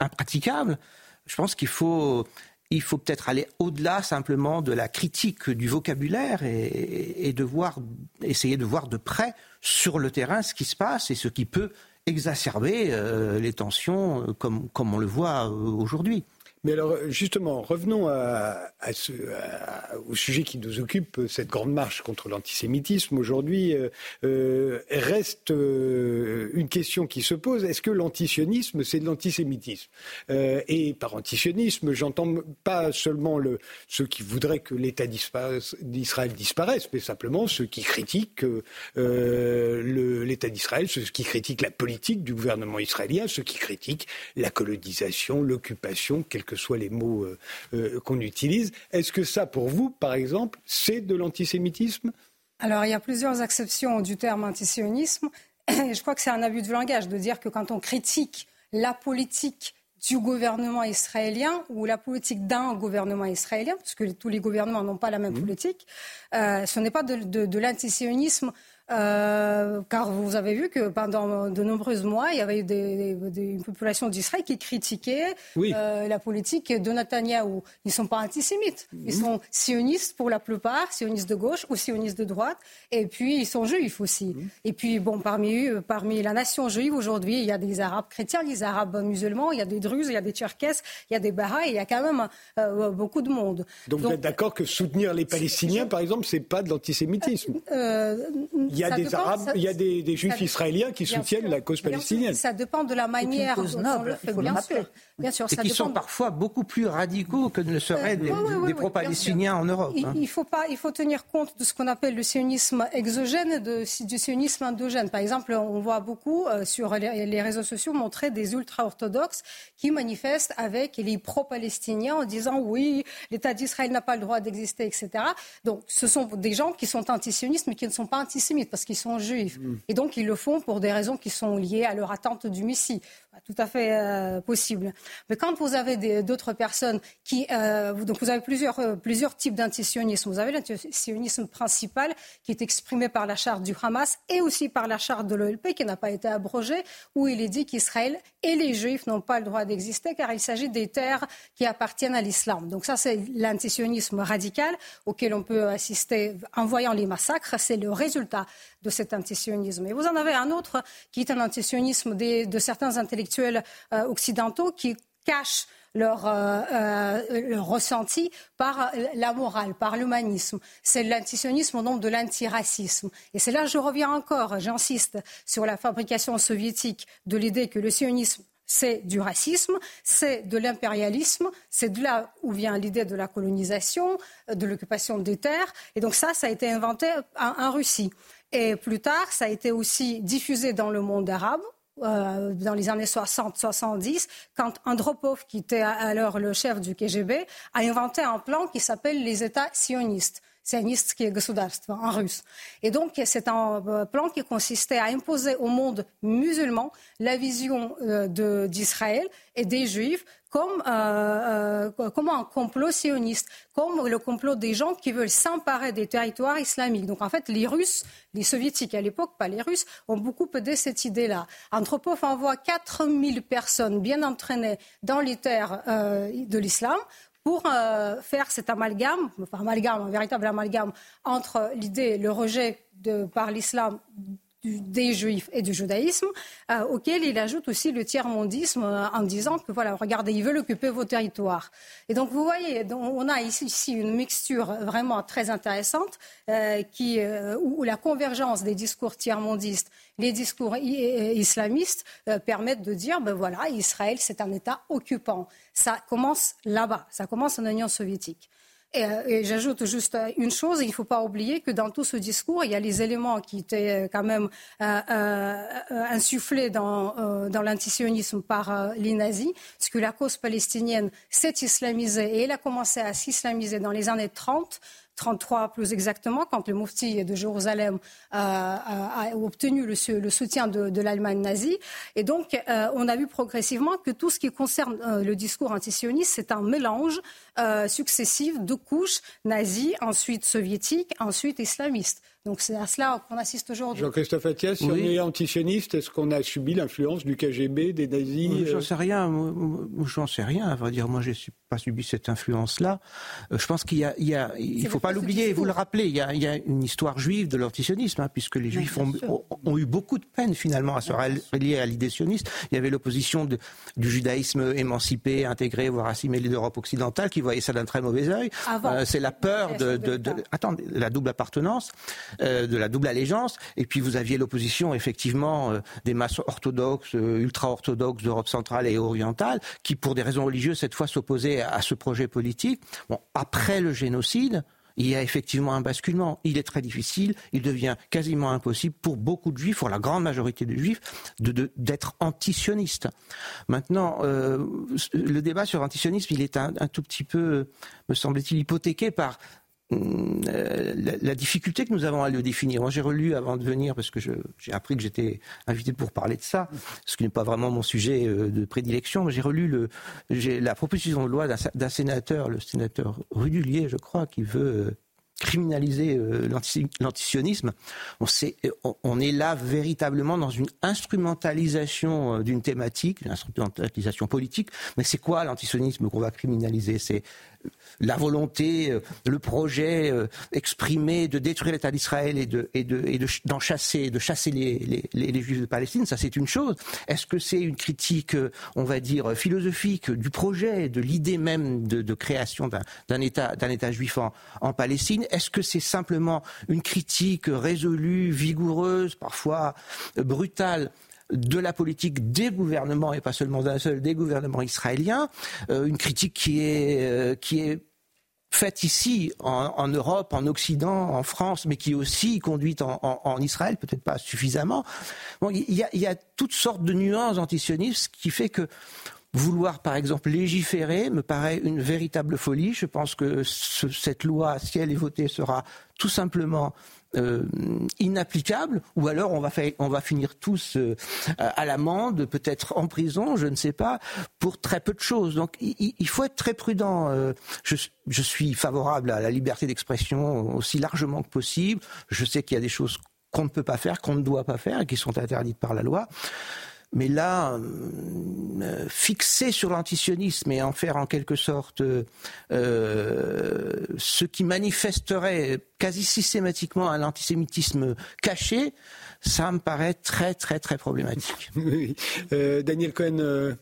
impraticable. Je pense qu'il faut il faut peut-être aller au-delà simplement de la critique du vocabulaire et, de voir, essayer de voir de près sur le terrain ce qui se passe et ce qui peut exacerber les tensions comme, comme on le voit aujourd'hui. Mais alors, justement, revenons à, au sujet qui nous occupe, cette grande marche contre l'antisémitisme. Aujourd'hui, euh, euh, reste euh, une question qui se pose. Est-ce que l'antisionisme, c'est de l'antisémitisme? Et par antisionisme, j'entends pas seulement le, ceux qui voudraient que l'État d'Israël disparaisse, mais simplement ceux qui critiquent l'État d'Israël, ceux qui critiquent la politique du gouvernement israélien, ceux qui critiquent la colonisation, l'occupation, quelque que soient les mots euh, euh, qu'on utilise. Est-ce que ça, pour vous, par exemple, c'est de l'antisémitisme? Alors, il y a plusieurs exceptions du terme antisionisme. je crois que c'est un abus de langage de dire que quand on critique la politique du gouvernement israélien ou la politique d'un gouvernement israélien, parce que tous les gouvernements n'ont pas la même mmh. politique, euh, ce n'est pas de, de, de l'antisionisme euh, car vous avez vu que pendant de nombreux mois, il y avait des, des, une population d'Israël qui critiquait euh, la politique de Netanyahou. Ils ne sont pas antisémites. Ils sont sionistes pour la plupart, sionistes de gauche ou sionistes de droite. Et puis, ils sont juifs aussi. Et puis, bon, parmi, eux, parmi la nation juive aujourd'hui, il y a des Arabes chrétiens, des Arabes musulmans, il y a des Druzes, il y a des Tcherkesses, il y a des Bahas, il y a quand même euh, beaucoup de monde. Donc, vous êtes d'accord que soutenir les Palestiniens, par exemple, c'est pas de l'antisémitisme? Il y a des Arabes, il y a des, Juifs israéliens qui soutiennent la cause palestinienne. Ça dépend de la manière dont on le fait, bien sûr. Bien sûr, et qui sont parfois beaucoup plus radicaux que ne seraient euh, des, pro-palestiniens en Europe. Il, hein. faut pas, il faut tenir compte de ce qu'on appelle le sionisme exogène de, du sionisme endogène. Par exemple, on voit beaucoup euh, sur les, réseaux sociaux montrer des ultra-orthodoxes qui manifestent avec les pro-palestiniens en disant oui, l'État d'Israël n'a pas le droit d'exister, etc. Donc, ce sont des gens qui sont antisionistes mais qui ne sont pas antisémites parce qu'ils sont juifs. Mm. Et donc, ils le font pour des raisons qui sont liées à leur attente du Messie tout à fait euh, possible. Mais quand vous avez d'autres personnes qui... Euh, donc vous avez plusieurs, euh, plusieurs types d'antisionisme. Vous avez l'antisionisme principal qui est exprimé par la charte du Hamas et aussi par la charte de l'OLP qui n'a pas été abrogée, où il est dit qu'Israël et les Juifs n'ont pas le droit d'exister car il s'agit des terres qui appartiennent à l'islam. Donc ça, c'est l'antisionisme radical auquel on peut assister en voyant les massacres. C'est le résultat de cet antisionisme. Et vous en avez un autre qui est un antisionisme de certains intellectuels euh, occidentaux qui cachent leur, euh, euh, leur, ressenti par la morale, par l'humanisme. C'est l'antisionisme au nom de l'antiracisme. Et c'est là que je reviens encore, j'insiste sur la fabrication soviétique de l'idée que le sionisme c'est du racisme, c'est de l'impérialisme, c'est de là où vient l'idée de la colonisation, de l'occupation des terres. Et donc ça, ça a été inventé en Russie. Et plus tard, ça a été aussi diffusé dans le monde arabe. Euh, dans les années 60-70, quand Andropov, qui était alors le chef du KGB, a inventé un plan qui s'appelle les États sionistes est государство en russe. Et donc, c'est un euh, plan qui consistait à imposer au monde musulman la vision euh, d'Israël et des Juifs comme, euh, comme un complot sioniste, comme le complot des gens qui veulent s'emparer des territoires islamiques. Donc en fait, les Russes, les Soviétiques à l'époque, pas les Russes, ont beaucoup aidé cette idée-là. Antropov envoie 4000 personnes bien entraînées dans les terres de l'islam pour euh, faire cet amalgame, enfin amalgame, un véritable amalgame entre l'idée, le rejet par l'islam des juifs et du judaïsme, euh, auquel il ajoute aussi le tiers-mondisme euh, en disant que voilà, regardez, ils veulent occuper vos territoires. Et donc vous voyez, on a ici, une mixture vraiment très intéressante qui, où, la convergence des discours tiers-mondistes, les discours islamistes permettent de dire ben voilà, Israël c'est un État occupant ça commence là-bas, ça commence en Union soviétique. Euh, et, j'ajoute juste une chose, il ne faut pas oublier que dans tout ce discours, il y a les éléments qui étaient euh, quand même euh, insufflés dans, dans l'antisionisme par les nazis, parce que la cause palestinienne s'est islamisée et elle a commencé à s'islamiser dans les années 30 33 plus exactement, quand le Mufti de Jérusalem euh, a, obtenu le, soutien de, l'Allemagne nazie. Et donc, euh, on a vu progressivement que tout ce qui concerne euh, le discours antisioniste, c'est un mélange successif de couches nazies, ensuite soviétiques, ensuite islamistes. Donc c'est à cela qu'on assiste aujourd'hui. Jean-Christophe Attias, si on est antisioniste, est-ce qu'on a subi l'influence du KGB, des nazis J'en sais rien. J'en sais rien, à vrai dire. Moi, je n'ai pas subi cette influence-là. Euh, je pense qu'il y a, il ne faut pas l'oublier, vous le rappelez, il y, a, une histoire juive de l'antisionisme, hein, puisque les juifs ont, ont, eu beaucoup de peine finalement à se relier à l'idée sioniste. Il y avait l'opposition du judaïsme émancipé, intégré, voire assimilé d'Europe occidentale, qui voyait ça d'un très mauvais œil. Euh, c'est la peur de, de, de, attendez, la double appartenance. Euh, de la double allégeance. Et puis vous aviez l'opposition effectivement euh, des masses orthodoxes, euh, ultra-orthodoxes d'Europe centrale et orientale, qui pour des raisons religieuses cette fois s'opposaient à ce projet politique. Bon, après le génocide, il y a effectivement un basculement. Il est très difficile, il devient quasiment impossible pour beaucoup de juifs, pour la grande majorité des juifs, d'être de, antisionistes. Maintenant, le débat sur l'antisionisme, il est un, un, tout petit peu, me semble-t-il, hypothéqué par euh, la, difficulté que nous avons à le définir. J'ai relu avant de venir, parce que j'ai appris que j'étais invité pour parler de ça, ce qui n'est pas vraiment mon sujet euh, de prédilection, j'ai relu la proposition de loi d'un sénateur, le sénateur Rudulier, je crois, qui veut euh, criminaliser l'antisionisme. On, est là véritablement dans une instrumentalisation d'une thématique, une instrumentalisation politique. Mais c'est quoi l'antisionisme qu'on va criminaliser? La volonté, euh, le projet euh, exprimé de détruire l'État d'Israël et de d'en chasser, de chasser les, Juifs de Palestine, ça c'est une chose. Est-ce que c'est une critique, euh, on va dire philosophique du projet, de l'idée même de, création d'un État État juif en, en Palestine? Est-ce que c'est simplement une critique résolue, vigoureuse, parfois brutale? De la politique des gouvernements, et pas seulement d'un seul, des gouvernements israéliens, euh, une critique qui est, euh, qui est faite ici, en, Europe, en Occident, en France, mais qui est aussi conduite en, Israël, peut-être pas suffisamment. Bon, il y, a, y a toutes sortes de nuances antisionistes qui fait que Vouloir, par exemple, légiférer me paraît une véritable folie. Je pense que cette loi, si elle est votée, sera tout simplement euh, inapplicable, ou alors on va, on va finir tous euh, à l'amende, peut-être en prison, je ne sais pas, pour très peu de choses. Donc il, faut être très prudent. Euh, je, suis favorable à la liberté d'expression aussi largement que possible. Je sais qu'il y a des choses qu'on ne peut pas faire, qu'on ne doit pas faire, qui sont interdites par la loi. Mais là, euh, fixer sur l'antisionisme et en faire en quelque sorte euh, ce qui manifesterait quasi systématiquement un antisémitisme caché, ça me paraît très très très problématique. Oui. Euh, Daniel Cohen. Euh,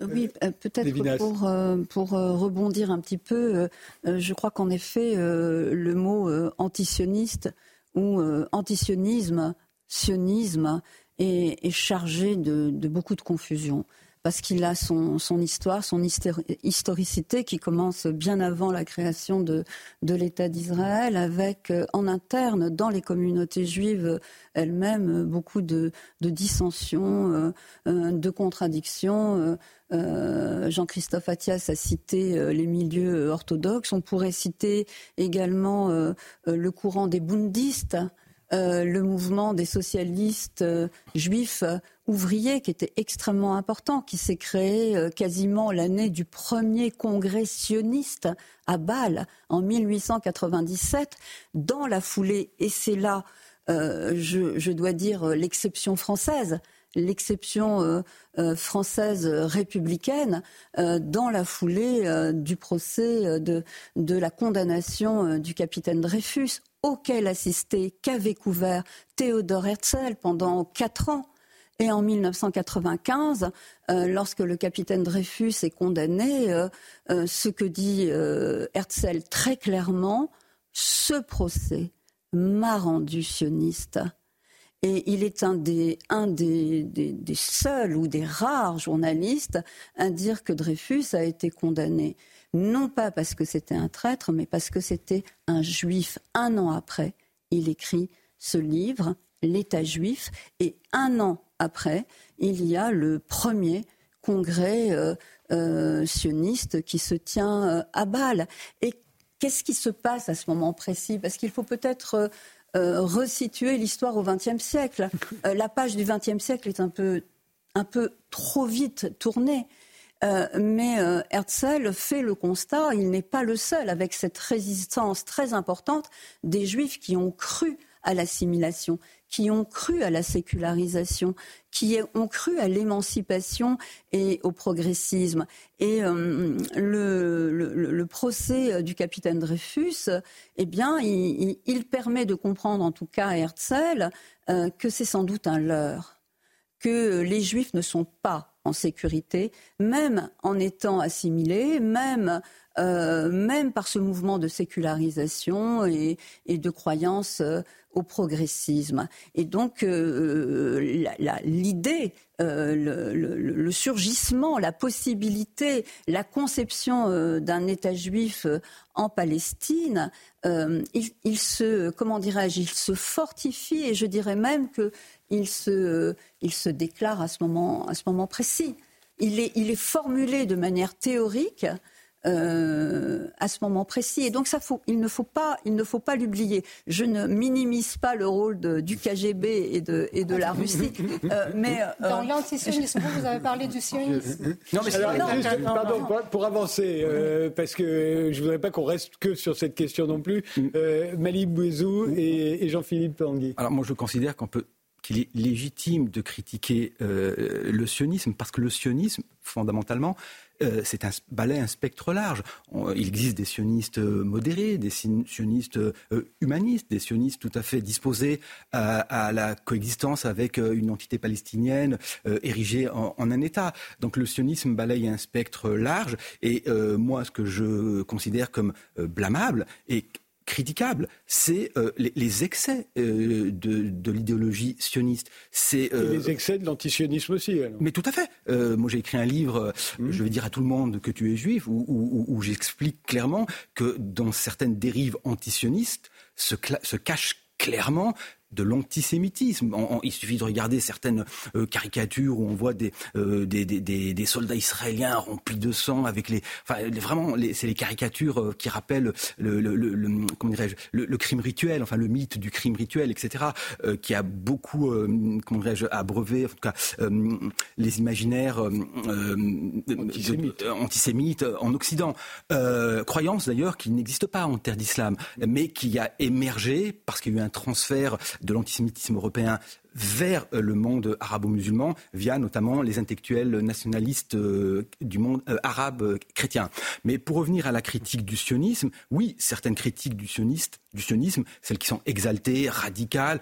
oui, peut-être pour, pour rebondir un petit peu, je crois qu'en effet, le mot antisioniste ou antisionisme, sionisme, est, chargé de, beaucoup de confusion parce qu'il a son, histoire, son historicité qui commence bien avant la création de, l'État d'Israël, avec euh, en interne, dans les communautés juives elles-mêmes, beaucoup de, dissensions, euh, euh, de contradictions. Jean-Christophe Attias a cité les milieux orthodoxes. On pourrait citer également le courant des bundistes, euh, le mouvement des socialistes euh, juifs euh, ouvriers qui était extrêmement important, qui s'est créé quasiment l'année du premier congrès sioniste à Bâle en 1897, dans la foulée, et c'est là, je, dois dire, l'exception française, l'exception française républicaine dans la foulée du procès de, la condamnation du capitaine Dreyfus auquel assistait, qu'avait couvert Théodore Herzl pendant quatre ans. Et en 1995, euh, lorsque le capitaine Dreyfus est condamné, euh, euh, ce que dit Herzl très clairement, ce procès m'a rendu sioniste. Et il est un des, des, seuls ou des rares journalistes à dire que Dreyfus a été condamné non pas parce que c'était un traître, mais parce que c'était un juif. Un an après, il écrit ce livre, L'État juif, et un an après, il y a le premier congrès euh, euh, sioniste qui se tient euh, à Bâle. Et qu'est-ce qui se passe à ce moment précis? Parce qu'il faut peut-être resituer l'histoire au XXe siècle. la page du XXe siècle est un peu, un peu trop vite tournée. Euh, mais euh, Herzl fait le constat, il n'est pas le seul, avec cette résistance très importante des Juifs qui ont cru à l'assimilation, qui ont cru à la sécularisation, qui ont cru à l'émancipation et au progressisme. Et euh, le, procès du capitaine Dreyfus, eh bien, il, permet de comprendre, en tout cas à Herzl, que c'est sans doute un leurre, que les Juifs ne sont pas en sécurité, même en étant assimilés, même euh, même par ce mouvement de sécularisation et, de croyance euh, au progressisme. Et donc euh, l'idée, le, surgissement, la possibilité, la conception d'un État juif en Palestine, il, se, comment dirais-je, il se fortifie et je dirais même qu'il se, il se déclare à ce moment, à ce moment précis. Il est, il est formulé de manière théorique euh, à ce moment précis. Et donc ça, faut, il ne faut pas, il ne faut pas l'oublier. Je ne minimise pas le rôle de, du KGB et de, et de la Russie, euh, mais euh, dans l'antisionisme, vous avez parlé du sionisme. Non, mais Alors, juste, pardon, pour, avancer, parce que je voudrais pas qu'on reste que sur cette question non plus. Mali Bouezou et, et Jean-Philippe Tanguy. Alors moi, je considère qu'on peut qu'il est légitime de critiquer le sionisme parce que le sionisme, fondamentalement, euh, c'est un un spectre large. il existe des sionistes euh, modérés, des sionistes euh, humanistes, des sionistes tout à fait disposés à, la coexistence avec une entité palestinienne érigée en, un État. Donc le sionisme balaye un spectre large et moi, ce que je considère comme blâmable et critiquable, c'est euh, les, excès euh, de, l'idéologie sioniste. C'est euh, les excès de l'antisionisme aussi. Mais tout à fait. moi, j'ai écrit un livre. Mmh. Je vais dire à tout le monde que tu es juif, où, j'explique clairement que dans certaines dérives antisionistes se, se cachent clairement de l'antisémitisme. il suffit de regarder certaines euh, caricatures où on voit des, euh, des, des, des, soldats israéliens remplis de sang avec les, enfin vraiment, c'est les caricatures euh, qui rappellent le, le, le, comment dirais-je, le, crime rituel, enfin le mythe du crime rituel, etc., qui a beaucoup, comment dirais-je, abreuvé, en tout cas, les imaginaires antisémites. en Occident. croyance d'ailleurs qui n'existe pas en terre d'islam, mais qui a émergé parce qu'il y a eu un transfert de l'antisémitisme européen vers euh, le monde arabo-musulman via notamment les intellectuels nationalistes euh, du monde euh, arabe chrétien. Mais pour revenir à la critique du sionisme, oui, certaines critiques du, sionisme, celles qui sont exaltées, radicales,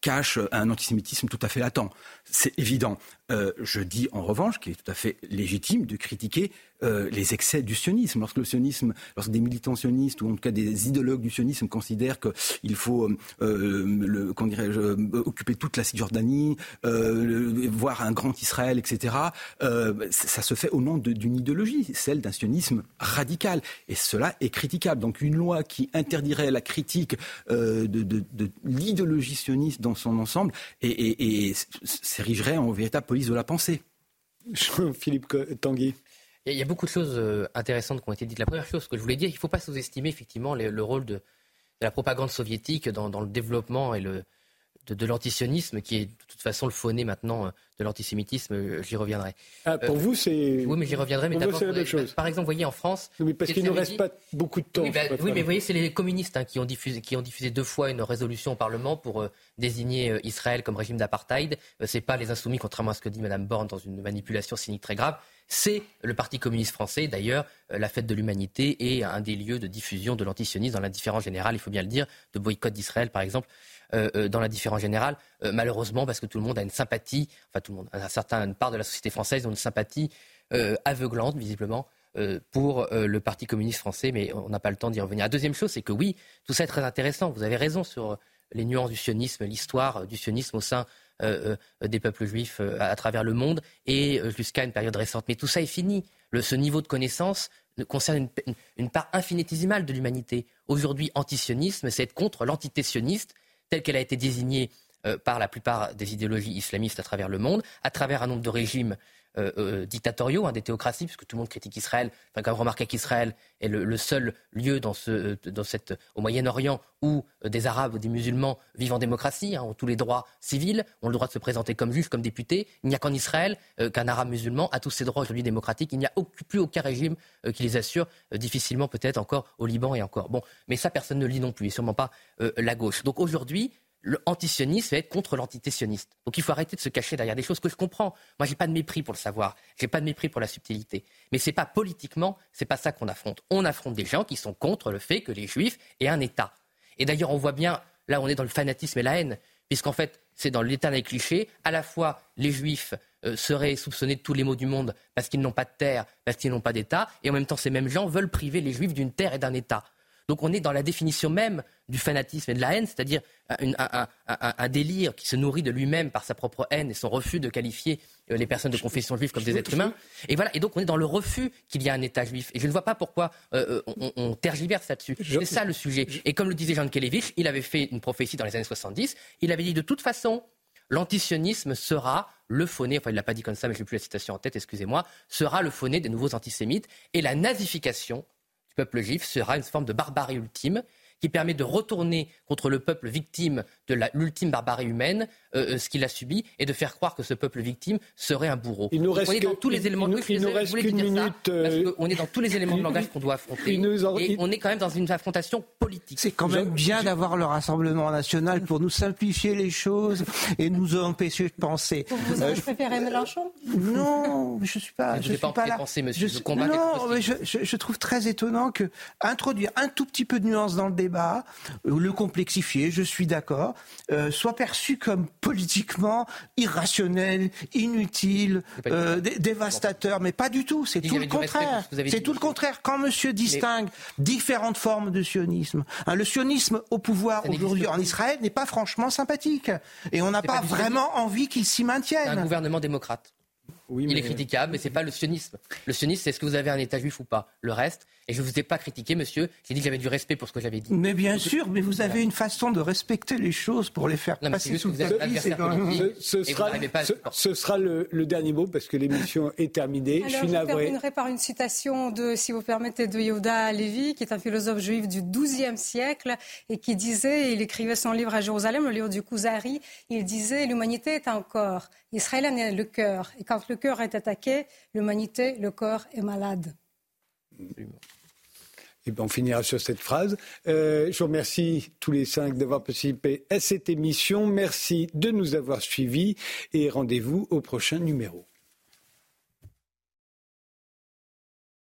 cachent un antisémitisme tout à fait latent. C'est évident. je dis en revanche qu'il est tout à fait légitime de critiquer les excès du sionisme. Lorsque le sionisme, lorsque des militants sionistes ou en tout cas des idéologues du sionisme considèrent qu'il faut, occuper toute la Cisjordanie, euh, voir un grand Israël, etc. Euh, ça se fait au nom d'une idéologie, celle d'un sionisme radical. Et cela est critiquable. Donc une loi qui interdirait la critique euh, de, l'idéologie sioniste dans son ensemble et, s'érigerait en véritable police de la pensée. Philippe Tanguy. Il y a beaucoup de choses intéressantes qui ont été dites. La première chose que je voulais dire, il ne faut pas sous-estimer effectivement le, rôle de, la propagande soviétique dans, le développement et le, de, l'antisionisme, qui est de toute façon le fauné maintenant euh, de l'antisémitisme, euh, j'y reviendrai. Ah, pour vous, c'est. Oui, mais j'y reviendrai. Mais d'abord, par exemple, vous voyez, en France. Oui, parce qu'il ne reste pas beaucoup de temps. Oui, bah, mais vous voyez, c'est les communistes hein, qui, ont diffusé, qui ont diffusé deux fois une résolution au Parlement pour euh, désigner Israël comme régime d'apartheid. Ce c'est pas les insoumis, contrairement à ce que dit Mme Borne dans une manipulation cynique très grave. C'est le Parti communiste français, d'ailleurs, la fête de l'humanité est un des lieux de diffusion de l'antisionisme dans l'indifférence générale, il faut bien le dire, de boycott d'Israël, par exemple. Euh, euh, dans la différence générale, euh, malheureusement parce que tout le monde a une sympathie, enfin tout le monde, un certain part de la société française ont une sympathie aveuglante visiblement pour le Parti communiste français, mais on n'a pas le temps d'y revenir. La deuxième chose, c'est que oui, tout ça est très intéressant. Vous avez raison sur les nuances du sionisme, l'histoire du sionisme au sein des peuples juifs à, travers le monde et jusqu'à une période récente. Mais tout ça est fini. Ce niveau de connaissance concerne une, une part infinitésimale de l'humanité. Aujourd'hui, antisionisme, c'est être contre l'entité sioniste telle qu'elle a été désignée par la plupart des idéologies islamistes à travers le monde, à travers un nombre de régimes euh, euh, dictatoriaux, hein, des théocraties, puisque tout le monde critique Israël. Enfin, quand même remarquer qu'Israël est le, seul lieu dans ce, euh, dans cette, au Moyen-Orient où des Arabes ou des musulmans vivent en démocratie, hein, ont tous les droits civils, ont le droit de se présenter comme juifs, comme députés. Il n'y a qu'en Israël qu'un Arabe musulman a tous ses droits aujourd'hui démocratiques. Il n'y a plus aucun régime qui les assure, difficilement peut-être encore au Liban et encore. Bon, mais ça, personne ne lit non plus, et sûrement pas la gauche. Donc aujourd'hui, l'antisionisme va être contre l'antitessionniste. Donc il faut arrêter de se cacher derrière des choses que je comprends. Moi, j'ai pas de mépris pour le savoir, j'ai pas de mépris pour la subtilité. Mais c'est pas politiquement, c'est pas ça qu'on affronte. On affronte des gens qui sont contre le fait que les Juifs aient un État. Et d'ailleurs, on voit bien, là, on est dans le fanatisme et la haine, puisqu'en fait, c'est dans l'éternel cliché. À la fois, les Juifs euh, seraient soupçonnés de tous les maux du monde parce qu'ils n'ont pas de terre, parce qu'ils n'ont pas d'État, et en même temps, ces mêmes gens veulent priver les Juifs d'une terre et d'un État. Donc on est dans la définition même du fanatisme et de la haine, c'est-à-dire un, délire qui se nourrit de lui-même par sa propre haine et son refus de qualifier euh, les personnes de confession juive comme des êtres humains. Et voilà. Et donc on est dans le refus qu'il y a un État juif. Et je ne vois pas pourquoi euh, euh, on, tergiverse là-dessus. C'est ça le sujet. Et comme le disait Jean Kelevich, il avait fait une prophétie dans les années 70. Il avait dit de toute façon, l'antisionisme sera le fauné, enfin il ne l'a pas dit comme ça, mais je n'ai plus la citation en tête, excusez-moi, sera le fauné des nouveaux antisémites et la nazification peuple juif sera une forme de barbarie ultime qui permet de retourner contre le peuple victime de l'ultime barbarie humaine euh, euh, ce qu'il a subi et de faire croire que ce peuple victime serait un bourreau. Il nous reste on est dans tous les éléments. de on est dans tous les éléments de langage qu'on doit affronter. Et on est quand même dans une affrontation politique. C'est quand même bien d'avoir le Rassemblement national pour nous simplifier les choses et nous empêcher de penser. Vous, euh, préférez Mélenchon Non, je suis pas. Je, suis pas, pas là. Penser, monsieur. Je, non, mais je, je, trouve très étonnant que introduire un tout petit peu de nuance dans le débat, le complexifier, je suis d'accord, soit perçu comme politiquement irrationnel, inutile, euh, dévastateur, mais pas du tout. C'est tout le contraire. C'est tout le contraire. Quand Monsieur distingue différentes formes de sionisme, hein, le sionisme au pouvoir aujourd'hui en Israël n'est pas franchement sympathique, et on n'a pas, vraiment envie qu'il s'y maintienne. Un gouvernement démocrate. Il est critiquable, mais ce n'est pas le sionisme. Le sionisme, c'est est-ce que vous avez un État juif ou pas. Le reste, et je ne vous ai pas critiqué, monsieur, j'ai dit que j'avais du respect pour ce que j'avais dit. Mais bien sûr, mais vous avez une façon de respecter les choses pour les faire passer sous le tapis. Ce, sera, ce, sera le, dernier mot parce que l'émission est terminée. je, suis terminerai par une citation de, si vous permettez, de Yehuda Lévi, qui est un philosophe juif du XIIe siècle et qui disait, il écrivait son livre à Jérusalem, le livre du Kuzari, il disait l'humanité est un corps, Israël est le cœur. Et quand le cœur est attaqué, l'humanité, le corps est malade. Et ben, on finira sur cette phrase. Euh, je vous remercie tous les cinq d'avoir participé à cette émission. Merci de nous avoir suivis et rendez-vous au prochain numéro.